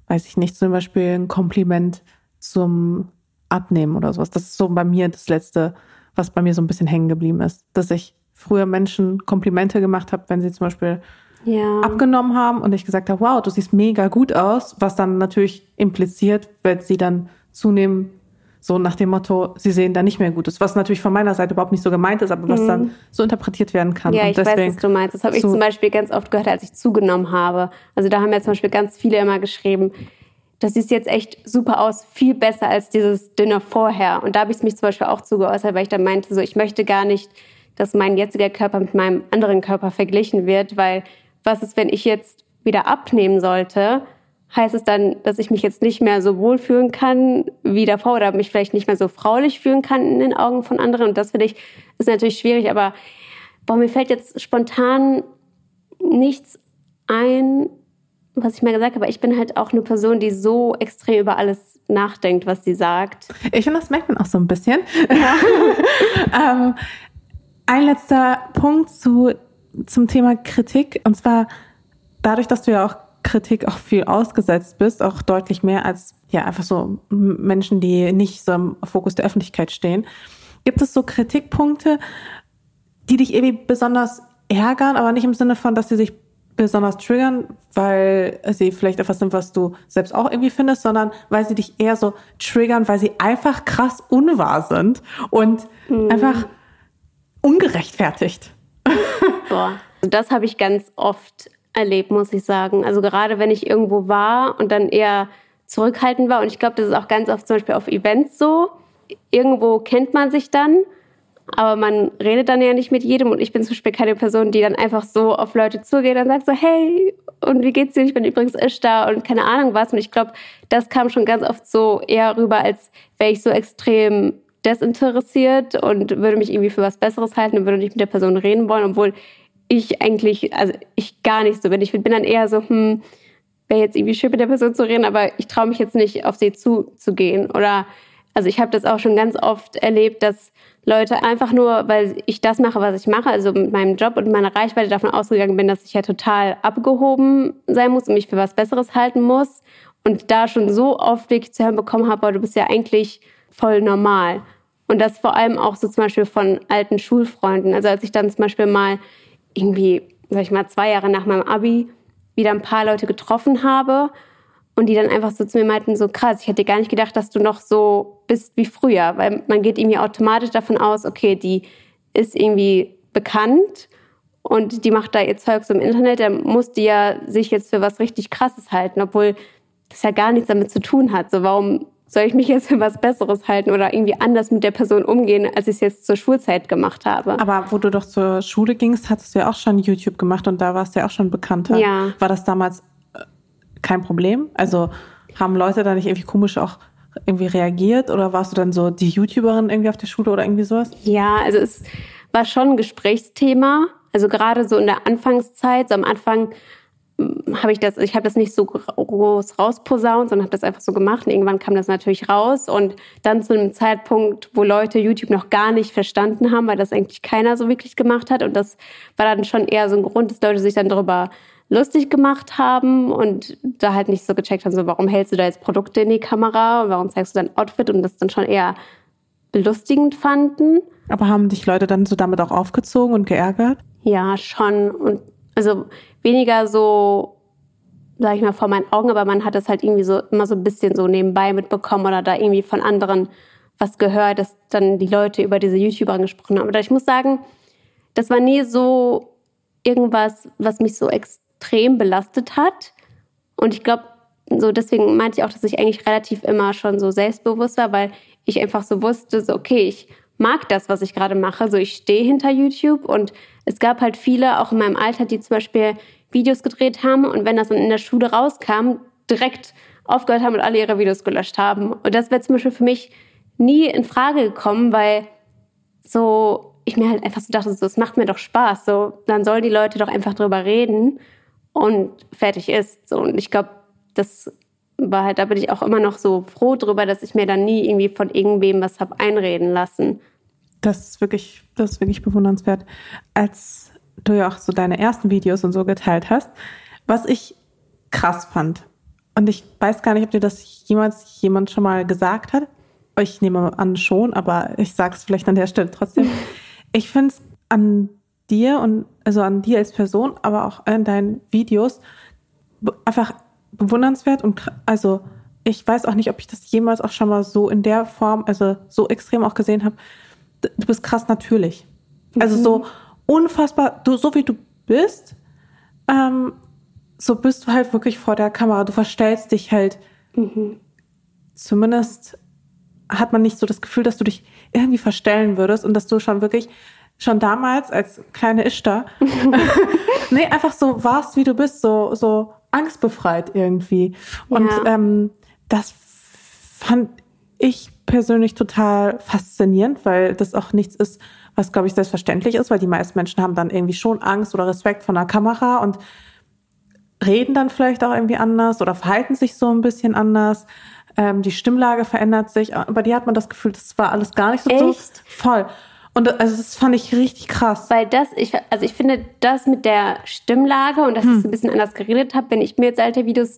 Weiß ich nicht, zum Beispiel ein Kompliment zum Abnehmen oder sowas. Das ist so bei mir das Letzte, was bei mir so ein bisschen hängen geblieben ist, dass ich früher Menschen Komplimente gemacht habe, wenn sie zum Beispiel ja. abgenommen haben und ich gesagt habe, wow, du siehst mega gut aus, was dann natürlich impliziert, wenn sie dann zunehmend so nach dem Motto, sie sehen da nicht mehr gut aus, was natürlich von meiner Seite überhaupt nicht so gemeint ist, aber was mhm. dann so interpretiert werden kann. Ja, ich deswegen, weiß, was du meinst. Das habe ich so zum Beispiel ganz oft gehört, als ich zugenommen habe. Also da haben ja zum Beispiel ganz viele immer geschrieben, das sieht jetzt echt super aus, viel besser als dieses Dinner vorher. Und da habe ich es mich zum Beispiel auch zugeäußert, weil ich dann meinte, so ich möchte gar nicht, dass mein jetziger Körper mit meinem anderen Körper verglichen wird, weil was ist, wenn ich jetzt wieder abnehmen sollte? Heißt es dann, dass ich mich jetzt nicht mehr so wohl fühlen kann wie davor oder mich vielleicht nicht mehr so fraulich fühlen kann in den Augen von anderen? Und das finde ich, ist natürlich schwierig, aber boah, mir fällt jetzt spontan nichts ein, was ich mal gesagt habe, ich bin halt auch eine Person, die so extrem über alles nachdenkt, was sie sagt. Ich finde, das merkt man auch so ein bisschen. Ja. ähm, ein letzter Punkt zu, zum Thema Kritik. Und zwar dadurch, dass du ja auch Kritik auch viel ausgesetzt bist, auch deutlich mehr als ja einfach so Menschen, die nicht so im Fokus der Öffentlichkeit stehen. Gibt es so Kritikpunkte, die dich irgendwie besonders ärgern, aber nicht im Sinne von, dass sie sich besonders triggern, weil sie vielleicht etwas sind, was du selbst auch irgendwie findest, sondern weil sie dich eher so triggern, weil sie einfach krass unwahr sind und mhm. einfach ungerechtfertigt. Boah, das habe ich ganz oft erlebt, muss ich sagen. Also gerade wenn ich irgendwo war und dann eher zurückhaltend war und ich glaube, das ist auch ganz oft zum Beispiel auf Events so. Irgendwo kennt man sich dann aber man redet dann ja nicht mit jedem und ich bin zum Beispiel keine Person, die dann einfach so auf Leute zugeht und sagt so, hey, und wie geht's dir? Ich bin übrigens da und keine Ahnung was. Und ich glaube, das kam schon ganz oft so eher rüber, als wäre ich so extrem desinteressiert und würde mich irgendwie für was Besseres halten und würde nicht mit der Person reden wollen, obwohl ich eigentlich, also ich gar nicht so bin. Ich bin dann eher so, hm, wäre jetzt irgendwie schön mit der Person zu reden, aber ich traue mich jetzt nicht auf sie zuzugehen. Oder also ich habe das auch schon ganz oft erlebt, dass Leute einfach nur, weil ich das mache, was ich mache, also mit meinem Job und meiner Reichweite davon ausgegangen bin, dass ich ja total abgehoben sein muss und mich für was Besseres halten muss. Und da schon so oft wirklich zu hören bekommen habe, du bist ja eigentlich voll normal. Und das vor allem auch so zum Beispiel von alten Schulfreunden. Also als ich dann zum Beispiel mal irgendwie, sag ich mal, zwei Jahre nach meinem Abi wieder ein paar Leute getroffen habe und die dann einfach so zu mir meinten, so krass, ich hätte gar nicht gedacht, dass du noch so bist wie früher. Weil man geht irgendwie automatisch davon aus, okay, die ist irgendwie bekannt und die macht da ihr Zeug so im Internet, dann muss die ja sich jetzt für was richtig Krasses halten, obwohl das ja gar nichts damit zu tun hat. So, warum soll ich mich jetzt für was Besseres halten oder irgendwie anders mit der Person umgehen, als ich es jetzt zur Schulzeit gemacht habe? Aber wo du doch zur Schule gingst, hattest du ja auch schon YouTube gemacht und da warst du ja auch schon bekannter. Ja. War das damals kein Problem? Also haben Leute da nicht irgendwie komisch auch irgendwie reagiert oder warst du dann so die YouTuberin irgendwie auf der Schule oder irgendwie sowas? Ja, also es war schon ein Gesprächsthema. Also gerade so in der Anfangszeit, so am Anfang habe ich das, ich habe das nicht so groß rausposaunt, sondern habe das einfach so gemacht. Und irgendwann kam das natürlich raus und dann zu einem Zeitpunkt, wo Leute YouTube noch gar nicht verstanden haben, weil das eigentlich keiner so wirklich gemacht hat. Und das war dann schon eher so ein Grund, dass Leute sich dann darüber lustig gemacht haben und da halt nicht so gecheckt haben, so warum hältst du da jetzt Produkte in die Kamera, warum zeigst du dein Outfit und das dann schon eher belustigend fanden. Aber haben dich Leute dann so damit auch aufgezogen und geärgert? Ja, schon. Und also weniger so, sag ich mal, vor meinen Augen, aber man hat das halt irgendwie so immer so ein bisschen so nebenbei mitbekommen oder da irgendwie von anderen was gehört, dass dann die Leute über diese YouTuber gesprochen haben. Aber ich muss sagen, das war nie so irgendwas, was mich so extrem belastet hat. Und ich glaube, so deswegen meinte ich auch, dass ich eigentlich relativ immer schon so selbstbewusst war, weil ich einfach so wusste, so okay, ich mag das, was ich gerade mache. So ich stehe hinter YouTube und es gab halt viele, auch in meinem Alter, die zum Beispiel Videos gedreht haben und wenn das dann in der Schule rauskam, direkt aufgehört haben und alle ihre Videos gelöscht haben. Und das wäre zum Beispiel für mich nie in Frage gekommen, weil so ich mir halt einfach so dachte, so, es macht mir doch Spaß. So, dann sollen die Leute doch einfach drüber reden und fertig ist. So, und ich glaube, das war halt, da bin ich auch immer noch so froh drüber, dass ich mir dann nie irgendwie von irgendwem was habe einreden lassen. Das ist wirklich, das ist wirklich bewundernswert. Als du ja auch so deine ersten Videos und so geteilt hast, was ich krass fand. Und ich weiß gar nicht, ob dir das jemals jemand schon mal gesagt hat. Ich nehme an schon, aber ich sage es vielleicht an der Stelle trotzdem. Ich finde es an dir und also an dir als Person, aber auch in deinen Videos einfach bewundernswert und also ich weiß auch nicht, ob ich das jemals auch schon mal so in der Form, also so extrem auch gesehen habe. Du bist krass natürlich. Also so mhm. unfassbar, du so wie du bist, ähm, so bist du halt wirklich vor der Kamera. Du verstellst dich halt. Mhm. Zumindest hat man nicht so das Gefühl, dass du dich irgendwie verstellen würdest und dass du schon wirklich schon damals als kleine Ishtar, nee, einfach so warst, wie du bist, so, so angstbefreit irgendwie. Und ja. ähm, das fand ich persönlich total faszinierend, weil das auch nichts ist, was, glaube ich, selbstverständlich ist, weil die meisten Menschen haben dann irgendwie schon Angst oder Respekt vor einer Kamera und reden dann vielleicht auch irgendwie anders oder verhalten sich so ein bisschen anders. Ähm, die Stimmlage verändert sich. Aber die hat man das Gefühl, das war alles gar nicht so, Echt? voll. Und also das fand ich richtig krass. Weil das, ich, also ich finde das mit der Stimmlage und dass hm. ich so ein bisschen anders geredet habe, wenn ich mir jetzt alte Videos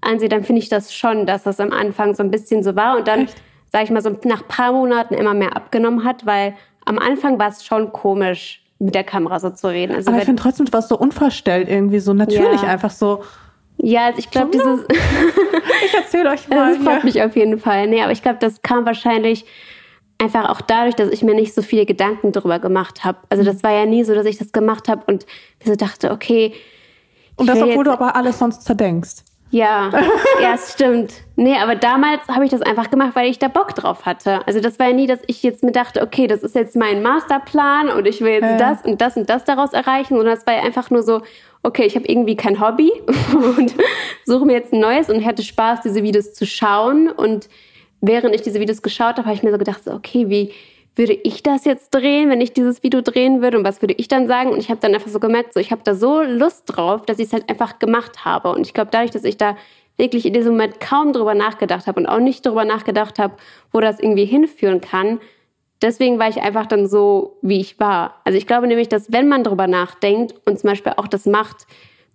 ansehe, dann finde ich das schon, dass das am Anfang so ein bisschen so war und dann, sage ich mal, so nach paar Monaten immer mehr abgenommen hat, weil am Anfang war es schon komisch, mit der Kamera so zu reden. Also Aber ich finde trotzdem, du warst so unverstellt irgendwie, so natürlich ja. einfach so. Ja, also ich glaube, dieses. ich erzähle euch mal. Das freut mich auf jeden Fall. Nee, aber ich glaube, das kam wahrscheinlich einfach auch dadurch, dass ich mir nicht so viele Gedanken darüber gemacht habe. Also das war ja nie so, dass ich das gemacht habe und so dachte, okay. Und das, obwohl du aber alles sonst zerdenkst. Ja, ja, stimmt. Nee, aber damals habe ich das einfach gemacht, weil ich da Bock drauf hatte. Also das war ja nie, dass ich jetzt mir dachte, okay, das ist jetzt mein Masterplan und ich will jetzt ja. das und das und das daraus erreichen. Und das war ja einfach nur so, okay, ich habe irgendwie kein Hobby und suche mir jetzt ein neues und hatte Spaß, diese Videos zu schauen. Und während ich diese Videos geschaut habe, habe ich mir so gedacht, so, okay, wie würde ich das jetzt drehen, wenn ich dieses Video drehen würde und was würde ich dann sagen? Und ich habe dann einfach so gemerkt, so ich habe da so Lust drauf, dass ich es halt einfach gemacht habe. Und ich glaube, dadurch, dass ich da wirklich in diesem Moment kaum drüber nachgedacht habe und auch nicht drüber nachgedacht habe, wo das irgendwie hinführen kann, deswegen war ich einfach dann so, wie ich war. Also ich glaube nämlich, dass wenn man drüber nachdenkt und zum Beispiel auch das macht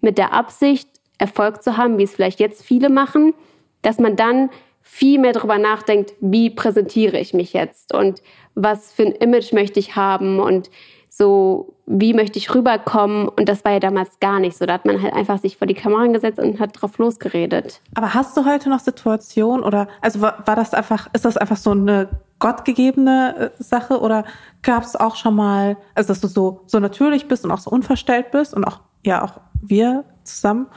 mit der Absicht, Erfolg zu haben, wie es vielleicht jetzt viele machen, dass man dann viel mehr darüber nachdenkt, wie präsentiere ich mich jetzt und was für ein Image möchte ich haben und so, wie möchte ich rüberkommen? Und das war ja damals gar nicht so. Da hat man halt einfach sich vor die Kamera gesetzt und hat drauf losgeredet. Aber hast du heute noch Situationen oder, also war, war das einfach, ist das einfach so eine gottgegebene äh, Sache oder gab es auch schon mal, also dass du so, so natürlich bist und auch so unverstellt bist und auch, ja, auch wir zusammen,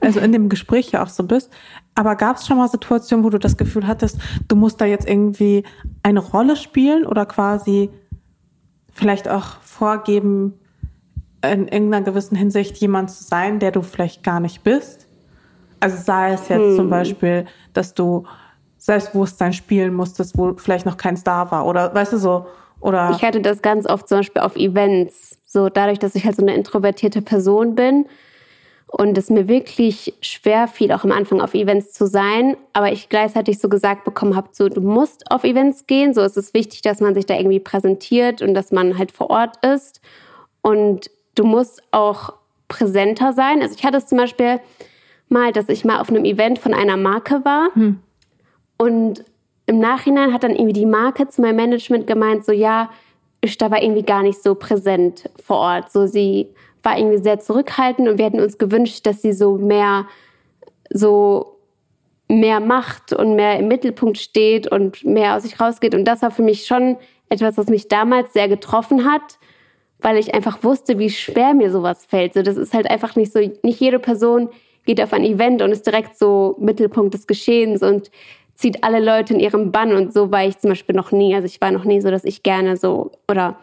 also in dem Gespräch ja auch so bist. Aber gab es schon mal Situationen, wo du das Gefühl hattest, du musst da jetzt irgendwie eine Rolle spielen oder quasi vielleicht auch vorgeben, in irgendeiner gewissen Hinsicht jemand zu sein, der du vielleicht gar nicht bist? Also sei es jetzt hm. zum Beispiel, dass du Selbstbewusstsein spielen musstest, wo vielleicht noch kein Star war oder weißt du so, oder? Ich hatte das ganz oft zum Beispiel auf Events. So dadurch, dass ich halt so eine introvertierte Person bin, und es mir wirklich schwer fiel, auch am Anfang auf Events zu sein, aber ich gleichzeitig so gesagt bekommen habe, so du musst auf Events gehen, so ist es wichtig, dass man sich da irgendwie präsentiert und dass man halt vor Ort ist und du musst auch präsenter sein. Also ich hatte es zum Beispiel mal, dass ich mal auf einem Event von einer Marke war hm. und im Nachhinein hat dann irgendwie die Marke zu meinem Management gemeint, so ja, ich da war irgendwie gar nicht so präsent vor Ort, so sie war irgendwie sehr zurückhaltend und wir hätten uns gewünscht, dass sie so mehr, so mehr macht und mehr im Mittelpunkt steht und mehr aus sich rausgeht. Und das war für mich schon etwas, was mich damals sehr getroffen hat, weil ich einfach wusste, wie schwer mir sowas fällt. So, das ist halt einfach nicht so, nicht jede Person geht auf ein Event und ist direkt so Mittelpunkt des Geschehens und zieht alle Leute in ihrem Bann. Und so war ich zum Beispiel noch nie. Also ich war noch nie so, dass ich gerne so oder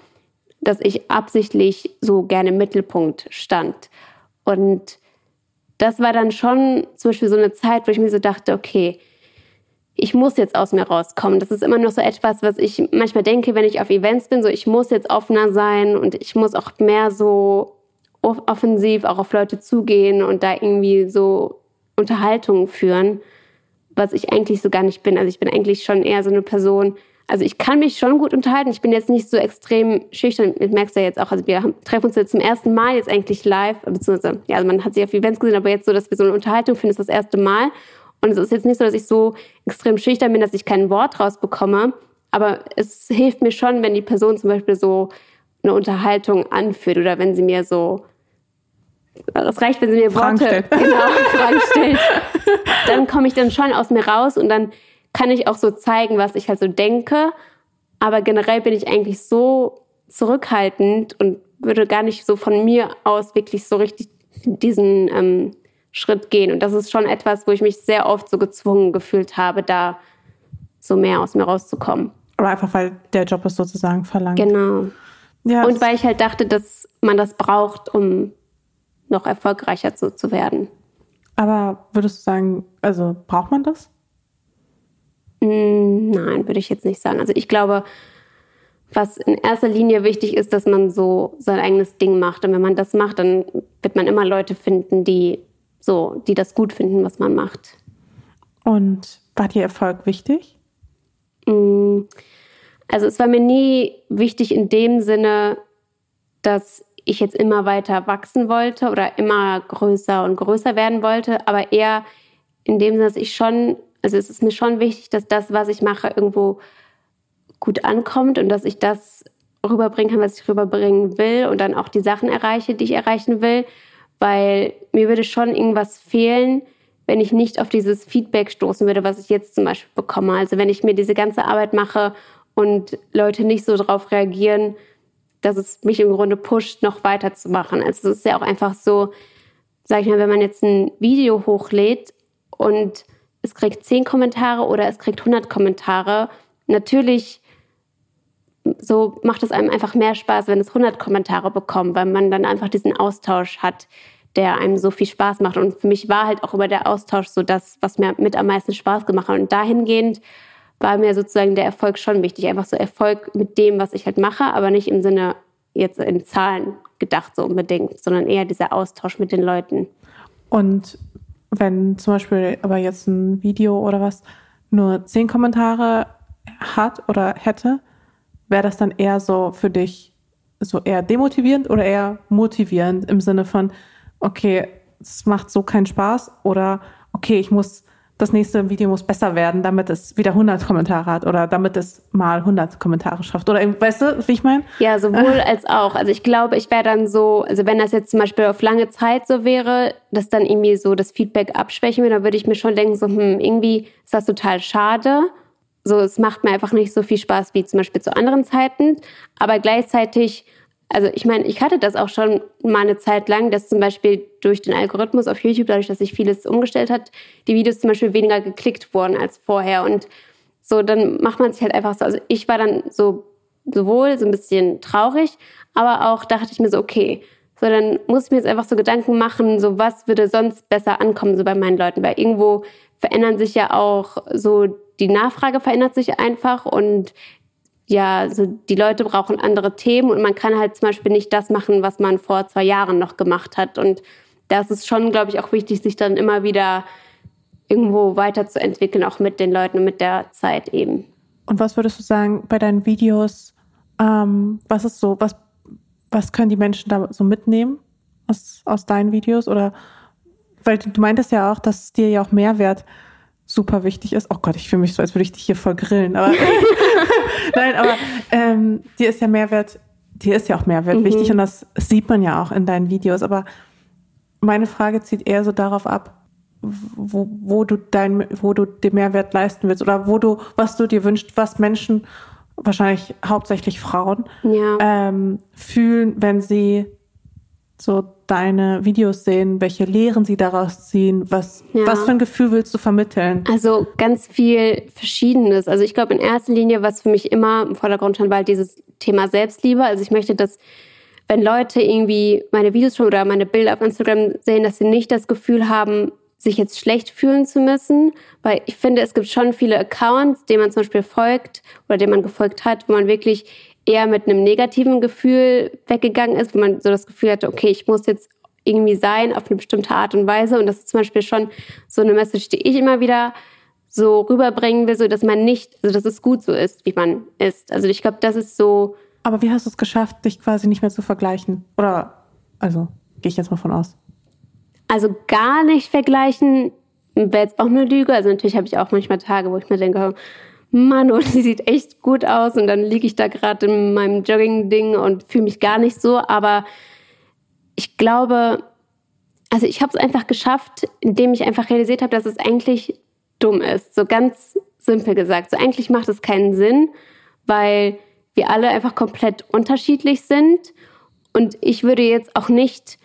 dass ich absichtlich so gerne im Mittelpunkt stand. Und das war dann schon zum Beispiel so eine Zeit, wo ich mir so dachte, okay, ich muss jetzt aus mir rauskommen. Das ist immer noch so etwas, was ich manchmal denke, wenn ich auf Events bin, so ich muss jetzt offener sein und ich muss auch mehr so offensiv auch auf Leute zugehen und da irgendwie so Unterhaltungen führen, was ich eigentlich so gar nicht bin. Also ich bin eigentlich schon eher so eine Person, also ich kann mich schon gut unterhalten. Ich bin jetzt nicht so extrem schüchtern. Ich merkst ja jetzt auch, also wir treffen uns jetzt zum ersten Mal jetzt eigentlich live, beziehungsweise, ja, also man hat sich auf Events gesehen, aber jetzt so, dass wir so eine Unterhaltung finden, ist das erste Mal. Und es ist jetzt nicht so, dass ich so extrem schüchtern bin, dass ich kein Wort rausbekomme. Aber es hilft mir schon, wenn die Person zum Beispiel so eine Unterhaltung anführt oder wenn sie mir so es reicht, wenn sie mir Fragen Worte stellt. Genau, Fragen stellt. Dann komme ich dann schon aus mir raus und dann kann ich auch so zeigen, was ich halt so denke. Aber generell bin ich eigentlich so zurückhaltend und würde gar nicht so von mir aus wirklich so richtig diesen ähm, Schritt gehen. Und das ist schon etwas, wo ich mich sehr oft so gezwungen gefühlt habe, da so mehr aus mir rauszukommen. Aber einfach, weil der Job es sozusagen verlangt. Genau. Ja, und weil ich halt dachte, dass man das braucht, um noch erfolgreicher zu, zu werden. Aber würdest du sagen, also braucht man das? Mm, nein, würde ich jetzt nicht sagen. Also ich glaube, was in erster Linie wichtig ist, dass man so sein eigenes Ding macht. Und wenn man das macht, dann wird man immer Leute finden, die so, die das gut finden, was man macht. Und war dir Erfolg wichtig? Mm, also es war mir nie wichtig in dem Sinne, dass ich jetzt immer weiter wachsen wollte oder immer größer und größer werden wollte, aber eher in dem Sinne, dass ich schon, also es ist mir schon wichtig, dass das, was ich mache, irgendwo gut ankommt und dass ich das rüberbringen kann, was ich rüberbringen will und dann auch die Sachen erreiche, die ich erreichen will, weil mir würde schon irgendwas fehlen, wenn ich nicht auf dieses Feedback stoßen würde, was ich jetzt zum Beispiel bekomme. Also wenn ich mir diese ganze Arbeit mache und Leute nicht so darauf reagieren, dass es mich im Grunde pusht, noch weiterzumachen. Also es ist ja auch einfach so, sag ich mal, wenn man jetzt ein Video hochlädt und es kriegt zehn Kommentare oder es kriegt 100 Kommentare, natürlich so macht es einem einfach mehr Spaß, wenn es 100 Kommentare bekommt, weil man dann einfach diesen Austausch hat, der einem so viel Spaß macht. Und für mich war halt auch über der Austausch so das, was mir mit am meisten Spaß gemacht hat. Und dahingehend war mir sozusagen der Erfolg schon wichtig. Einfach so Erfolg mit dem, was ich halt mache, aber nicht im Sinne jetzt in Zahlen gedacht so unbedingt, sondern eher dieser Austausch mit den Leuten. Und wenn zum Beispiel aber jetzt ein Video oder was nur zehn Kommentare hat oder hätte, wäre das dann eher so für dich so eher demotivierend oder eher motivierend im Sinne von, okay, es macht so keinen Spaß oder okay, ich muss das nächste Video muss besser werden, damit es wieder 100 Kommentare hat oder damit es mal 100 Kommentare schafft. Oder weißt du, wie ich meine? Ja, sowohl als auch. Also ich glaube, ich wäre dann so, also wenn das jetzt zum Beispiel auf lange Zeit so wäre, dass dann irgendwie so das Feedback abschwächen würde, dann würde ich mir schon denken, so, hm, irgendwie ist das total schade. So, es macht mir einfach nicht so viel Spaß wie zum Beispiel zu anderen Zeiten. Aber gleichzeitig also ich meine, ich hatte das auch schon mal eine Zeit lang, dass zum Beispiel durch den Algorithmus auf YouTube, dadurch, dass sich vieles umgestellt hat, die Videos zum Beispiel weniger geklickt wurden als vorher. Und so, dann macht man sich halt einfach so. Also ich war dann so sowohl so ein bisschen traurig, aber auch dachte ich mir so, okay, so dann muss ich mir jetzt einfach so Gedanken machen, so was würde sonst besser ankommen so bei meinen Leuten, weil irgendwo verändern sich ja auch so die Nachfrage verändert sich einfach und ja, so die Leute brauchen andere Themen und man kann halt zum Beispiel nicht das machen, was man vor zwei Jahren noch gemacht hat. Und das ist schon, glaube ich, auch wichtig, sich dann immer wieder irgendwo weiterzuentwickeln, auch mit den Leuten und mit der Zeit eben. Und was würdest du sagen bei deinen Videos? Ähm, was ist so, was, was können die Menschen da so mitnehmen aus, aus deinen Videos? Oder weil du meintest ja auch, dass dir ja auch Mehrwert super wichtig ist. Oh Gott, ich fühle mich so, als würde ich dich hier voll grillen. Aber Nein, aber ähm, dir ist ja Mehrwert, dir ist ja auch Mehrwert mhm. wichtig und das sieht man ja auch in deinen Videos. Aber meine Frage zieht eher so darauf ab, wo, wo du dein, wo du den Mehrwert leisten willst oder wo du, was du dir wünschst, was Menschen, wahrscheinlich hauptsächlich Frauen, ja. ähm, fühlen, wenn sie so deine Videos sehen, welche Lehren sie daraus ziehen, was, ja. was für ein Gefühl willst du vermitteln? Also ganz viel Verschiedenes. Also ich glaube in erster Linie, was für mich immer im Vordergrund stand, war halt dieses Thema Selbstliebe. Also ich möchte, dass wenn Leute irgendwie meine Videos schon oder meine Bilder auf Instagram sehen, dass sie nicht das Gefühl haben, sich jetzt schlecht fühlen zu müssen, weil ich finde, es gibt schon viele Accounts, denen man zum Beispiel folgt oder denen man gefolgt hat, wo man wirklich eher mit einem negativen Gefühl weggegangen ist, wo man so das Gefühl hatte, okay, ich muss jetzt irgendwie sein auf eine bestimmte Art und Weise. Und das ist zum Beispiel schon so eine Message, die ich immer wieder so rüberbringen will, so dass man nicht, also dass es gut so ist, wie man ist. Also ich glaube, das ist so. Aber wie hast du es geschafft, dich quasi nicht mehr zu vergleichen? Oder, also, gehe ich jetzt mal von aus. Also gar nicht vergleichen wäre jetzt auch eine Lüge. Also natürlich habe ich auch manchmal Tage, wo ich mir denke, Mann, und die sieht echt gut aus und dann liege ich da gerade in meinem Jogging-Ding und fühle mich gar nicht so. Aber ich glaube, also ich habe es einfach geschafft, indem ich einfach realisiert habe, dass es eigentlich dumm ist. So ganz simpel gesagt. So eigentlich macht es keinen Sinn, weil wir alle einfach komplett unterschiedlich sind. Und ich würde jetzt auch nicht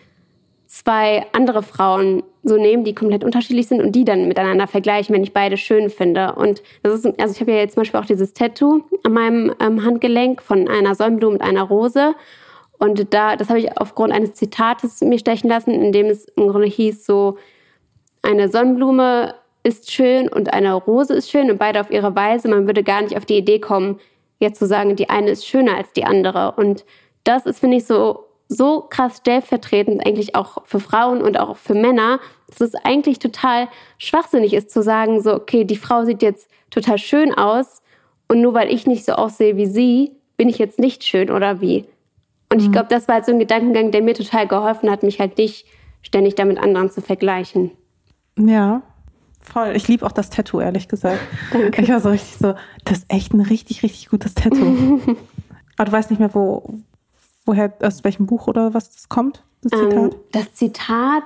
zwei andere Frauen so nehmen, die komplett unterschiedlich sind und die dann miteinander vergleichen, wenn ich beide schön finde. Und das ist, also ich habe ja jetzt zum Beispiel auch dieses Tattoo an meinem ähm, Handgelenk von einer Sonnenblume und einer Rose. Und da, das habe ich aufgrund eines Zitates mir stechen lassen, in dem es im Grunde hieß so, eine Sonnenblume ist schön und eine Rose ist schön und beide auf ihre Weise. Man würde gar nicht auf die Idee kommen, jetzt zu sagen, die eine ist schöner als die andere. Und das ist, finde ich, so, so krass stellvertretend eigentlich auch für Frauen und auch für Männer, dass es eigentlich total schwachsinnig ist zu sagen, so, okay, die Frau sieht jetzt total schön aus und nur weil ich nicht so aussehe wie sie, bin ich jetzt nicht schön oder wie. Und ich mhm. glaube, das war halt so ein Gedankengang, der mir total geholfen hat, mich halt nicht ständig damit anderen zu vergleichen. Ja, Voll. Ich liebe auch das Tattoo, ehrlich gesagt. Danke. Ich war so richtig so, das ist echt ein richtig, richtig gutes Tattoo. Aber du weißt nicht mehr, wo, woher, aus welchem Buch oder was das kommt, das ähm, Zitat? Ähm, das Zitat,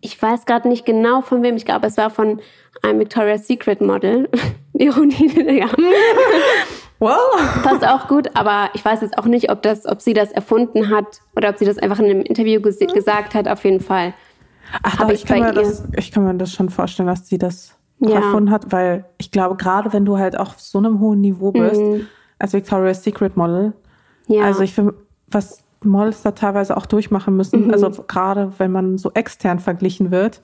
ich weiß gerade nicht genau von wem, ich glaube, es war von einem Victoria's Secret Model. Ironie, ja. Wow. Passt auch gut, aber ich weiß jetzt auch nicht, ob, das, ob sie das erfunden hat oder ob sie das einfach in einem Interview ges gesagt hat, auf jeden Fall. Ach doch, ich, ich, kann mir das, ich kann mir das schon vorstellen, dass sie das ja. erfunden hat, weil ich glaube, gerade wenn du halt auch auf so einem hohen Niveau bist, mhm. als Victoria's Secret Model, ja. also ich finde, was Models da teilweise auch durchmachen müssen, mhm. also gerade wenn man so extern verglichen wird,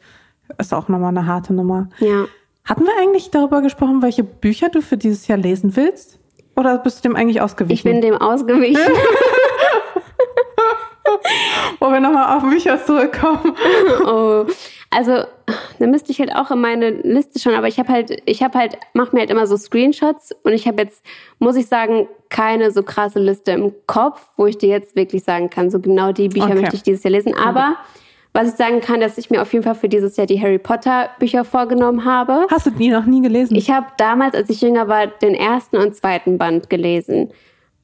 ist auch nochmal eine harte Nummer. Ja. Hatten wir eigentlich darüber gesprochen, welche Bücher du für dieses Jahr lesen willst? Oder bist du dem eigentlich ausgewichen? Ich bin dem ausgewichen. Wo wir nochmal auf Bücher zurückkommen. Oh. Also, da müsste ich halt auch in meine Liste schauen, aber ich habe halt, ich habe halt, mache mir halt immer so Screenshots und ich habe jetzt, muss ich sagen, keine so krasse Liste im Kopf, wo ich dir jetzt wirklich sagen kann, so genau die Bücher okay. möchte ich dieses Jahr lesen. Aber was ich sagen kann, dass ich mir auf jeden Fall für dieses Jahr die Harry Potter Bücher vorgenommen habe. Hast du die noch nie gelesen? Ich habe damals, als ich jünger war, den ersten und zweiten Band gelesen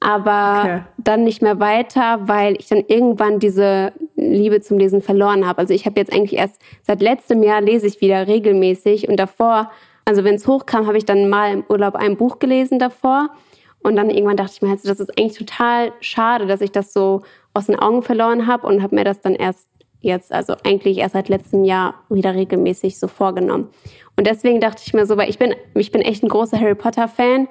aber okay. dann nicht mehr weiter, weil ich dann irgendwann diese Liebe zum Lesen verloren habe. Also ich habe jetzt eigentlich erst seit letztem Jahr lese ich wieder regelmäßig und davor, also wenn es hochkam, habe ich dann mal im Urlaub ein Buch gelesen davor und dann irgendwann dachte ich mir halt, das ist eigentlich total schade, dass ich das so aus den Augen verloren habe und habe mir das dann erst jetzt, also eigentlich erst seit letztem Jahr wieder regelmäßig so vorgenommen. Und deswegen dachte ich mir so, weil ich bin, ich bin echt ein großer Harry Potter Fan,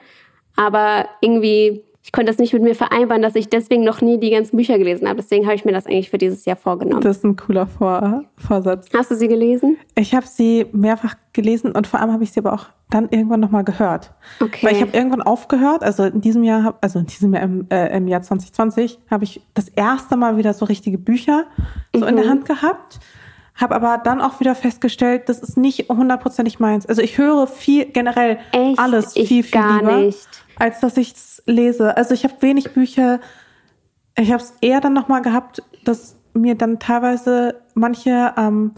aber irgendwie ich konnte das nicht mit mir vereinbaren, dass ich deswegen noch nie die ganzen Bücher gelesen habe. Deswegen habe ich mir das eigentlich für dieses Jahr vorgenommen. Das ist ein cooler Vor Vorsatz. Hast du sie gelesen? Ich habe sie mehrfach gelesen und vor allem habe ich sie aber auch dann irgendwann nochmal gehört. Okay. Weil ich habe irgendwann aufgehört, also in diesem Jahr, also in diesem Jahr im, äh, im Jahr 2020, habe ich das erste Mal wieder so richtige Bücher so mhm. in der mhm. Hand gehabt. Habe aber dann auch wieder festgestellt, das ist nicht hundertprozentig meins. Also ich höre viel generell Echt? alles ich viel, viel gar lieber. Nicht als dass ich es lese. Also ich habe wenig Bücher. Ich habe es eher dann nochmal gehabt, dass mir dann teilweise manche ähm,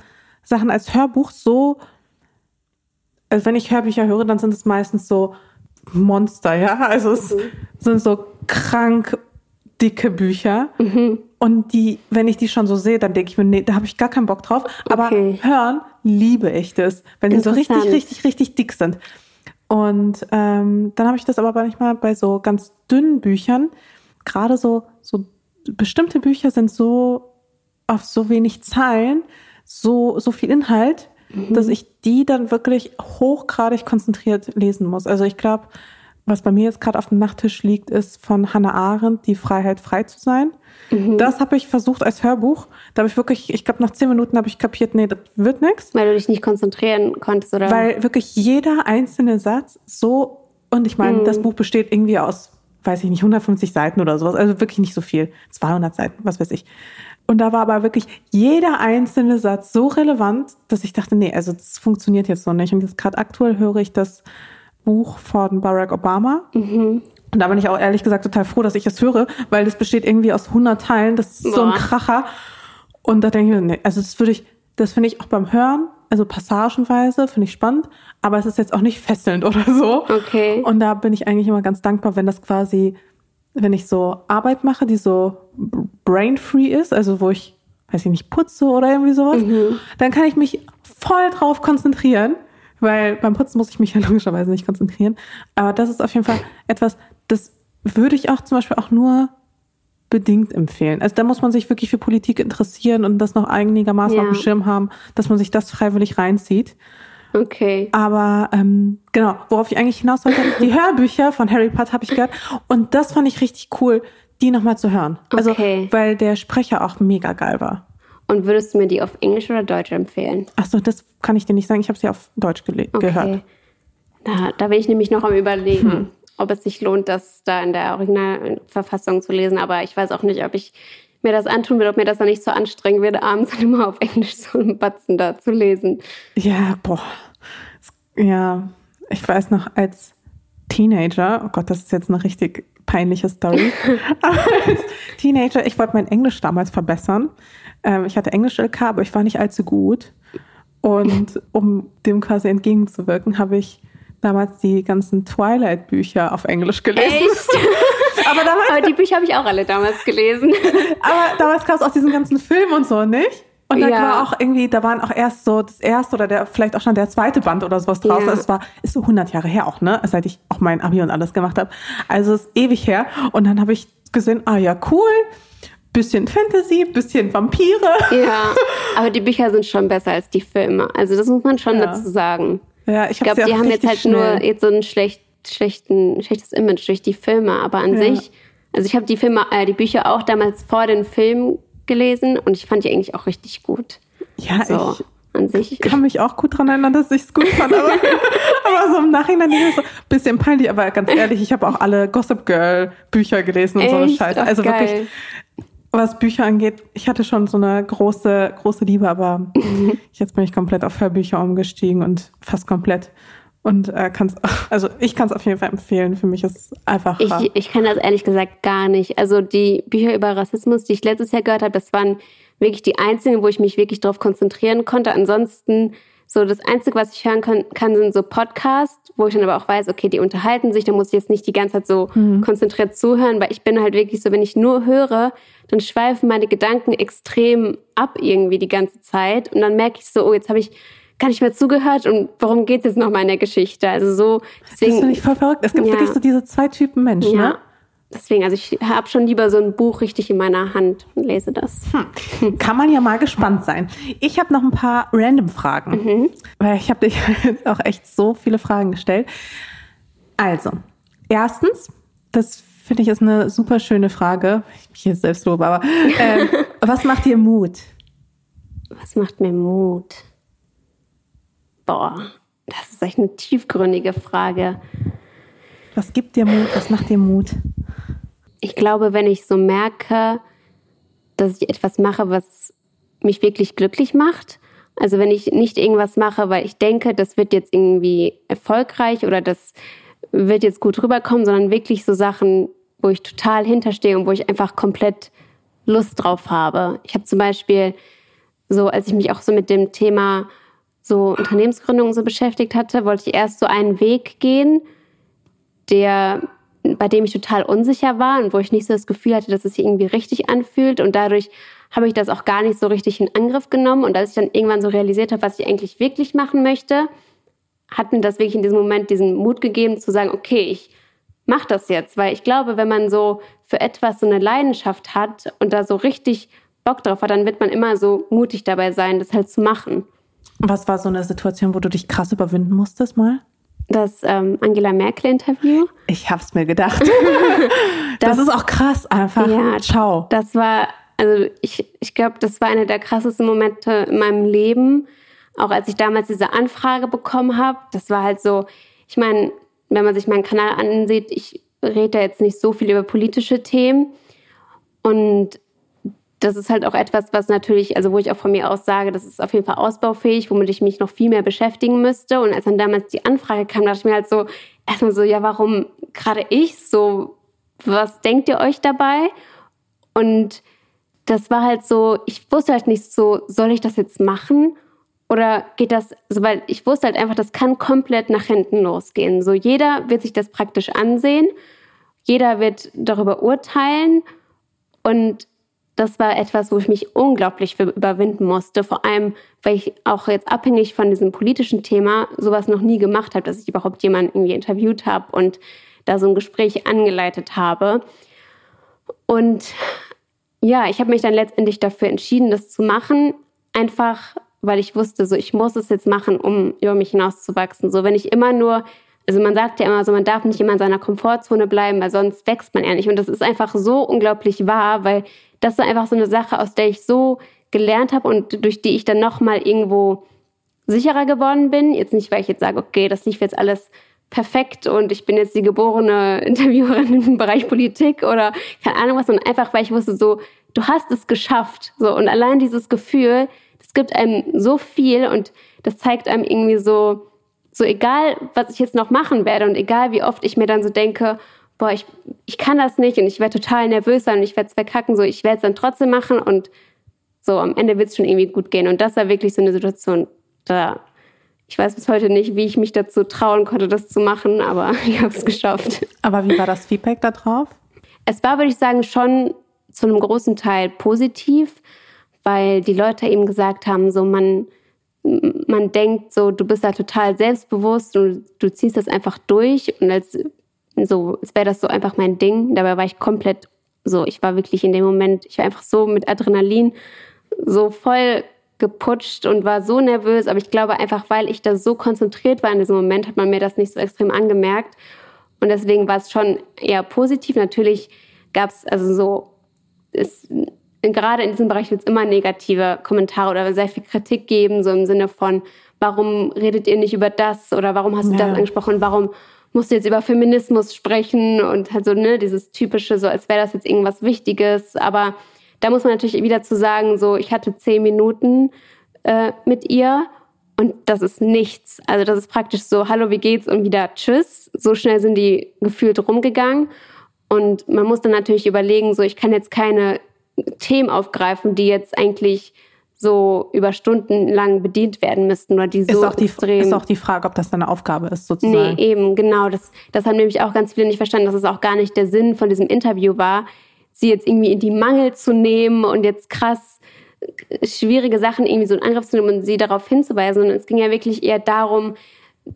Sachen als Hörbuch so, also wenn ich Hörbücher höre, dann sind es meistens so Monster, ja. Also es mhm. sind so krank dicke Bücher. Mhm. Und die, wenn ich die schon so sehe, dann denke ich mir, nee, da habe ich gar keinen Bock drauf. Aber okay. hören liebe ich das, wenn sie so richtig, richtig, richtig dick sind. Und ähm, dann habe ich das aber manchmal bei so ganz dünnen Büchern, gerade so, so bestimmte Bücher sind so auf so wenig Zahlen, so, so viel Inhalt, mhm. dass ich die dann wirklich hochgradig konzentriert lesen muss. Also ich glaube, was bei mir jetzt gerade auf dem Nachttisch liegt, ist von Hannah Arendt, Die Freiheit, frei zu sein. Mhm. Das habe ich versucht als Hörbuch. Da habe ich wirklich, ich glaube, nach zehn Minuten habe ich kapiert, nee, das wird nichts. Weil du dich nicht konzentrieren konntest, oder? Weil wirklich jeder einzelne Satz so, und ich meine, mhm. das Buch besteht irgendwie aus, weiß ich nicht, 150 Seiten oder sowas, also wirklich nicht so viel. 200 Seiten, was weiß ich. Und da war aber wirklich jeder einzelne Satz so relevant, dass ich dachte, nee, also das funktioniert jetzt so nicht. Und jetzt gerade aktuell höre ich das Buch von Barack Obama. Mhm. Und da bin ich auch ehrlich gesagt total froh, dass ich es höre, weil das besteht irgendwie aus 100 Teilen. Das ist Boah. so ein Kracher. Und da denke ich mir, nee, also das würde ich, das finde ich auch beim Hören, also passagenweise, finde ich spannend, aber es ist jetzt auch nicht fesselnd oder so. Okay. Und da bin ich eigentlich immer ganz dankbar, wenn das quasi, wenn ich so Arbeit mache, die so brain-free ist, also wo ich, weiß ich nicht, putze oder irgendwie sowas, mhm. dann kann ich mich voll drauf konzentrieren weil beim Putzen muss ich mich ja logischerweise nicht konzentrieren. Aber das ist auf jeden Fall etwas, das würde ich auch zum Beispiel auch nur bedingt empfehlen. Also da muss man sich wirklich für Politik interessieren und das noch einigermaßen ja. auf dem Schirm haben, dass man sich das freiwillig reinzieht. Okay. Aber ähm, genau, worauf ich eigentlich hinaus wollte, die Hörbücher von Harry Potter habe ich gehört und das fand ich richtig cool, die nochmal zu hören. Also, okay. weil der Sprecher auch mega geil war. Und würdest du mir die auf Englisch oder Deutsch empfehlen? Achso, das kann ich dir nicht sagen. Ich habe sie auf Deutsch okay. gehört. Da, da bin ich nämlich noch am Überlegen, hm. ob es sich lohnt, das da in der Originalverfassung zu lesen. Aber ich weiß auch nicht, ob ich mir das antun will, ob mir das dann nicht so anstrengend wird, abends immer auf Englisch so einen Batzen da zu lesen. Ja, boah. Ja, ich weiß noch, als Teenager, oh Gott, das ist jetzt eine richtig peinliche Story. Aber als Teenager, ich wollte mein Englisch damals verbessern. Ähm, ich hatte Englisch-LK, aber ich war nicht allzu gut. Und um dem quasi entgegenzuwirken, habe ich damals die ganzen Twilight-Bücher auf Englisch gelesen. Echt? aber, damals, aber die Bücher habe ich auch alle damals gelesen. aber damals gab es auch diesen ganzen Film und so, nicht? Und da ja. war auch irgendwie, da waren auch erst so das erste oder der, vielleicht auch schon der zweite Band oder sowas draußen. Ja. Also es war, ist so 100 Jahre her auch, ne? Seit ich auch mein Abi und alles gemacht habe. Also es ist ewig her. Und dann habe ich gesehen, ah ja, cool bisschen Fantasy, bisschen Vampire. Ja, aber die Bücher sind schon besser als die Filme. Also das muss man schon ja. dazu sagen. Ja, ich, ich glaube, die haben jetzt halt schnell. nur jetzt so ein schlecht, schlechten, schlechtes Image durch die Filme, aber an ja. sich, also ich habe die Filme, äh, die Bücher auch damals vor den Filmen gelesen und ich fand die eigentlich auch richtig gut. Ja, so. ich an sich. Ich kann mich auch gut daran erinnern, dass ich es gut fand, aber, aber so im Nachhinein ist so ein bisschen peinlich. Aber ganz ehrlich, ich habe auch alle Gossip Girl Bücher gelesen und Echt? so eine Scheiße. Also Geil. wirklich, was Bücher angeht, ich hatte schon so eine große, große Liebe, aber jetzt bin ich komplett auf Hörbücher umgestiegen und fast komplett. Und äh, kann's, also ich kann es auf jeden Fall empfehlen. Für mich ist es einfach. Ich, ich kann das ehrlich gesagt gar nicht. Also die Bücher über Rassismus, die ich letztes Jahr gehört habe, das waren wirklich die einzigen, wo ich mich wirklich darauf konzentrieren konnte. Ansonsten so das Einzige, was ich hören kann, kann sind so Podcasts, wo ich dann aber auch weiß, okay, die unterhalten sich, da muss ich jetzt nicht die ganze Zeit so mhm. konzentriert zuhören, weil ich bin halt wirklich so, wenn ich nur höre, dann schweifen meine Gedanken extrem ab irgendwie die ganze Zeit und dann merke ich so, oh, jetzt habe ich gar nicht mehr zugehört und worum geht es jetzt nochmal in der Geschichte? Also so, deswegen. Das finde ich voll verrückt. Es gibt ja. wirklich so diese zwei Typen Menschen, ja. ne? Deswegen, also ich habe schon lieber so ein Buch richtig in meiner Hand und lese das. Hm. Kann man ja mal gespannt sein. Ich habe noch ein paar random Fragen, mhm. weil ich habe dich auch echt so viele Fragen gestellt. Also, erstens, das finde ich ist eine super schöne Frage. Ich bin jetzt selbst lobe, aber äh, was macht dir Mut? Was macht mir Mut? Boah, das ist echt eine tiefgründige Frage. Was gibt dir Mut? Was macht dir Mut? ich glaube, wenn ich so merke, dass ich etwas mache, was mich wirklich glücklich macht, also wenn ich nicht irgendwas mache, weil ich denke, das wird jetzt irgendwie erfolgreich oder das wird jetzt gut rüberkommen, sondern wirklich so Sachen, wo ich total hinterstehe und wo ich einfach komplett Lust drauf habe. Ich habe zum Beispiel so, als ich mich auch so mit dem Thema so Unternehmensgründung so beschäftigt hatte, wollte ich erst so einen Weg gehen, der bei dem ich total unsicher war und wo ich nicht so das Gefühl hatte, dass es sich irgendwie richtig anfühlt. Und dadurch habe ich das auch gar nicht so richtig in Angriff genommen. Und als ich dann irgendwann so realisiert habe, was ich eigentlich wirklich machen möchte, hat mir das wirklich in diesem Moment diesen Mut gegeben, zu sagen, okay, ich mache das jetzt. Weil ich glaube, wenn man so für etwas so eine Leidenschaft hat und da so richtig Bock drauf hat, dann wird man immer so mutig dabei sein, das halt zu machen. Was war so eine Situation, wo du dich krass überwinden musstest mal? Das ähm, Angela Merkel-Interview. Ich hab's mir gedacht. das, das, ist auch krass, einfach. Ja, Ciao. Das war, also ich, ich glaube, das war einer der krassesten Momente in meinem Leben. Auch als ich damals diese Anfrage bekommen habe. Das war halt so, ich meine, wenn man sich meinen Kanal ansieht, ich rede da jetzt nicht so viel über politische Themen. Und das ist halt auch etwas, was natürlich, also wo ich auch von mir aus sage, das ist auf jeden Fall ausbaufähig, womit ich mich noch viel mehr beschäftigen müsste. Und als dann damals die Anfrage kam, dachte ich mir halt so, erstmal so, ja, warum gerade ich so, was denkt ihr euch dabei? Und das war halt so, ich wusste halt nicht so, soll ich das jetzt machen? Oder geht das, also weil ich wusste halt einfach, das kann komplett nach hinten losgehen. So jeder wird sich das praktisch ansehen, jeder wird darüber urteilen und das war etwas, wo ich mich unglaublich für überwinden musste. Vor allem, weil ich auch jetzt abhängig von diesem politischen Thema sowas noch nie gemacht habe, dass ich überhaupt jemanden irgendwie interviewt habe und da so ein Gespräch angeleitet habe. Und ja, ich habe mich dann letztendlich dafür entschieden, das zu machen, einfach weil ich wusste, so ich muss es jetzt machen, um über mich hinauszuwachsen. So wenn ich immer nur also man sagt ja immer so, man darf nicht immer in seiner Komfortzone bleiben, weil sonst wächst man ja nicht. Und das ist einfach so unglaublich wahr, weil das ist einfach so eine Sache, aus der ich so gelernt habe und durch die ich dann nochmal irgendwo sicherer geworden bin. Jetzt nicht, weil ich jetzt sage, okay, das lief jetzt alles perfekt und ich bin jetzt die geborene Interviewerin im Bereich Politik oder keine Ahnung was, sondern einfach, weil ich wusste so, du hast es geschafft. So, und allein dieses Gefühl, das gibt einem so viel und das zeigt einem irgendwie so, so egal, was ich jetzt noch machen werde und egal, wie oft ich mir dann so denke, boah, ich, ich kann das nicht und ich werde total nervös sein und ich werde es verkacken, so ich werde es dann trotzdem machen und so am Ende wird es schon irgendwie gut gehen. Und das war wirklich so eine Situation, da ich weiß bis heute nicht, wie ich mich dazu trauen konnte, das zu machen, aber ich habe es geschafft. Aber wie war das Feedback da drauf? Es war, würde ich sagen, schon zu einem großen Teil positiv, weil die Leute eben gesagt haben, so man man denkt so, du bist da total selbstbewusst und du ziehst das einfach durch und als so, es wäre das so einfach mein Ding. Dabei war ich komplett so, ich war wirklich in dem Moment, ich war einfach so mit Adrenalin so voll geputscht und war so nervös, aber ich glaube einfach, weil ich da so konzentriert war in diesem Moment, hat man mir das nicht so extrem angemerkt und deswegen war es schon eher positiv. Natürlich gab es also so, es gerade in diesem Bereich wird es immer negative Kommentare oder sehr viel Kritik geben, so im Sinne von, warum redet ihr nicht über das oder warum hast du ja. das angesprochen, warum musst du jetzt über Feminismus sprechen und halt so, ne, dieses typische, so als wäre das jetzt irgendwas Wichtiges. Aber da muss man natürlich wieder zu sagen, so, ich hatte zehn Minuten äh, mit ihr und das ist nichts. Also das ist praktisch so, hallo, wie geht's und wieder tschüss. So schnell sind die gefühlt rumgegangen. Und man muss dann natürlich überlegen, so, ich kann jetzt keine Themen aufgreifen, die jetzt eigentlich so über Stunden lang bedient werden müssten oder die so ist auch die, extrem. Ist auch die Frage, ob das deine Aufgabe ist, sozusagen. Nee, eben, genau. Das, das haben nämlich auch ganz viele nicht verstanden, dass es auch gar nicht der Sinn von diesem Interview war, sie jetzt irgendwie in die Mangel zu nehmen und jetzt krass schwierige Sachen irgendwie so in Angriff zu nehmen und sie darauf hinzuweisen. Und es ging ja wirklich eher darum,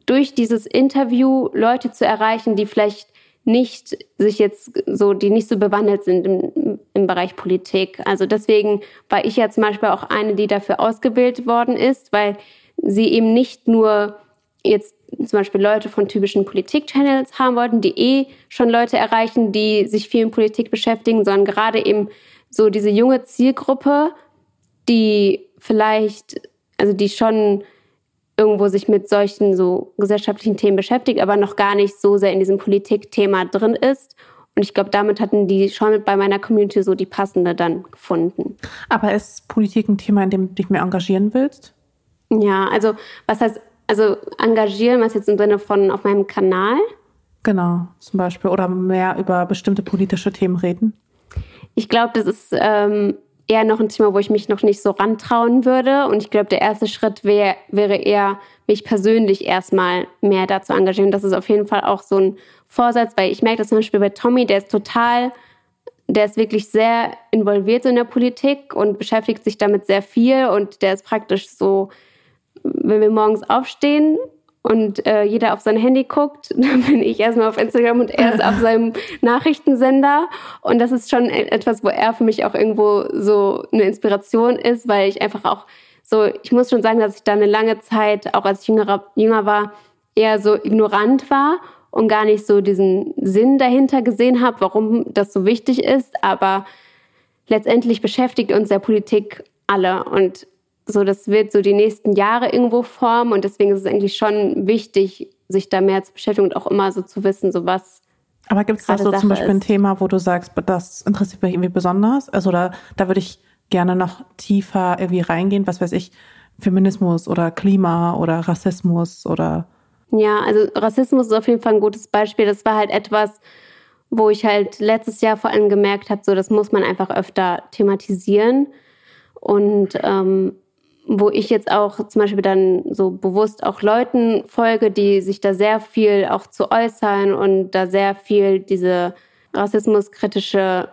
durch dieses Interview Leute zu erreichen, die vielleicht nicht sich jetzt so, die nicht so bewandelt sind im, im Bereich Politik. Also deswegen war ich ja zum Beispiel auch eine, die dafür ausgebildet worden ist, weil sie eben nicht nur jetzt zum Beispiel Leute von typischen Politik-Channels haben wollten, die eh schon Leute erreichen, die sich viel in Politik beschäftigen, sondern gerade eben so diese junge Zielgruppe, die vielleicht, also die schon irgendwo sich mit solchen so gesellschaftlichen Themen beschäftigt, aber noch gar nicht so sehr in diesem Politikthema drin ist. Und ich glaube, damit hatten die schon mit bei meiner Community so die passende dann gefunden. Aber ist Politik ein Thema, in dem du dich mehr engagieren willst? Ja, also was heißt, also engagieren, was jetzt im Sinne von auf meinem Kanal? Genau, zum Beispiel. Oder mehr über bestimmte politische Themen reden? Ich glaube, das ist ähm, eher noch ein Thema, wo ich mich noch nicht so rantrauen würde. Und ich glaube, der erste Schritt wär, wäre eher, mich persönlich erstmal mehr dazu engagieren. Das ist auf jeden Fall auch so ein Vorsatz, weil ich merke das zum Beispiel bei Tommy, der ist total, der ist wirklich sehr involviert in der Politik und beschäftigt sich damit sehr viel. Und der ist praktisch so, wenn wir morgens aufstehen, und äh, jeder auf sein Handy guckt, dann bin ich erstmal auf Instagram und er ist auf seinem Nachrichtensender. Und das ist schon e-, etwas, wo er für mich auch irgendwo so eine Inspiration ist, weil ich einfach auch so, ich muss schon sagen, dass ich da eine lange Zeit, auch als ich jünger, jünger war, eher so ignorant war und gar nicht so diesen Sinn dahinter gesehen habe, warum das so wichtig ist. Aber letztendlich beschäftigt uns der Politik alle und so, das wird so die nächsten Jahre irgendwo formen und deswegen ist es eigentlich schon wichtig, sich da mehr zu beschäftigen und auch immer so zu wissen, so was. Aber gibt es da so Sache zum Beispiel ist. ein Thema, wo du sagst, das interessiert mich irgendwie besonders? Also da, da würde ich gerne noch tiefer irgendwie reingehen, was weiß ich, Feminismus oder Klima oder Rassismus oder. Ja, also Rassismus ist auf jeden Fall ein gutes Beispiel. Das war halt etwas, wo ich halt letztes Jahr vor allem gemerkt habe, so das muss man einfach öfter thematisieren. Und ähm, wo ich jetzt auch zum Beispiel dann so bewusst auch Leuten folge, die sich da sehr viel auch zu äußern und da sehr viel diese rassismuskritische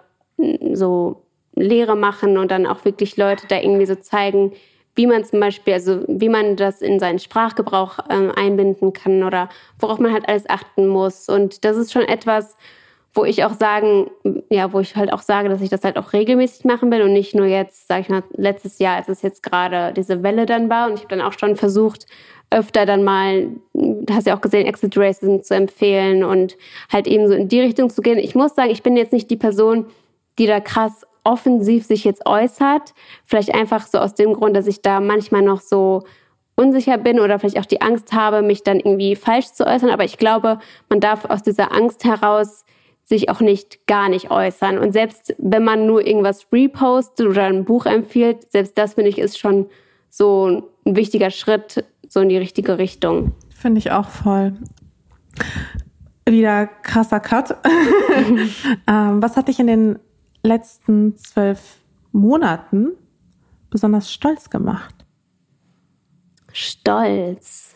so Lehre machen und dann auch wirklich Leute da irgendwie so zeigen, wie man zum Beispiel, also wie man das in seinen Sprachgebrauch ähm, einbinden kann oder worauf man halt alles achten muss. Und das ist schon etwas, wo ich auch sagen, ja, wo ich halt auch sage, dass ich das halt auch regelmäßig machen will und nicht nur jetzt, sag ich mal, letztes Jahr, als es jetzt gerade diese Welle dann war. Und ich habe dann auch schon versucht, öfter dann mal, hast ja auch gesehen, Exit Racism zu empfehlen und halt eben so in die Richtung zu gehen. Ich muss sagen, ich bin jetzt nicht die Person, die da krass offensiv sich jetzt äußert. Vielleicht einfach so aus dem Grund, dass ich da manchmal noch so unsicher bin oder vielleicht auch die Angst habe, mich dann irgendwie falsch zu äußern. Aber ich glaube, man darf aus dieser Angst heraus sich auch nicht gar nicht äußern. Und selbst wenn man nur irgendwas repostet oder ein Buch empfiehlt, selbst das finde ich ist schon so ein wichtiger Schritt so in die richtige Richtung. Finde ich auch voll. Wieder krasser Cut. ähm, was hat dich in den letzten zwölf Monaten besonders stolz gemacht? Stolz.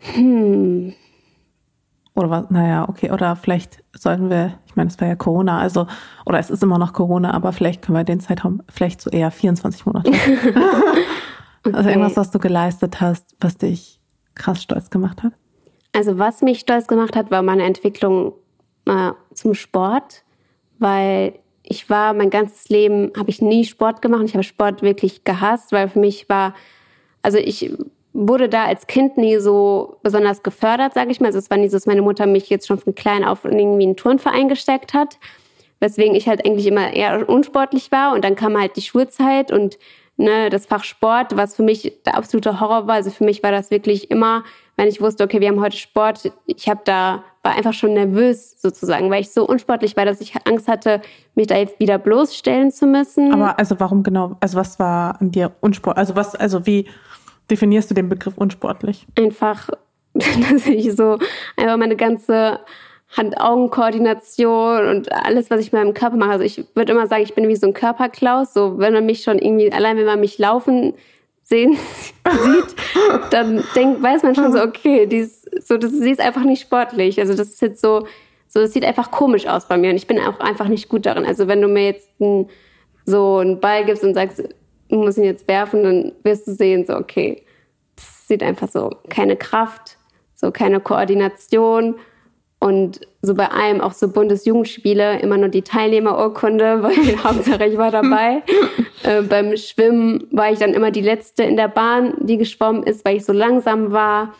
Hm. Oder was, naja, okay, oder vielleicht sollten wir, ich meine, es war ja Corona, also, oder es ist immer noch Corona, aber vielleicht können wir den Zeitraum vielleicht so eher 24 Monate. okay. Also irgendwas, was du geleistet hast, was dich krass stolz gemacht hat? Also was mich stolz gemacht hat, war meine Entwicklung äh, zum Sport, weil ich war mein ganzes Leben, habe ich nie Sport gemacht. Ich habe Sport wirklich gehasst, weil für mich war, also ich wurde da als Kind nie so besonders gefördert, sage ich mal. Also es war nie so, dass meine Mutter mich jetzt schon von klein auf in irgendwie einen Turnverein gesteckt hat, weswegen ich halt eigentlich immer eher unsportlich war. Und dann kam halt die Schulzeit und ne, das Fach Sport, was für mich der absolute Horror war. Also für mich war das wirklich immer, wenn ich wusste, okay, wir haben heute Sport, ich habe da war einfach schon nervös sozusagen, weil ich so unsportlich war, dass ich Angst hatte, mich da jetzt wieder bloßstellen zu müssen. Aber also warum genau? Also was war an dir unsport? Also was? Also wie? Definierst du den Begriff unsportlich? Einfach, dass ich so einfach meine ganze Hand-Augen-Koordination und alles, was ich mit meinem Körper mache. Also ich würde immer sagen, ich bin wie so ein Körperklaus. So, wenn man mich schon irgendwie, allein wenn man mich laufen sehen sieht, dann denkt, weiß man schon so, okay, die ist, so, das, sie ist einfach nicht sportlich. Also das ist jetzt so, so, das sieht einfach komisch aus bei mir und ich bin auch einfach nicht gut darin. Also wenn du mir jetzt ein, so einen Ball gibst und sagst, muss ihn jetzt werfen, dann wirst du sehen, so, okay, das sieht einfach so, keine Kraft, so keine Koordination und so bei allem auch so Bundesjugendspiele immer nur die Teilnehmerurkunde, weil Hauptsache ich war dabei. äh, beim Schwimmen war ich dann immer die Letzte in der Bahn, die geschwommen ist, weil ich so langsam war.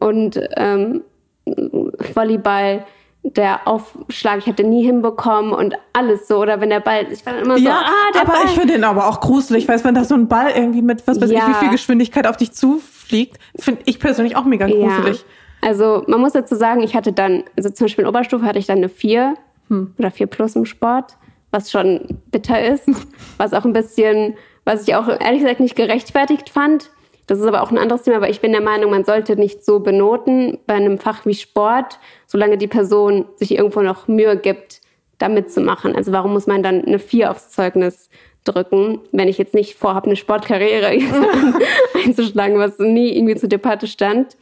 Und ähm, Volleyball der Aufschlag, ich hätte nie hinbekommen und alles so. Oder wenn der Ball, ich war dann immer so, ja, ah, der aber Ball. ich finde den aber auch gruselig, weil wenn da so ein Ball irgendwie mit, was weiß ja. ich, wie viel Geschwindigkeit auf dich zufliegt, finde ich persönlich auch mega gruselig. Ja. Also man muss dazu sagen, ich hatte dann, also zum Beispiel in Oberstufe hatte ich dann eine 4 hm. oder 4 plus im Sport, was schon bitter ist, was auch ein bisschen, was ich auch ehrlich gesagt nicht gerechtfertigt fand. Das ist aber auch ein anderes Thema, aber ich bin der Meinung, man sollte nicht so benoten bei einem Fach wie Sport, solange die Person sich irgendwo noch Mühe gibt, da mitzumachen. Also warum muss man dann eine 4 aufs Zeugnis drücken, wenn ich jetzt nicht vorhabe, eine Sportkarriere einzuschlagen, was nie irgendwie zur Debatte stand.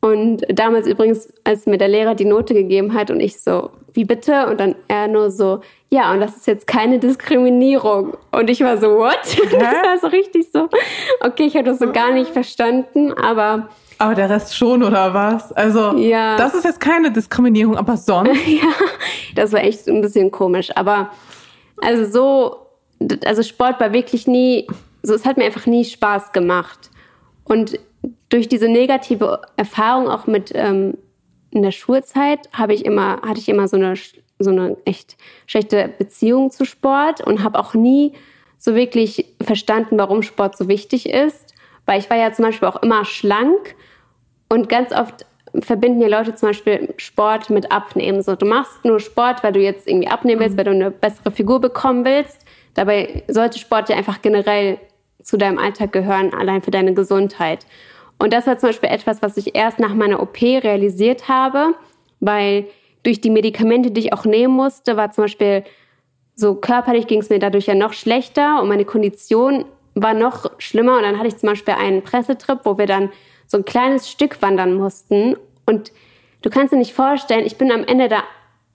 Und damals übrigens, als mir der Lehrer die Note gegeben hat und ich so, wie bitte? Und dann er nur so, ja, und das ist jetzt keine Diskriminierung. Und ich war so, what? das war so richtig so. Okay, ich habe das so gar nicht verstanden, aber. Aber der Rest schon, oder was? Also, ja. das ist jetzt keine Diskriminierung, aber sonst? ja, das war echt ein bisschen komisch. Aber, also so, also Sport war wirklich nie, so, es hat mir einfach nie Spaß gemacht. Und durch diese negative Erfahrung auch mit ähm, in der Schulzeit habe ich immer, hatte ich immer so eine, so eine echt schlechte Beziehung zu Sport und habe auch nie so wirklich verstanden, warum Sport so wichtig ist. Weil ich war ja zum Beispiel auch immer schlank und ganz oft verbinden ja Leute zum Beispiel Sport mit Abnehmen. So, du machst nur Sport, weil du jetzt irgendwie abnehmen willst, weil du eine bessere Figur bekommen willst. Dabei sollte Sport ja einfach generell zu deinem Alltag gehören, allein für deine Gesundheit. Und das war zum Beispiel etwas, was ich erst nach meiner OP realisiert habe, weil durch die Medikamente, die ich auch nehmen musste, war zum Beispiel so körperlich ging es mir dadurch ja noch schlechter und meine Kondition war noch schlimmer. Und dann hatte ich zum Beispiel einen Pressetrip, wo wir dann so ein kleines Stück wandern mussten. Und du kannst dir nicht vorstellen, ich bin am Ende da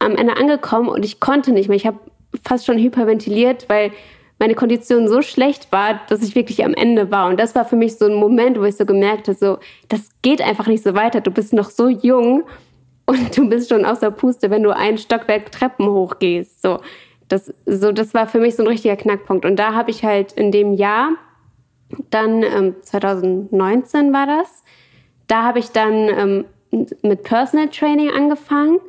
am Ende angekommen und ich konnte nicht mehr. Ich habe fast schon hyperventiliert, weil meine Kondition so schlecht war, dass ich wirklich am Ende war. Und das war für mich so ein Moment, wo ich so gemerkt habe, so, das geht einfach nicht so weiter. Du bist noch so jung und du bist schon außer Puste, wenn du ein Stockwerk Treppen hochgehst. So, das, so, das war für mich so ein richtiger Knackpunkt. Und da habe ich halt in dem Jahr, dann ähm, 2019 war das, da habe ich dann ähm, mit Personal Training angefangen.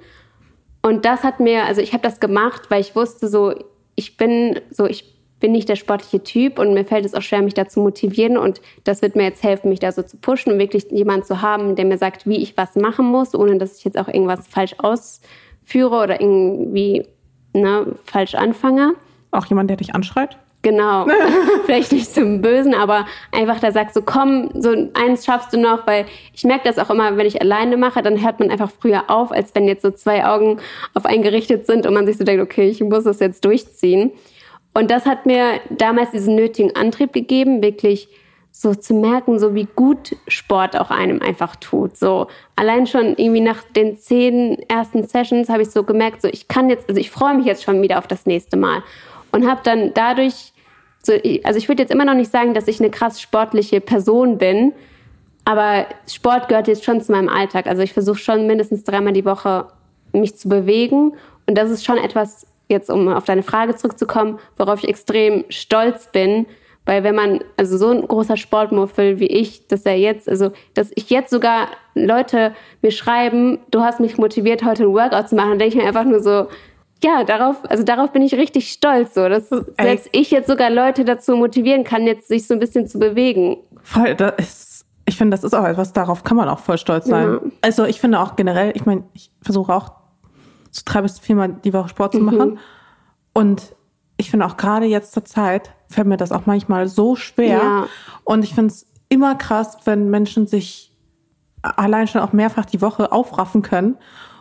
Und das hat mir, also ich habe das gemacht, weil ich wusste so, ich bin so, ich bin nicht der sportliche Typ und mir fällt es auch schwer, mich da zu motivieren. Und das wird mir jetzt helfen, mich da so zu pushen und wirklich jemanden zu haben, der mir sagt, wie ich was machen muss, ohne dass ich jetzt auch irgendwas falsch ausführe oder irgendwie ne, falsch anfange. Auch jemand, der dich anschreit? Genau. Vielleicht nicht zum Bösen, aber einfach da sagt so, komm, so eins schaffst du noch, weil ich merke das auch immer, wenn ich alleine mache, dann hört man einfach früher auf, als wenn jetzt so zwei Augen auf einen gerichtet sind und man sich so denkt, okay, ich muss das jetzt durchziehen. Und das hat mir damals diesen nötigen Antrieb gegeben, wirklich so zu merken, so wie gut Sport auch einem einfach tut. So allein schon irgendwie nach den zehn ersten Sessions habe ich so gemerkt, so ich kann jetzt, also ich freue mich jetzt schon wieder auf das nächste Mal und habe dann dadurch, so, also ich würde jetzt immer noch nicht sagen, dass ich eine krass sportliche Person bin, aber Sport gehört jetzt schon zu meinem Alltag. Also ich versuche schon mindestens dreimal die Woche mich zu bewegen und das ist schon etwas, jetzt um auf deine Frage zurückzukommen, worauf ich extrem stolz bin, weil wenn man, also so ein großer Sportmuffel wie ich, dass er jetzt, also dass ich jetzt sogar Leute mir schreiben, du hast mich motiviert, heute ein Workout zu machen, dann denke ich mir einfach nur so, ja, darauf, also darauf bin ich richtig stolz, so, dass Ey. selbst ich jetzt sogar Leute dazu motivieren kann, jetzt sich so ein bisschen zu bewegen. Voll, das ist, ich finde, das ist auch etwas, darauf kann man auch voll stolz sein. Ja. Also ich finde auch generell, ich meine, ich versuche auch so drei bis viermal die Woche Sport zu machen. Mhm. Und ich finde auch gerade jetzt zur Zeit fällt mir das auch manchmal so schwer. Ja. Und ich finde es immer krass, wenn Menschen sich allein schon auch mehrfach die Woche aufraffen können,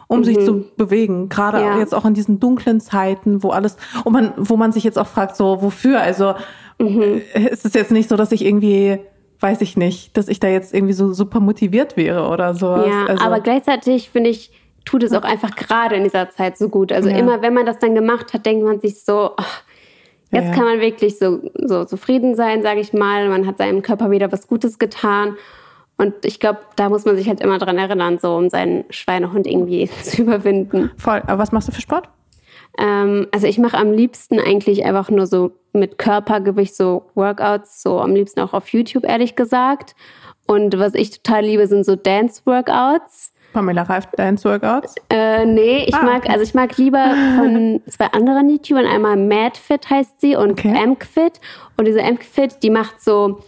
um mhm. sich zu bewegen. Gerade ja. jetzt auch in diesen dunklen Zeiten, wo alles, und man, wo man sich jetzt auch fragt, so, wofür? Also, mhm. ist es jetzt nicht so, dass ich irgendwie weiß ich nicht, dass ich da jetzt irgendwie so super motiviert wäre oder so. Ja, also. aber gleichzeitig finde ich, tut es auch einfach gerade in dieser Zeit so gut. Also ja. immer, wenn man das dann gemacht hat, denkt man sich so, ach, jetzt ja. kann man wirklich so, so zufrieden sein, sage ich mal. Man hat seinem Körper wieder was Gutes getan. Und ich glaube, da muss man sich halt immer dran erinnern, so um seinen Schweinehund irgendwie zu überwinden. Voll. Aber was machst du für Sport? Ähm, also ich mache am liebsten eigentlich einfach nur so mit Körpergewicht so Workouts, so am liebsten auch auf YouTube, ehrlich gesagt. Und was ich total liebe, sind so Dance-Workouts. Pamela Reif Dance Workouts? Äh, nee, ich ah, mag, also ich mag lieber von zwei anderen YouTubern, einmal MadFit heißt sie und okay. MCFit. Und diese MCFit, die macht so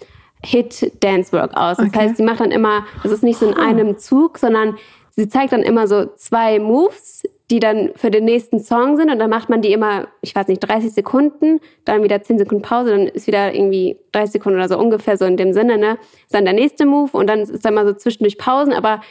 Hit Dance Workouts. Das okay. heißt, sie macht dann immer, das ist nicht so in einem Zug, sondern sie zeigt dann immer so zwei Moves, die dann für den nächsten Song sind und dann macht man die immer, ich weiß nicht, 30 Sekunden, dann wieder 10 Sekunden Pause, dann ist wieder irgendwie 30 Sekunden oder so ungefähr so in dem Sinne, ne? Ist dann der nächste Move und dann ist dann mal so zwischendurch Pausen, aber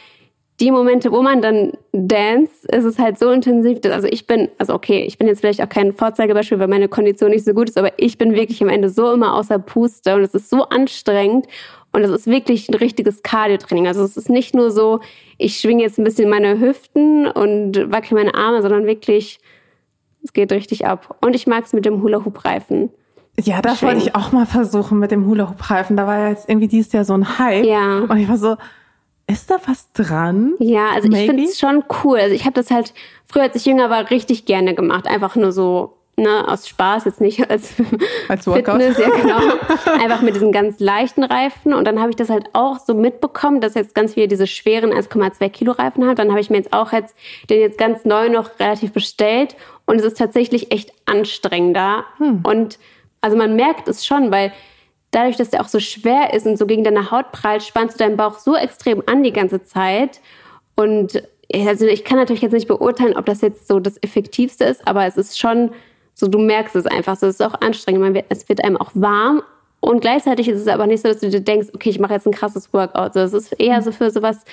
die Momente, wo man dann dance, ist es halt so intensiv. Dass, also ich bin, also okay, ich bin jetzt vielleicht auch kein Vorzeigebeispiel, weil meine Kondition nicht so gut ist, aber ich bin wirklich am Ende so immer außer Puste und es ist so anstrengend und es ist wirklich ein richtiges Cardio-Training. Also es ist nicht nur so, ich schwinge jetzt ein bisschen meine Hüften und wackel meine Arme, sondern wirklich, es geht richtig ab. Und ich mag es mit dem Hula-Hoop-Reifen. Ja, das wollte ich auch mal versuchen mit dem Hula-Hoop-Reifen. Da war ja jetzt irgendwie dieses Jahr so ein Hype. Ja. Und ich war so, ist da was dran? Ja, also Maybe? ich finde es schon cool. Also ich habe das halt früher, als ich jünger war, richtig gerne gemacht. Einfach nur so ne, aus Spaß, jetzt nicht als, als Workout. Fitness, ja genau, einfach mit diesen ganz leichten Reifen. Und dann habe ich das halt auch so mitbekommen, dass jetzt ganz viele diese schweren 1,2 Kilo Reifen hat. Dann habe ich mir jetzt auch jetzt den jetzt ganz neu noch relativ bestellt. Und es ist tatsächlich echt anstrengender. Hm. Und also man merkt es schon, weil dadurch, dass der auch so schwer ist und so gegen deine Haut prallt, spannst du deinen Bauch so extrem an die ganze Zeit. Und also ich kann natürlich jetzt nicht beurteilen, ob das jetzt so das Effektivste ist, aber es ist schon so, du merkst es einfach so. Es ist auch anstrengend. Wird, es wird einem auch warm. Und gleichzeitig ist es aber nicht so, dass du dir denkst, okay, ich mache jetzt ein krasses Workout. So, es ist eher so für sowas,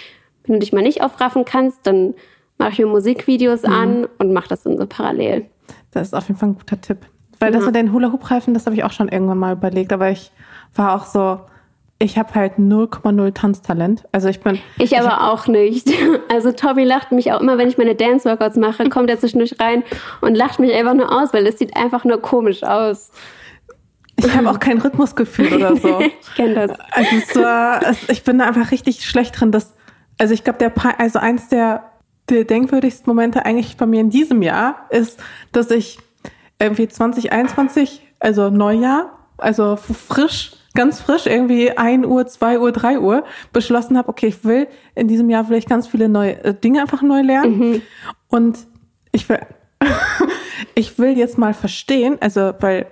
wenn du dich mal nicht aufraffen kannst, dann mache ich mir Musikvideos mhm. an und mache das dann so parallel. Das ist auf jeden Fall ein guter Tipp. Weil ja. das mit den Hula-Hoop-Reifen, das habe ich auch schon irgendwann mal überlegt, aber ich war auch so, ich habe halt 0,0 Tanztalent. Also ich bin. Ich aber ich auch nicht. Also Tobi lacht mich auch immer, wenn ich meine Dance-Workouts mache, kommt er zwischendurch rein und lacht mich einfach nur aus, weil es sieht einfach nur komisch aus. Ich habe auch kein Rhythmusgefühl oder so. ich kenne das. Also es war, ich bin da einfach richtig schlecht drin. Dass, also ich glaube, der also eins der, der denkwürdigsten Momente eigentlich bei mir in diesem Jahr ist, dass ich irgendwie 2021, also Neujahr, also frisch ganz frisch, irgendwie 1 Uhr, 2 Uhr, 3 Uhr, beschlossen habe, okay, ich will in diesem Jahr vielleicht ganz viele neue äh, Dinge einfach neu lernen. Mhm. Und ich will, ich will jetzt mal verstehen, also, weil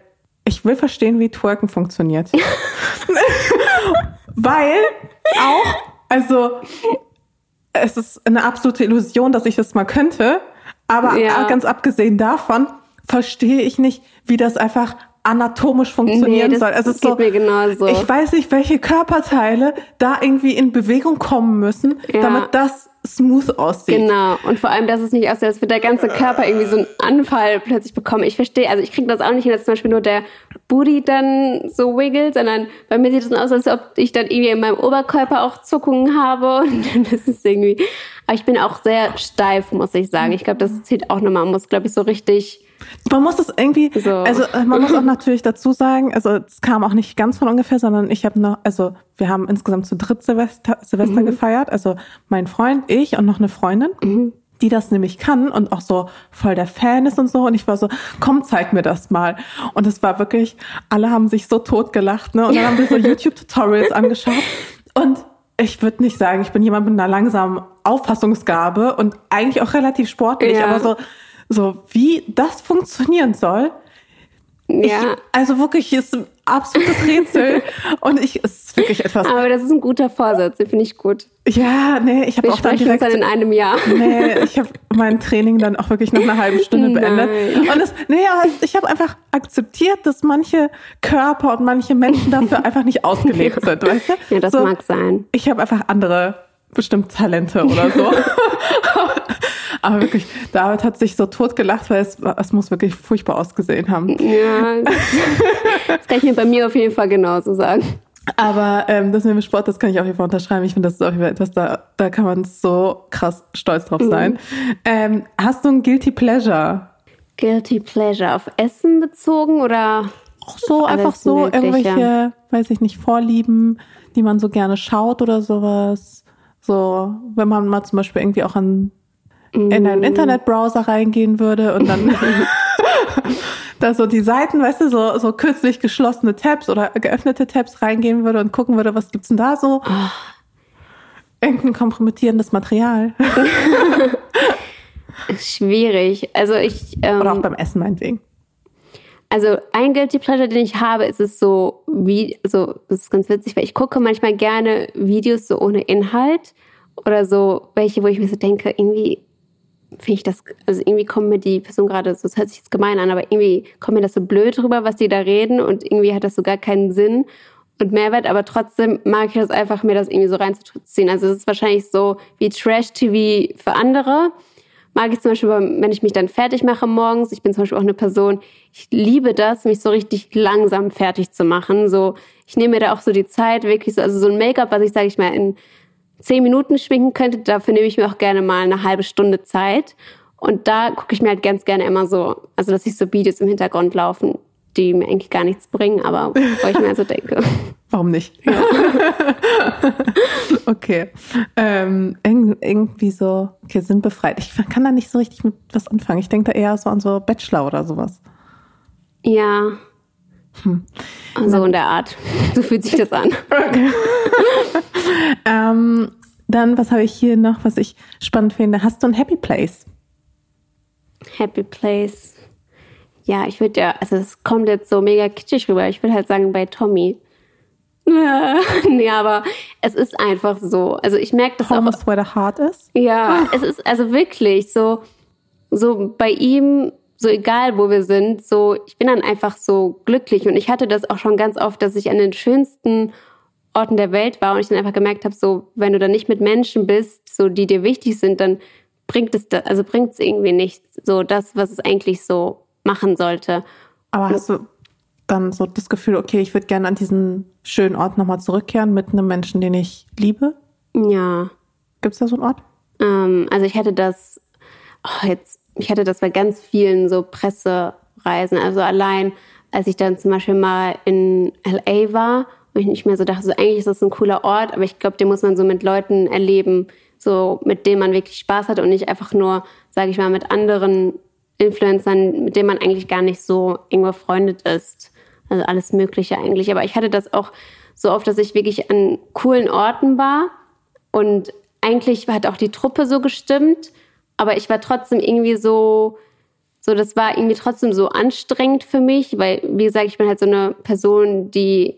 ich will verstehen, wie Twerken funktioniert. weil auch, also, es ist eine absolute Illusion, dass ich das mal könnte. Aber ja. ganz abgesehen davon verstehe ich nicht, wie das einfach anatomisch funktionieren nee, soll. Also es geht so, mir genauso. Ich weiß nicht, welche Körperteile da irgendwie in Bewegung kommen müssen, ja. damit das smooth aussieht. Genau. Und vor allem, dass es nicht aussieht, als würde der ganze Körper irgendwie so einen Anfall plötzlich bekommen. Ich verstehe, also ich kriege das auch nicht hin, dass zum Beispiel nur der Booty dann so wiggelt, sondern bei mir sieht es aus, als ob ich dann irgendwie in meinem Oberkörper auch Zuckungen habe. Und das ist irgendwie. Aber ich bin auch sehr steif, muss ich sagen. Ich glaube, das zieht auch nochmal. Man muss, glaube ich, so richtig man muss das irgendwie, so. also äh, man muss auch natürlich dazu sagen, also es kam auch nicht ganz von ungefähr, sondern ich habe noch, also wir haben insgesamt zu dritt Silvester, Silvester mhm. gefeiert, also mein Freund, ich und noch eine Freundin. Mhm die das nämlich kann und auch so voll der Fan ist und so. Und ich war so, komm, zeig mir das mal. Und es war wirklich, alle haben sich so tot gelacht, ne? Und dann haben wir so YouTube-Tutorials angeschaut. Und ich würde nicht sagen, ich bin jemand mit einer langsamen Auffassungsgabe und eigentlich auch relativ sportlich, ja. aber so so, wie das funktionieren soll. Ja. Ich, also wirklich, ist ein absolutes Rätsel. und ich, es ist wirklich etwas. Aber das ist ein guter Vorsatz, den finde ich gut. Ja, nee, ich habe auch dann direkt. dann in einem Jahr. Nee, ich habe mein Training dann auch wirklich nach einer halben Stunde beendet. Nein. Und es, nee, ich habe einfach akzeptiert, dass manche Körper und manche Menschen dafür einfach nicht ausgelegt sind, weißt du? Ja, das so, mag sein. Ich habe einfach andere bestimmt Talente oder so. Aber wirklich, David hat sich so tot gelacht, weil es, es muss wirklich furchtbar ausgesehen haben. Ja, das kann ich mir bei mir auf jeden Fall genauso sagen. Aber ähm, das mit dem Sport, das kann ich auf jeden Fall unterschreiben. Ich finde, das ist auf jeden Fall etwas, da, da kann man so krass stolz drauf mhm. sein. Mhm. Ähm, hast du ein Guilty Pleasure? Guilty Pleasure auf Essen bezogen oder? Auch so, einfach so mögliche. irgendwelche, weiß ich nicht, Vorlieben, die man so gerne schaut oder sowas. So, wenn man mal zum Beispiel irgendwie auch an in einen mm. Internetbrowser reingehen würde und dann da so die Seiten, weißt du, so, so kürzlich geschlossene Tabs oder geöffnete Tabs reingehen würde und gucken würde, was gibt's denn da so? Oh. Irgendein kompromittierendes Material. Schwierig. Also ich. Ähm, oder auch beim Essen meinetwegen. Also ein Guilty Pleasure, den ich habe, ist es so, wie, so, das ist ganz witzig, weil ich gucke manchmal gerne Videos so ohne Inhalt oder so welche, wo ich mir so denke, irgendwie finde ich das, also irgendwie kommt mir die Person gerade, so, das hört sich jetzt gemein an, aber irgendwie kommt mir das so blöd drüber, was die da reden und irgendwie hat das so gar keinen Sinn und Mehrwert, aber trotzdem mag ich das einfach, mir das irgendwie so reinzuziehen. Also es ist wahrscheinlich so wie Trash-TV für andere. Mag ich zum Beispiel, wenn ich mich dann fertig mache morgens. Ich bin zum Beispiel auch eine Person, ich liebe das, mich so richtig langsam fertig zu machen. So, ich nehme mir da auch so die Zeit, wirklich so, also so ein Make-up, was ich, sage ich mal, in zehn Minuten schminken könnte, dafür nehme ich mir auch gerne mal eine halbe Stunde Zeit. Und da gucke ich mir halt ganz gerne immer so, also dass ich so Videos im Hintergrund laufen, die mir eigentlich gar nichts bringen, aber wo ich mir also denke. Warum nicht? Ja. okay. Ähm, irgendwie so, okay, sind befreit. Ich kann da nicht so richtig mit was anfangen. Ich denke da eher so an so Bachelor oder sowas. Ja. Hm. So in der Art. So fühlt sich das an. Okay. ähm, dann, was habe ich hier noch, was ich spannend finde? Hast du ein Happy Place? Happy Place. Ja, ich würde ja, also es kommt jetzt so mega kitschig rüber. Ich würde halt sagen bei Tommy. nee, aber es ist einfach so. Also ich merke das Home auch. Where the heart is? Ja, es ist also wirklich so, so bei ihm, so egal wo wir sind, so ich bin dann einfach so glücklich und ich hatte das auch schon ganz oft, dass ich an den schönsten Orten der Welt war und ich dann einfach gemerkt habe, so wenn du dann nicht mit Menschen bist, so die dir wichtig sind, dann bringt es also bringt es irgendwie nichts, so das, was es eigentlich so machen sollte. Aber hast du dann so das Gefühl, okay, ich würde gerne an diesen schönen Ort nochmal zurückkehren mit einem Menschen, den ich liebe? Ja. Gibt es da so einen Ort? Ähm, also ich hatte das, oh, jetzt, ich hatte das bei ganz vielen so Pressereisen. Also allein, als ich dann zum Beispiel mal in LA war und ich nicht mehr so dachte, so eigentlich ist das ein cooler Ort, aber ich glaube, den muss man so mit Leuten erleben, so mit denen man wirklich Spaß hat und nicht einfach nur, sage ich mal, mit anderen Influencern, mit denen man eigentlich gar nicht so eng befreundet ist. Also alles Mögliche eigentlich. Aber ich hatte das auch so oft, dass ich wirklich an coolen Orten war und eigentlich hat auch die Truppe so gestimmt, aber ich war trotzdem irgendwie so, so das war irgendwie trotzdem so anstrengend für mich, weil, wie gesagt, ich bin halt so eine Person, die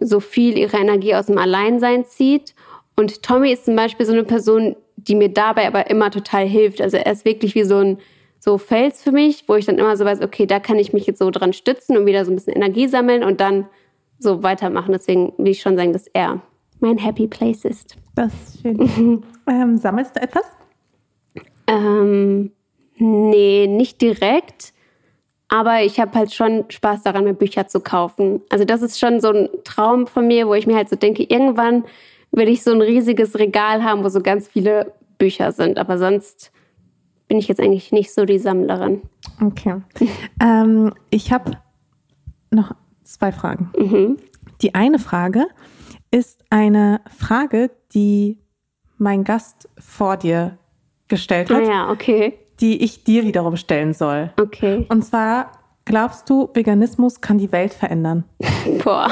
so viel ihre Energie aus dem Alleinsein zieht. Und Tommy ist zum Beispiel so eine Person, die mir dabei aber immer total hilft. Also er ist wirklich wie so ein so Fels für mich, wo ich dann immer so weiß, okay, da kann ich mich jetzt so dran stützen und wieder so ein bisschen Energie sammeln und dann so weitermachen. Deswegen will ich schon sagen, dass er mein Happy Place ist. Das ist schön. ähm, sammelst du etwas? Ähm, nee, nicht direkt. Aber ich habe halt schon Spaß daran, mir Bücher zu kaufen. Also das ist schon so ein Traum von mir, wo ich mir halt so denke, irgendwann will ich so ein riesiges Regal haben, wo so ganz viele Bücher sind. Aber sonst bin ich jetzt eigentlich nicht so die Sammlerin. Okay. ähm, ich habe noch zwei Fragen. Mhm. Die eine Frage ist eine Frage, die mein Gast vor dir gestellt hat. Ah ja, okay. Die ich dir wiederum stellen soll. Okay. Und zwar, glaubst du, Veganismus kann die Welt verändern? Boah.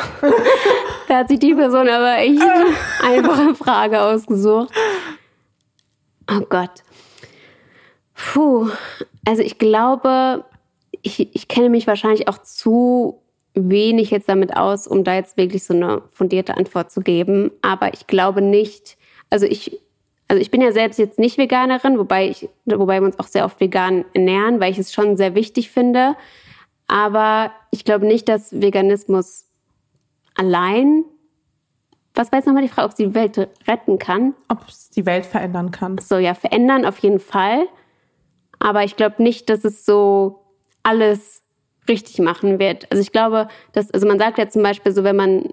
da hat sich die Person aber echt einfache Frage ausgesucht. Oh Gott. Puh, also ich glaube, ich, ich kenne mich wahrscheinlich auch zu wenig jetzt damit aus, um da jetzt wirklich so eine fundierte Antwort zu geben. Aber ich glaube nicht, also ich, also ich bin ja selbst jetzt nicht Veganerin, wobei ich, wobei wir uns auch sehr oft vegan ernähren, weil ich es schon sehr wichtig finde. Aber ich glaube nicht, dass Veganismus allein, was war jetzt nochmal die Frage, ob es die Welt retten kann? Ob es die Welt verändern kann. So, ja, verändern auf jeden Fall. Aber ich glaube nicht, dass es so alles richtig machen wird. Also ich glaube, dass, also man sagt ja zum Beispiel so, wenn man,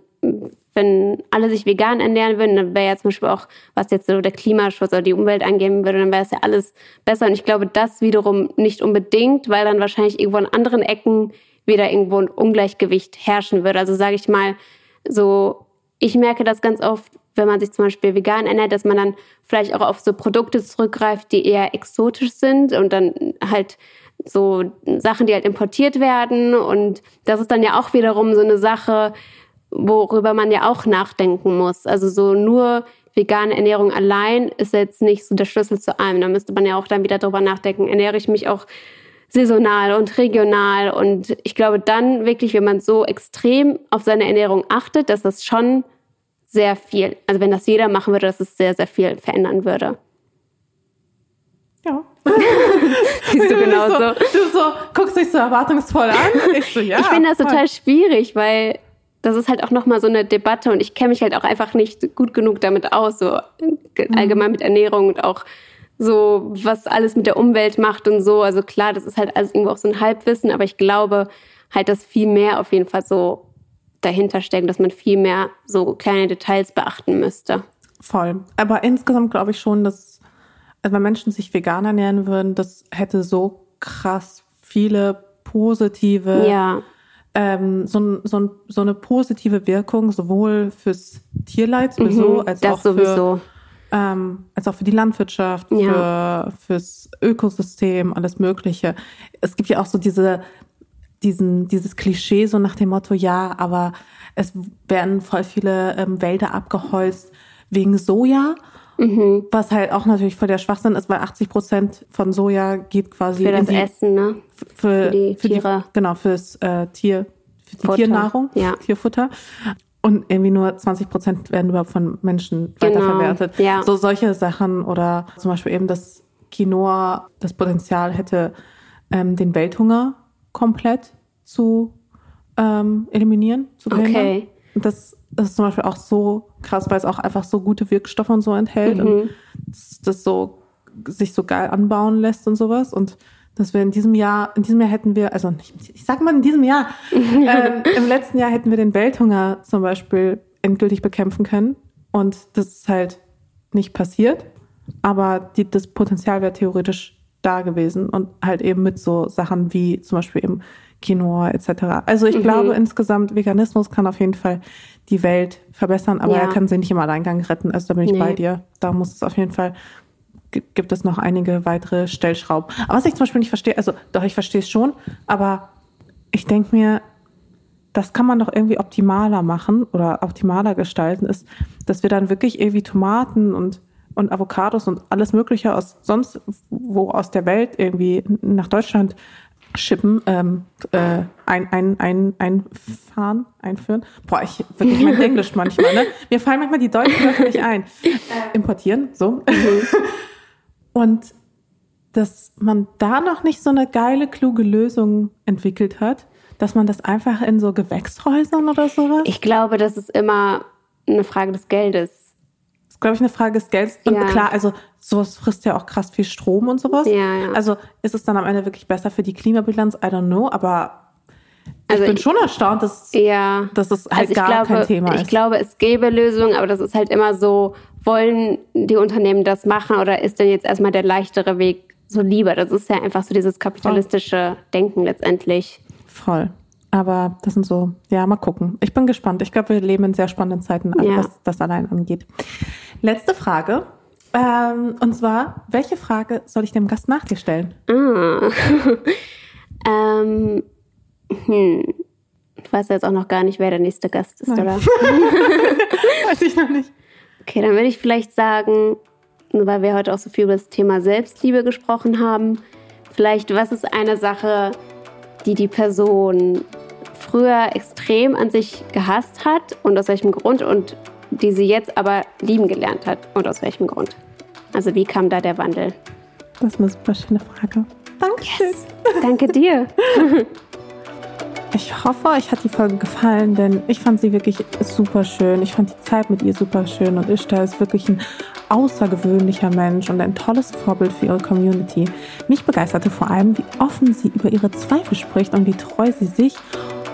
wenn alle sich vegan ernähren würden, dann wäre ja zum Beispiel auch, was jetzt so der Klimaschutz oder die Umwelt angehen würde, dann wäre es ja alles besser. Und ich glaube, das wiederum nicht unbedingt, weil dann wahrscheinlich irgendwo an anderen Ecken wieder irgendwo ein Ungleichgewicht herrschen würde. Also sage ich mal, so, ich merke das ganz oft, wenn man sich zum Beispiel vegan ernährt, dass man dann vielleicht auch auf so Produkte zurückgreift, die eher exotisch sind und dann halt so Sachen, die halt importiert werden. Und das ist dann ja auch wiederum so eine Sache, worüber man ja auch nachdenken muss. Also so nur vegane Ernährung allein ist jetzt nicht so der Schlüssel zu allem. Da müsste man ja auch dann wieder drüber nachdenken, ernähre ich mich auch saisonal und regional. Und ich glaube dann wirklich, wenn man so extrem auf seine Ernährung achtet, dass das schon sehr viel, also wenn das jeder machen würde, dass es sehr, sehr viel verändern würde. Ja. Siehst du genauso. So, du so guckst dich so erwartungsvoll an. Ich so, ja. Ich finde das total schwierig, weil das ist halt auch nochmal so eine Debatte und ich kenne mich halt auch einfach nicht gut genug damit aus, so allgemein mit Ernährung und auch so, was alles mit der Umwelt macht und so. Also klar, das ist halt alles irgendwo auch so ein Halbwissen, aber ich glaube halt, dass viel mehr auf jeden Fall so dahinter stecken, dass man viel mehr so kleine Details beachten müsste. Voll. Aber insgesamt glaube ich schon, dass, also wenn Menschen sich vegan ernähren würden, das hätte so krass viele positive, ja. Ähm, so, so, so eine positive Wirkung, sowohl fürs Tierleid sowieso, mhm, als auch sowieso. für ähm, als auch für die Landwirtschaft, ja. für, fürs Ökosystem, alles Mögliche. Es gibt ja auch so diese diesen, dieses Klischee so nach dem Motto, ja, aber es werden voll viele ähm, Wälder abgeholzt wegen Soja. Mhm. Was halt auch natürlich voll der Schwachsinn ist, weil 80 Prozent von Soja geht quasi für das die, Essen, ne? Für, für die für Tiere. Die, genau, fürs äh, Tier, für die Futter. Tiernahrung, ja. Tierfutter. Und irgendwie nur 20 Prozent werden überhaupt von Menschen genau. weiterverwertet. Ja. So solche Sachen oder zum Beispiel eben das Quinoa das Potenzial hätte, ähm, den Welthunger komplett zu ähm, eliminieren, zu behindern. Okay. Und das, ist zum Beispiel auch so krass, weil es auch einfach so gute Wirkstoffe und so enthält mhm. und das, das so sich so geil anbauen lässt und sowas. Und dass wir in diesem Jahr, in diesem Jahr hätten wir, also ich sag mal in diesem Jahr, ähm, im letzten Jahr hätten wir den Welthunger zum Beispiel endgültig bekämpfen können. Und das ist halt nicht passiert. Aber die, das Potenzial wäre theoretisch da gewesen und halt eben mit so Sachen wie zum Beispiel eben Quinoa etc. Also ich mhm. glaube insgesamt, Veganismus kann auf jeden Fall die Welt verbessern, aber ja. er kann sie nicht im Alleingang retten. Also da bin ich nee. bei dir. Da muss es auf jeden Fall, gibt es noch einige weitere Stellschrauben. Aber was ich zum Beispiel nicht verstehe, also doch, ich verstehe es schon, aber ich denke mir, das kann man doch irgendwie optimaler machen oder optimaler gestalten, ist, dass wir dann wirklich irgendwie Tomaten und und Avocados und alles Mögliche aus sonst wo aus der Welt irgendwie nach Deutschland schippen, ähm, äh, ein, ein, ein, einfahren, einführen. Boah, ich wirklich mein Englisch manchmal, ne? Mir fallen manchmal die deutschen Wörter nicht ein. Importieren, so. und dass man da noch nicht so eine geile, kluge Lösung entwickelt hat, dass man das einfach in so Gewächshäusern oder sowas. Ich glaube, das ist immer eine Frage des Geldes glaube ich, eine Frage des Gelds. Und ja. klar, also sowas frisst ja auch krass viel Strom und sowas. Ja, ja. Also ist es dann am Ende wirklich besser für die Klimabilanz? I don't know, aber also ich bin schon erstaunt, dass, ja. dass es halt also gar glaube, kein Thema ist. Ich glaube, es gäbe Lösungen, aber das ist halt immer so, wollen die Unternehmen das machen oder ist denn jetzt erstmal der leichtere Weg so lieber? Das ist ja einfach so dieses kapitalistische Denken letztendlich. Voll. Aber das sind so, ja, mal gucken. Ich bin gespannt. Ich glaube, wir leben in sehr spannenden Zeiten, ja. was das allein angeht. Letzte Frage. Ähm, und zwar, welche Frage soll ich dem Gast nach dir stellen? Ah. ähm, hm. Ich weiß jetzt auch noch gar nicht, wer der nächste Gast ist, Nein. oder? weiß ich noch nicht. Okay, dann würde ich vielleicht sagen, weil wir heute auch so viel über das Thema Selbstliebe gesprochen haben, vielleicht, was ist eine Sache, die die Person früher extrem an sich gehasst hat und aus welchem Grund und die sie jetzt aber lieben gelernt hat und aus welchem Grund. Also wie kam da der Wandel? Das ist eine super schöne Frage. Dankeschön. Yes. Danke dir. Ich hoffe, euch hat die Folge gefallen, denn ich fand sie wirklich super schön. Ich fand die Zeit mit ihr super schön und Ishtar ist wirklich ein außergewöhnlicher Mensch und ein tolles Vorbild für ihre Community. Mich begeisterte vor allem, wie offen sie über ihre Zweifel spricht und wie treu sie sich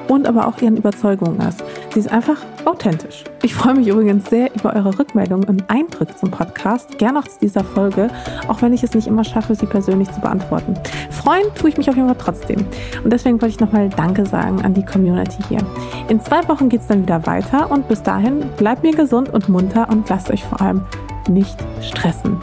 und aber auch ihren Überzeugungen ist. Sie ist einfach authentisch. Ich freue mich übrigens sehr über eure Rückmeldungen und Eindrücke zum Podcast. Gerne auch zu dieser Folge, auch wenn ich es nicht immer schaffe, sie persönlich zu beantworten. Freuen tue ich mich auf jeden Fall trotzdem. Und deswegen wollte ich nochmal Danke sagen an die Community hier. In zwei Wochen geht es dann wieder weiter und bis dahin bleibt mir gesund und munter und lasst euch vor allem nicht stressen.